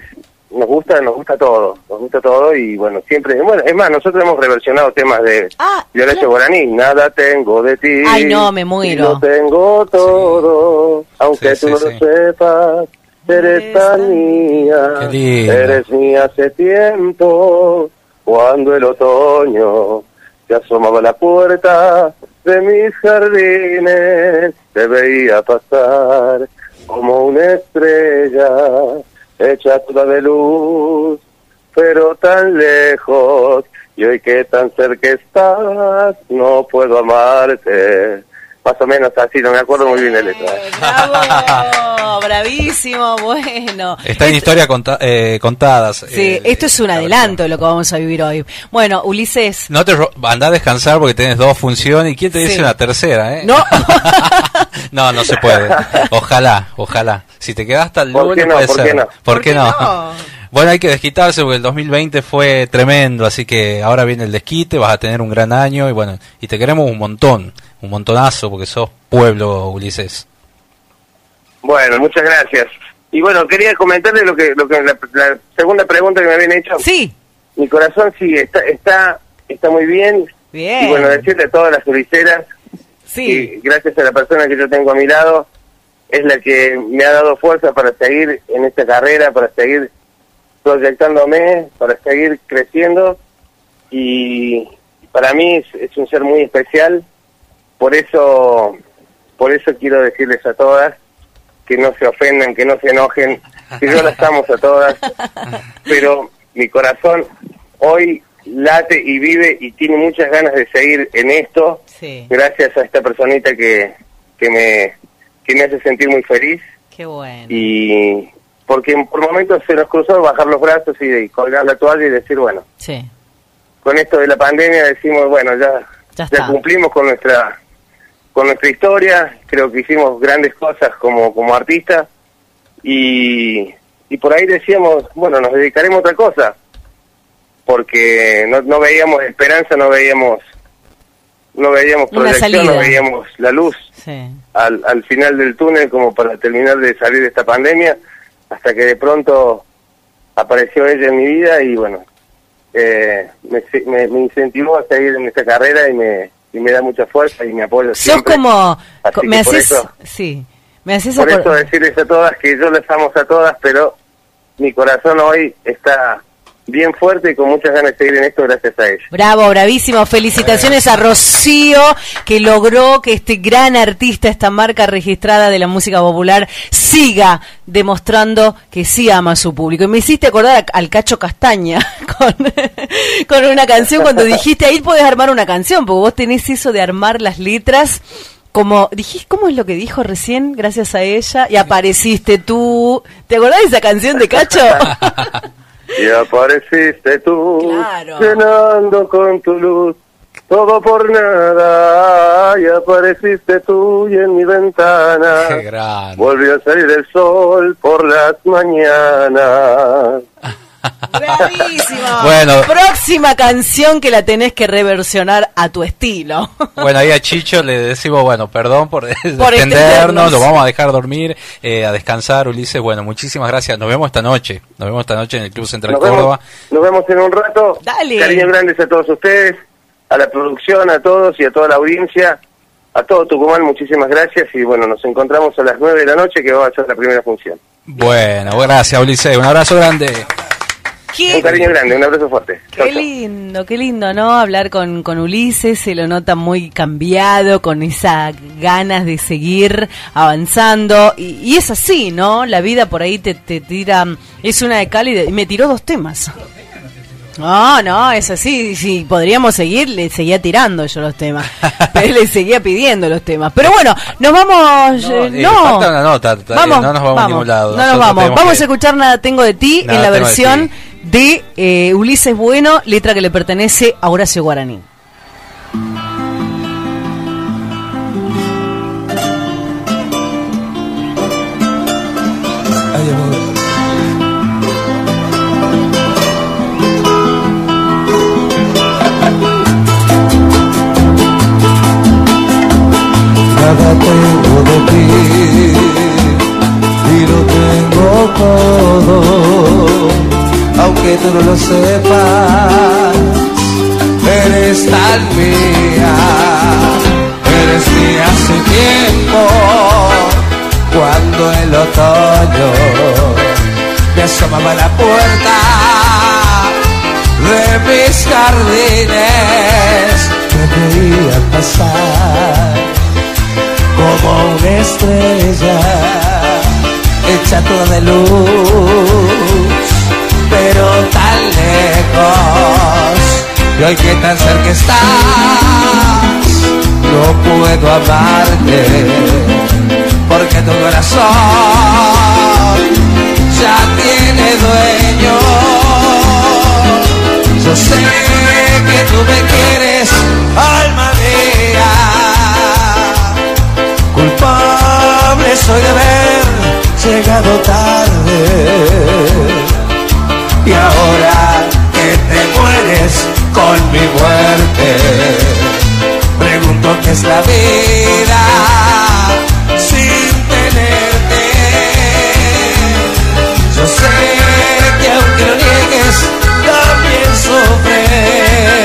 [SPEAKER 18] nos gusta, nos gusta todo, nos gusta todo y bueno, siempre, bueno, es más, nosotros hemos reversionado temas de
[SPEAKER 9] Ah,
[SPEAKER 18] Horacio Guaraní, nada tengo de ti.
[SPEAKER 9] Ay, no, me muero.
[SPEAKER 18] Lo tengo todo, aunque
[SPEAKER 1] Sí,
[SPEAKER 18] tú
[SPEAKER 1] sí,
[SPEAKER 18] no
[SPEAKER 1] sí.
[SPEAKER 18] lo sepas, eres tan mía, eres mía hace tiempo, cuando el otoño se asomaba a la puerta de mis jardines, te veía pasar hecha toda de luz, pero tan lejos, y hoy que tan cerca estás, no puedo amarte. Más o menos así, no me acuerdo muy bien de letra.
[SPEAKER 9] ¡Bravo! ¡Bravísimo! Bueno.
[SPEAKER 1] Está en historia conta- eh, contadas.
[SPEAKER 9] Sí,
[SPEAKER 1] eh,
[SPEAKER 9] esto es un adelanto de lo que vamos a vivir hoy. Bueno, Ulises.
[SPEAKER 1] no te andá a descansar porque tenés dos funciones. ¿Y quién te dice
[SPEAKER 9] Sí.
[SPEAKER 1] una tercera, eh?
[SPEAKER 9] No,
[SPEAKER 1] No, no se puede. Ojalá, ojalá. Si te quedas hasta el
[SPEAKER 18] ¿Por
[SPEAKER 1] lunes
[SPEAKER 18] qué no?
[SPEAKER 1] puede
[SPEAKER 18] ¿Por
[SPEAKER 1] ser.
[SPEAKER 18] qué no?
[SPEAKER 1] ¿Por qué no? Bueno, hay que desquitarse porque el 2020 fue tremendo, así que ahora viene el desquite, vas a tener un gran año y bueno, y te queremos un montón, un montonazo porque sos pueblo, Ulises.
[SPEAKER 18] Bueno, muchas gracias. Y bueno, quería comentarle lo que, lo que la, la segunda pregunta que me habían hecho.
[SPEAKER 9] Sí.
[SPEAKER 18] Mi corazón sí, está, está, está muy bien.
[SPEAKER 9] Bien.
[SPEAKER 18] Y bueno, decirle a todas las turisteras
[SPEAKER 9] Sí.
[SPEAKER 18] gracias a la persona que yo tengo a mi lado, es la que me ha dado fuerza para seguir en esta carrera, para seguir proyectándome, para seguir creciendo. Y para mí es, es un ser muy especial. Por eso, por eso quiero decirles a todas que no se ofendan, que no se enojen, que yo las amo a todas, pero mi corazón hoy late y vive y tiene muchas ganas de seguir en esto,
[SPEAKER 9] Sí.
[SPEAKER 18] gracias a esta personita que, que me que me hace sentir muy feliz.
[SPEAKER 9] Qué bueno.
[SPEAKER 18] y porque por momentos se nos cruzó bajar los brazos y, y colgar la toalla y decir, bueno,
[SPEAKER 9] Sí.
[SPEAKER 18] con esto de la pandemia decimos, bueno, ya,
[SPEAKER 9] Ya
[SPEAKER 18] ya cumplimos con nuestra con nuestra historia, creo que hicimos grandes cosas como, como artistas y, y por ahí decíamos, bueno, nos dedicaremos a otra cosa, porque no, no veíamos esperanza, no veíamos no veíamos proyección, no veíamos la luz
[SPEAKER 9] Sí.
[SPEAKER 18] al, al final del túnel como para terminar de salir de esta pandemia, hasta que de pronto apareció ella en mi vida y bueno, eh, me, me, me incentivó a seguir en esta carrera y me, y me da mucha fuerza y me apoya
[SPEAKER 9] Sos como...
[SPEAKER 18] Así
[SPEAKER 9] me haces...
[SPEAKER 18] eso-
[SPEAKER 9] Sí. Me haces
[SPEAKER 18] Por eso decirles a todas que yo les amo a todas, pero mi corazón hoy está bien fuerte y con muchas ganas de seguir en esto gracias a ella.
[SPEAKER 9] Bravo, bravísimo. Felicitaciones a Rocío, que logró que este gran artista, esta marca registrada de la música popular, siga demostrando que sí ama a su público. Y me hiciste acordar al Cacho Castaña con, con una canción cuando dijiste, ahí podés armar una canción, porque vos tenés eso de armar las letras. Como dijiste, ¿cómo es lo que dijo recién? Gracias a ella. Y apareciste tú. ¿Te acordás de esa canción de Cacho?
[SPEAKER 18] Y apareciste tú,
[SPEAKER 9] Claro.
[SPEAKER 18] llenando con tu luz todo por nada. Y apareciste tú y en mi ventana
[SPEAKER 1] Qué
[SPEAKER 18] volvió a salir el sol por las mañanas.
[SPEAKER 9] Bravísimo.
[SPEAKER 1] Bueno.
[SPEAKER 9] Próxima canción que la tenés que reversionar a tu estilo.
[SPEAKER 1] Bueno, ahí a Chicho le decimos, bueno, perdón por,
[SPEAKER 9] extendernos.
[SPEAKER 1] extendernos, lo vamos a dejar dormir, eh, a descansar, Ulises. Bueno, muchísimas gracias. Nos vemos esta noche. Nos vemos esta noche en el Club Central
[SPEAKER 18] Nos
[SPEAKER 1] Córdoba.
[SPEAKER 18] vemos, nos vemos en un rato.
[SPEAKER 9] Dale.
[SPEAKER 18] Cariños grandes a todos ustedes, a la producción, a todos y a toda la audiencia. A todo Tucumán, muchísimas gracias y bueno, nos encontramos a las 9 de la noche que va a ser la primera función.
[SPEAKER 1] Bueno, gracias, Ulises. Un abrazo grande.
[SPEAKER 18] Un cariño grande, un abrazo fuerte.
[SPEAKER 9] Qué
[SPEAKER 18] chau.
[SPEAKER 9] lindo, qué lindo, ¿no? Hablar con, con Ulises, se lo nota muy cambiado, con esa ganas de seguir avanzando. Y, y es así, ¿no? La vida por ahí te, te tira, es una de cal y, me tiró dos temas. No, no, es así. Si podríamos seguir, le seguía tirando yo los temas. Pero le seguía pidiendo los temas. Pero bueno, nos vamos. eh,
[SPEAKER 1] eh,
[SPEAKER 9] No,
[SPEAKER 1] falta una nota,
[SPEAKER 9] vamos,
[SPEAKER 1] no nos vamos a ningún lado.
[SPEAKER 9] No nos
[SPEAKER 1] Nosotros
[SPEAKER 9] vamos. Vamos
[SPEAKER 1] que-
[SPEAKER 9] a escuchar Nada Tengo de ti
[SPEAKER 1] Nada
[SPEAKER 9] en la versión de eh, Ulises Bueno, letra que le pertenece a Horacio Guaraní.
[SPEAKER 19] Aunque tú no lo sepas. Eres tan mía, eres mía hace tiempo cuando el otoño me asomaba a la puerta de mis jardines me veía pasar como una estrella hecha toda de luz pero tan lejos y hoy que tan cerca estás no puedo amarte porque tu corazón ya tiene dueño. Yo sé que tú me quieres, alma mía. Culpable soy de haber llegado tarde. Y ahora que te mueres con mi muerte, pregunto qué es la vida sin tenerte. Yo sé que aunque lo niegues, también sufres.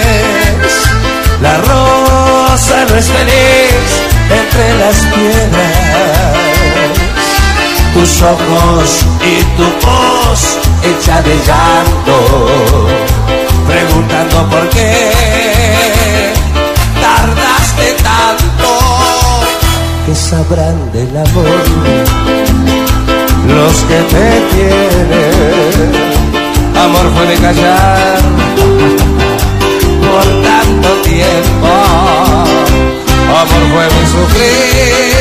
[SPEAKER 19] La rosa no es feliz entre las piedras. Tus ojos y tu voz hecha de llanto, preguntando por qué tardaste tanto que sabrán del amor los que te tienen. Amor fue de callar por tanto tiempo. Amor fue de sufrir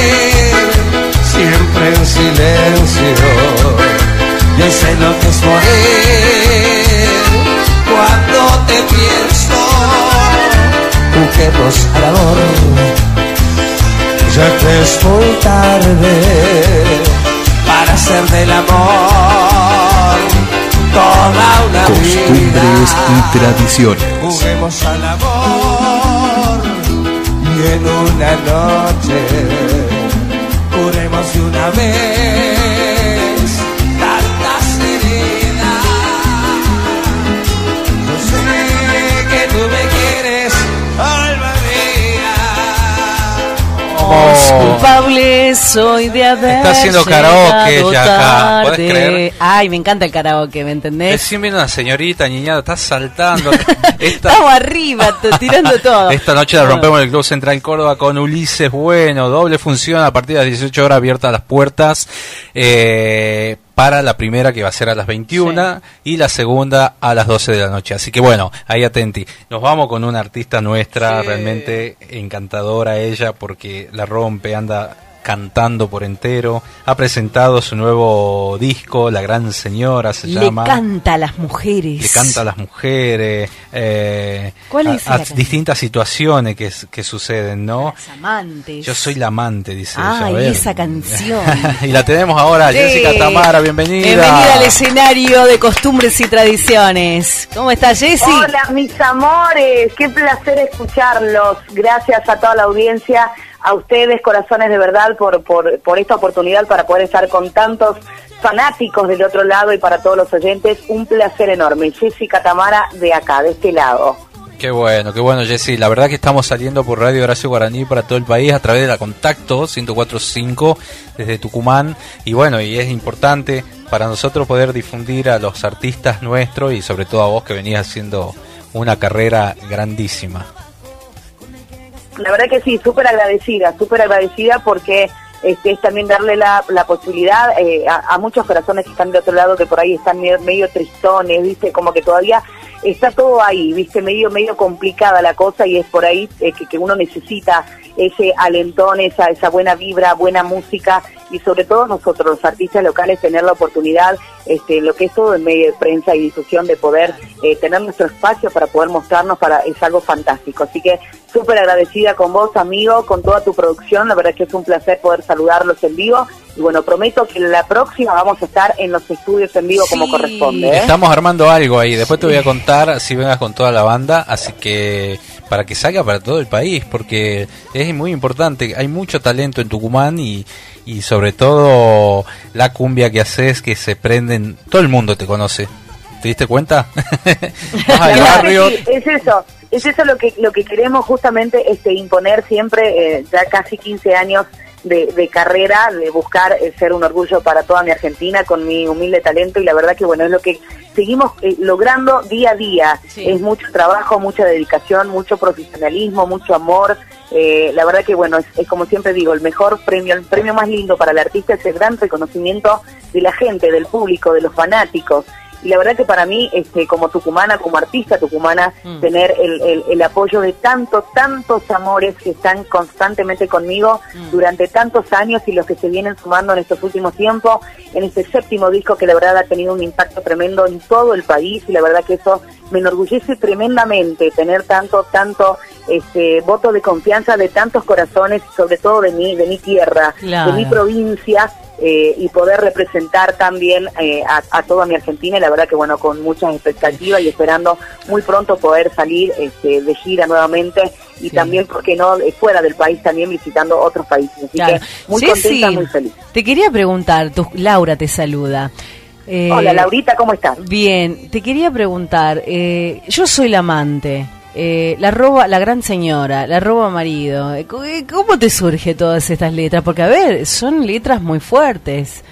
[SPEAKER 19] siempre en silencio. Yo sé lo que es morir cuando te pienso. Juguemos al amor ya que es muy tarde para hacer del amor toda una
[SPEAKER 4] Costumbres
[SPEAKER 19] vida.
[SPEAKER 4] y tradiciones.
[SPEAKER 19] Juguemos al amor y en una noche una vez tantas heridas. Yo sé que tú me quieres, alma
[SPEAKER 9] Culpable soy de haber
[SPEAKER 1] Está haciendo karaoke
[SPEAKER 9] llegado
[SPEAKER 1] ya acá, ¿podés
[SPEAKER 9] tarde.
[SPEAKER 1] creer?
[SPEAKER 9] Ay, me encanta el karaoke, ¿me entendés?
[SPEAKER 1] Recién viene una señorita niñada, está saltando.
[SPEAKER 9] Estamos arriba, tirando todo.
[SPEAKER 1] Esta noche la rompemos en el Club Central Córdoba con Ulises Bueno, doble función a partir de las 18 horas abiertas las puertas eh, para la primera que va a ser a las 21 y la segunda a las 12 de la noche. Así que bueno, ahí atenti. Nos vamos con una artista nuestra, realmente encantadora ella porque la rompe, anda cantando por entero. Ha presentado su nuevo disco, La Gran Señora se
[SPEAKER 9] Le
[SPEAKER 1] llama.
[SPEAKER 9] canta a las mujeres.
[SPEAKER 1] Le canta a las mujeres, eh,
[SPEAKER 9] ¿Cuál
[SPEAKER 1] a-
[SPEAKER 9] es
[SPEAKER 1] a
[SPEAKER 9] la canción?
[SPEAKER 1] distintas situaciones que, que suceden, ¿no?
[SPEAKER 9] Los amantes.
[SPEAKER 1] Yo soy la amante, dice ella. a
[SPEAKER 9] Ay,
[SPEAKER 1] ver.
[SPEAKER 9] esa canción.
[SPEAKER 1] y la tenemos ahora,
[SPEAKER 9] Sí.
[SPEAKER 1] Jessica Tamara, bienvenida.
[SPEAKER 9] Bienvenida al escenario de costumbres y tradiciones. ¿Cómo estás, Jessy?
[SPEAKER 20] Hola, mis amores, qué placer escucharlos. Gracias a toda la audiencia, a ustedes, corazones de verdad, por, por, esta oportunidad para poder estar con tantos fanáticos del otro lado y para todos los oyentes. Un placer enorme. Jessica Tamara de acá, de este lado.
[SPEAKER 1] Qué bueno, qué bueno, Jessy. La verdad que estamos saliendo por Radio Horacio Guaraní para todo el país a través de la Contacto 1045 desde Tucumán. Y bueno, y es importante para nosotros poder difundir a los artistas nuestros y sobre todo a vos que venís haciendo una carrera grandísima.
[SPEAKER 20] La verdad que sí, súper agradecida, súper agradecida porque este, es también darle la, la posibilidad eh, a, muchos corazones que están de otro lado, que por ahí están medio, medio tristones, viste, como que todavía está todo ahí, viste, medio, medio complicada la cosa y es por ahí eh, que, que uno necesita ese alentón, esa, esa buena vibra, buena música y sobre todo nosotros los artistas locales tener la oportunidad, este, lo que es todo en medio de prensa y difusión de poder eh, tener nuestro espacio para poder mostrarnos para es algo fantástico. Así que súper agradecida con vos, amigo, con toda tu producción. La verdad que es un placer poder saludarlos en vivo. Y bueno, prometo que la próxima vamos a estar en los estudios en vivo como corresponde. ¿eh?
[SPEAKER 1] Estamos armando algo ahí, después te voy a contar si vengas con toda la banda, así que para que salga para todo el país, porque es muy importante, hay mucho talento en Tucumán y, y sobre todo la cumbia que haces que se todo el mundo te conoce. ¿Te diste cuenta? Al barrio,
[SPEAKER 20] sí, es eso, es eso lo que lo que queremos justamente este imponer siempre, eh, ya casi 15 años de, de carrera, de buscar eh, ser un orgullo para toda mi Argentina con mi humilde talento y la verdad que bueno, es lo que seguimos eh, logrando día a día. Es mucho trabajo, mucha dedicación, mucho profesionalismo, mucho amor. Eh, la verdad que bueno, es, es como siempre digo, el mejor premio, el premio más lindo para el artista es el gran reconocimiento de la gente, del público, de los fanáticos y la verdad que para mí, este, como tucumana, como artista tucumana,
[SPEAKER 9] Mm.
[SPEAKER 20] tener el, el- el apoyo de tantos, tantos amores que están constantemente conmigo
[SPEAKER 9] Mm.
[SPEAKER 20] durante tantos años y los que se vienen sumando en estos últimos tiempos, en este séptimo disco que la verdad ha tenido un impacto tremendo en todo el país y la verdad que eso me enorgullece tremendamente tener tanto, tanto este voto de confianza de tantos corazones, sobre todo de mi, de mi tierra,
[SPEAKER 9] Claro.
[SPEAKER 20] de mi provincia, eh, y poder representar también eh, a, a toda mi Argentina y la verdad que bueno con muchas expectativas y esperando muy pronto poder salir este, de gira nuevamente y también porque no Eh, fuera del país también visitando otros países. Así
[SPEAKER 9] Claro.
[SPEAKER 20] que muy
[SPEAKER 9] Jessy,
[SPEAKER 20] contenta muy feliz.
[SPEAKER 9] Te quería preguntar, tu- Laura te saluda. Eh,
[SPEAKER 20] hola Laurita cómo estás
[SPEAKER 9] Bien, te quería preguntar, eh, yo soy la amante, eh, la roba, la gran señora, la roba marido. Eh, eh, ¿Cómo te surge todas estas letras? Porque a ver, son letras muy fuertes.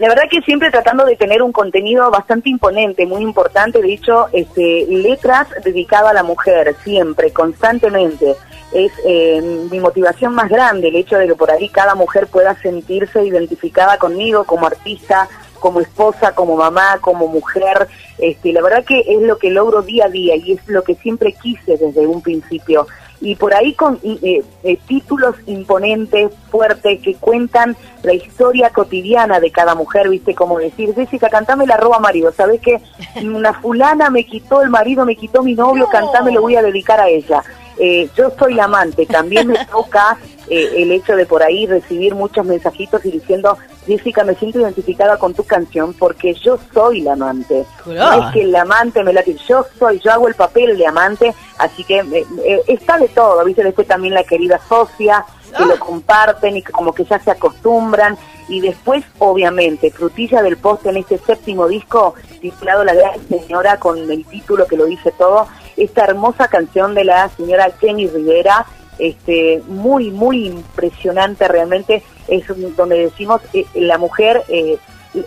[SPEAKER 20] La verdad que siempre tratando de tener un contenido bastante imponente, muy importante, de hecho, este, letras dedicadas a la mujer, siempre, constantemente. Es eh, mi motivación más grande, el hecho de que por ahí cada mujer pueda sentirse identificada conmigo como artista, como esposa, como mamá, como mujer. Este, la verdad que es lo que logro día a día y es lo que siempre quise desde un principio. Y por ahí con eh, eh, títulos imponentes, fuertes, que cuentan la historia cotidiana de cada mujer, ¿viste? Como decir, Jessica, cantame la roba marido, ¿sabes qué? Una fulana me quitó el marido, me quitó mi novio, cantame, lo voy a dedicar a ella. Eh, yo soy la amante, también me toca eh, el hecho de por ahí recibir muchos mensajitos y diciendo, Jessica, me siento identificada con tu canción porque yo soy la amante. No es que el amante me la yo soy, yo hago el papel de amante, así que eh, eh, está de todo, ¿viste? Después también la querida socia, que lo comparten y que como que ya se acostumbran. Y después, obviamente, frutilla del poste en este séptimo disco, titulado La Gran Señora, con el título que lo dice todo, esta hermosa canción de la señora Jenny Rivera, este, muy, muy impresionante realmente, es donde decimos, eh, la mujer eh,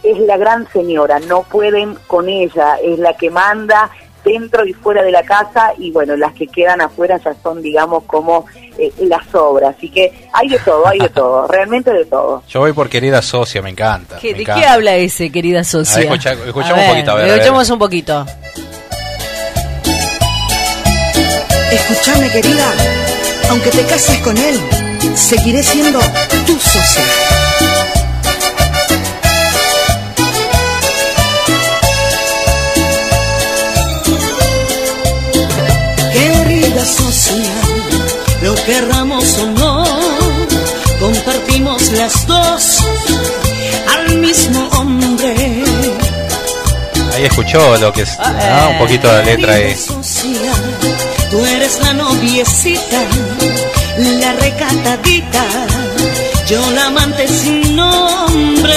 [SPEAKER 20] es la gran señora, no pueden con ella, es la que manda dentro y fuera de la casa y bueno, las que quedan afuera ya son, digamos, como eh, las obras. Así que hay de todo, hay de todo, realmente de todo.
[SPEAKER 1] Yo voy por querida socia, me encanta.
[SPEAKER 9] ¿Qué-
[SPEAKER 1] me
[SPEAKER 9] ¿De
[SPEAKER 1] encanta.
[SPEAKER 9] qué habla ese, querida socia?
[SPEAKER 1] A ver, escucha- escuchamos
[SPEAKER 9] A
[SPEAKER 1] un poquito, a ver, a ver.
[SPEAKER 9] Escuchemos un poquito.
[SPEAKER 21] Escúchame, querida, aunque te cases con él, seguiré siendo tu socia.
[SPEAKER 8] Querida socia, lo querramos o no, compartimos las dos al mismo hombre.
[SPEAKER 1] Ahí escuchó lo que es, ¿no? un poquito de la letra ahí.
[SPEAKER 8] Tú eres la noviecita, la recatadita, yo la amante sin nombre.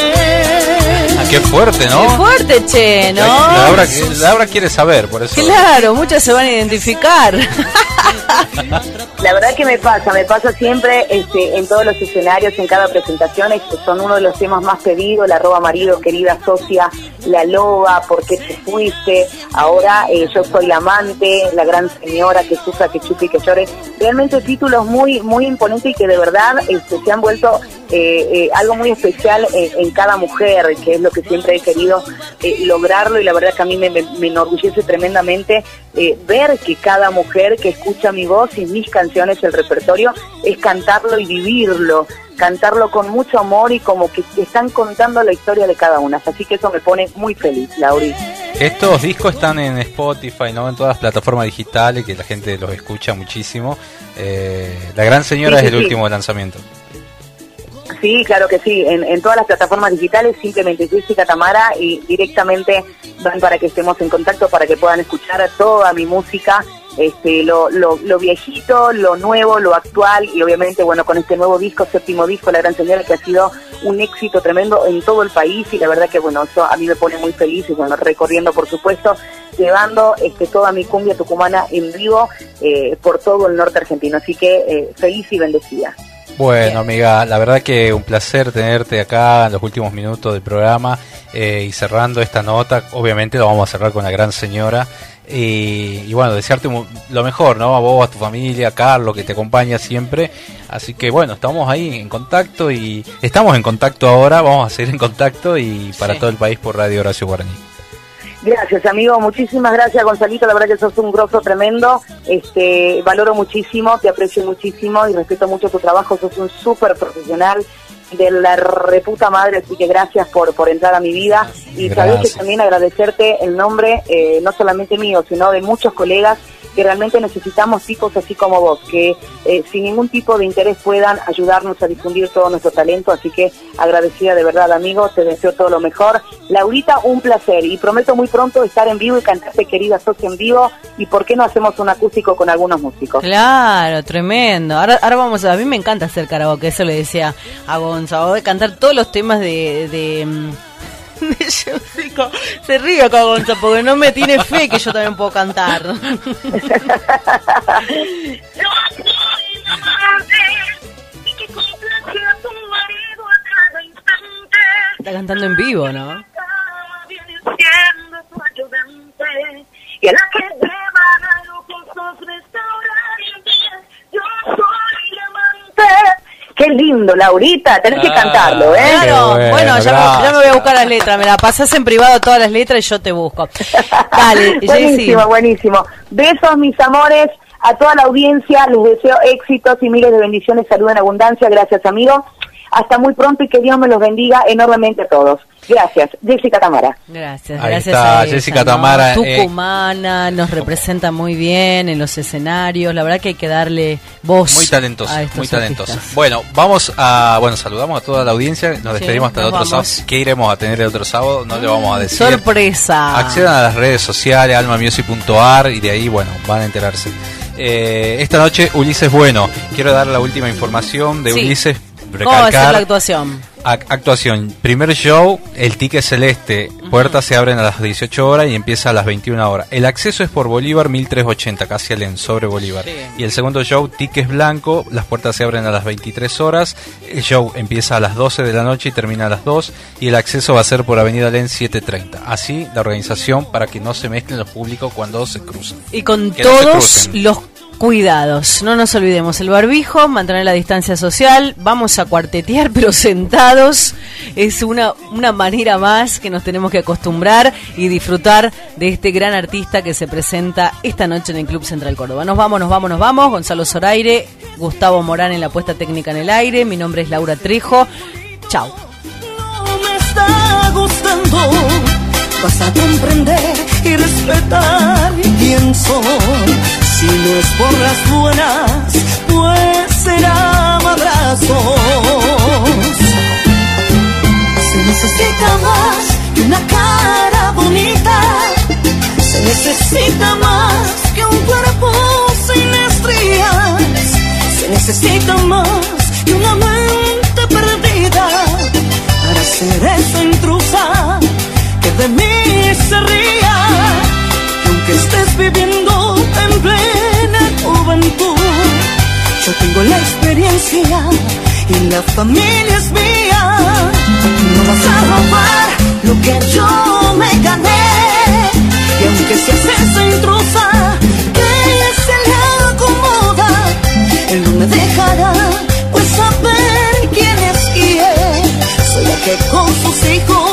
[SPEAKER 1] Ah, qué fuerte, ¿no?
[SPEAKER 9] Qué fuerte, che, ¿no?
[SPEAKER 1] Laura, Laura quiere saber, por eso.
[SPEAKER 9] Claro, muchas se van a identificar.
[SPEAKER 20] La verdad que me pasa, me pasa siempre este, en todos los escenarios, en cada presentación, es- son uno de los temas más pedidos, la roba marido, querida socia, la loba, por qué te fuiste, ahora eh, yo soy la amante, la gran señora que sufra, que chupe y que llore. Realmente títulos muy muy imponentes y que de verdad este, se han vuelto eh, eh, algo muy especial en, cada mujer, que es lo que siempre he querido lograrlo. Y la verdad que a mí me, me- me enorgullece tremendamente ver que cada mujer que escucha mi voz y mis canciones, el repertorio, es cantarlo y vivirlo, cantarlo con mucho amor y como que están contando la historia de cada una. Así que eso me pone muy feliz, Lauri.
[SPEAKER 1] Estos discos están en Spotify, ¿no? En todas las plataformas digitales, que la gente los escucha muchísimo. Eh, la Gran Señora
[SPEAKER 20] Sí, sí,
[SPEAKER 1] es el
[SPEAKER 20] sí.
[SPEAKER 1] último lanzamiento.
[SPEAKER 20] Sí, claro que sí. En, en todas las plataformas digitales, simplemente Jessica Tamara y directamente van para que estemos en contacto, para que puedan escuchar toda mi música, este, lo, lo, lo viejito, lo nuevo, lo actual y obviamente, bueno, con este nuevo disco, séptimo disco, La Gran Señora, que ha sido un éxito tremendo en todo el país y la verdad que, bueno, eso a mí me pone muy feliz y, bueno, recorriendo, por supuesto, llevando este, toda mi cumbia tucumana en vivo eh, por todo el norte argentino. Así que eh, feliz y bendecida.
[SPEAKER 1] Bueno, amiga, la verdad que un placer tenerte acá en los últimos minutos del programa eh, y cerrando esta nota. Obviamente lo vamos a cerrar con la gran señora. Y, y bueno, desearte lo mejor, ¿no? A vos, a tu familia, a Carlos, que te acompaña siempre. Así que bueno, estamos ahí en contacto y estamos en contacto ahora, vamos a seguir en contacto y para
[SPEAKER 20] Sí.
[SPEAKER 1] todo el país por Radio Horacio Guaraní.
[SPEAKER 20] Gracias, amigo. Muchísimas gracias, Gonzalito. La verdad que sos un grosso tremendo. Este, valoro muchísimo, te aprecio muchísimo y respeto mucho tu trabajo. Sos un súper profesional de la reputa madre, así que gracias por, por entrar a mi vida. Y sabés que
[SPEAKER 1] Gracias.
[SPEAKER 20] también agradecerte el nombre, eh, no solamente mío, sino de muchos colegas que realmente necesitamos tipos así como vos, que eh, sin ningún tipo de interés puedan ayudarnos a difundir todo nuestro talento. Así que agradecida de verdad, amigo, te deseo todo lo mejor. Laurita, un placer y prometo muy pronto estar en vivo y cantarte, querida socia, en vivo. ¿Y por qué no hacemos un acústico con algunos músicos?
[SPEAKER 9] Claro, tremendo. Ahora, ahora vamos a... A mí me encanta hacer karaoke, eso le decía a Gonzalo. A cantar todos los temas de... de mm, de. Se ríe acá Gonzalo porque no me tiene fe que yo también puedo cantar. Está cantando en vivo, ¿no?
[SPEAKER 20] Y a la que llevan a lujosos restaurantes, yo soy amante. Qué lindo, Laurita, tenés que
[SPEAKER 9] Ah,
[SPEAKER 20] cantarlo, ¿eh?
[SPEAKER 9] Claro,
[SPEAKER 1] bueno,
[SPEAKER 9] bueno, ya, me,
[SPEAKER 1] gracias.
[SPEAKER 9] ya me voy a buscar las letras. Me la pasas en privado todas las letras y yo te busco. Dale,
[SPEAKER 20] buenísimo, buenísimo. Besos, mis amores, a toda la audiencia, les deseo éxitos y miles de bendiciones, salud en abundancia, gracias amigo. Hasta muy pronto y que Dios me los bendiga enormemente a todos. Gracias, Jessica Tamara.
[SPEAKER 9] Gracias,
[SPEAKER 1] Ahí
[SPEAKER 9] gracias
[SPEAKER 1] está,
[SPEAKER 9] a ella,
[SPEAKER 1] Jessica
[SPEAKER 9] ¿no?
[SPEAKER 1] Tamara, eh,
[SPEAKER 9] Tucumana, nos representa muy bien en los escenarios. La verdad que hay que darle voz.
[SPEAKER 1] Muy talentosa,
[SPEAKER 9] a estos
[SPEAKER 1] muy talentosa.
[SPEAKER 9] artistas.
[SPEAKER 1] Bueno, vamos a, bueno, saludamos a toda la audiencia, nos
[SPEAKER 9] Sí,
[SPEAKER 1] despedimos hasta el otro
[SPEAKER 9] vamos.
[SPEAKER 1] sábado. ¿Qué iremos a tener el otro sábado? No le vamos a decir.
[SPEAKER 9] Sorpresa.
[SPEAKER 1] Accedan a las redes sociales, almamusic.ar y de ahí, bueno, van a enterarse. Eh, esta noche Ulises Bueno, quiero dar la última información de
[SPEAKER 9] Sí.
[SPEAKER 1] Ulises.
[SPEAKER 9] ¿Cómo va a ser
[SPEAKER 1] recalcar-
[SPEAKER 9] la actuación?
[SPEAKER 1] Ac- Actuación, primer show, el ticket celeste. Puertas se abren a las 18 horas y empieza a las 21 horas. El acceso es por Bolívar 1380, casi Alén, sobre Bolívar. Y el segundo show, ticket blanco, las puertas se abren a las 23 horas. El show empieza a las 12 de la noche y termina a las 2. Y el acceso va a ser por Avenida Alén 730. Así la organización para que no se mezclen los públicos cuando se cruzan.
[SPEAKER 9] Y con
[SPEAKER 1] Que
[SPEAKER 9] todos los cuidados. No nos olvidemos el barbijo, mantener la distancia social. Vamos a cuartetear, pero sentados. Es una, una manera más que nos tenemos que acostumbrar y disfrutar de este gran artista que se presenta esta noche en el Club Central Córdoba. Nos vamos, nos vamos, nos vamos. Gonzalo Zoraire, Gustavo Morán en la puesta técnica en el aire. Mi nombre es Laura Trejo. Chao.
[SPEAKER 8] Vas a comprender y respetar quién soy. Si no es por las buenas, pues será abrazos. Se necesita más que una cara bonita. Se necesita más que un cuerpo sin estrías. Se necesita más que una mente perdida para ser esa intrusa que de mí se ría. Que aunque estés viviendo en yo tengo la experiencia y la familia es mía. No vas a robar lo que yo me gané. Y aunque seas esa intrusa que se le acomoda, él no me dejará pues saber quién es quién. Soy la que con sus hijos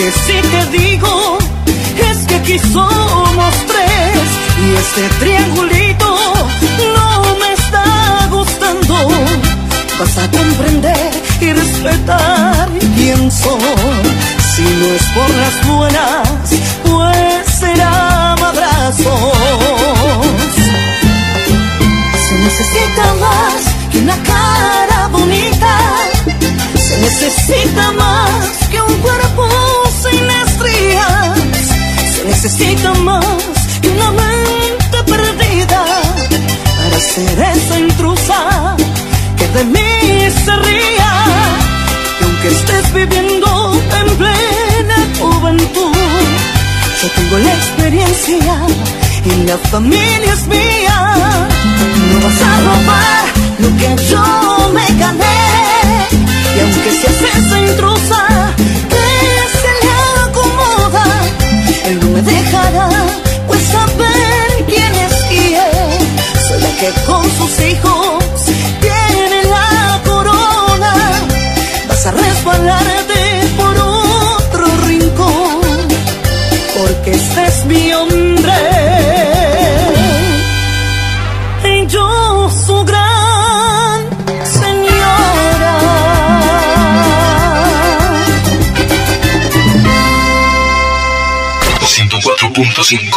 [SPEAKER 8] que sí te digo es que aquí somos tres y este triangulito no me está gustando. Vas a comprender y respetar quién soy. Si no es por las buenas, pues será abrazos. Se necesita más que una cara bonita. Se necesita más que un cuerpo sin estrías. Se necesita más que una mente perdida para ser esa intrusa que de mí se ría. Que aunque estés viviendo en plena juventud, yo tengo la experiencia y la familia es mía. No vas a robar lo que yo me gané. Y aunque seas esa intrusa dejará pues saber quién es quién. Soy la que con sus hijos tiene la corona. Vas a resbalarte por otro rincón porque este es mi
[SPEAKER 22] 104.5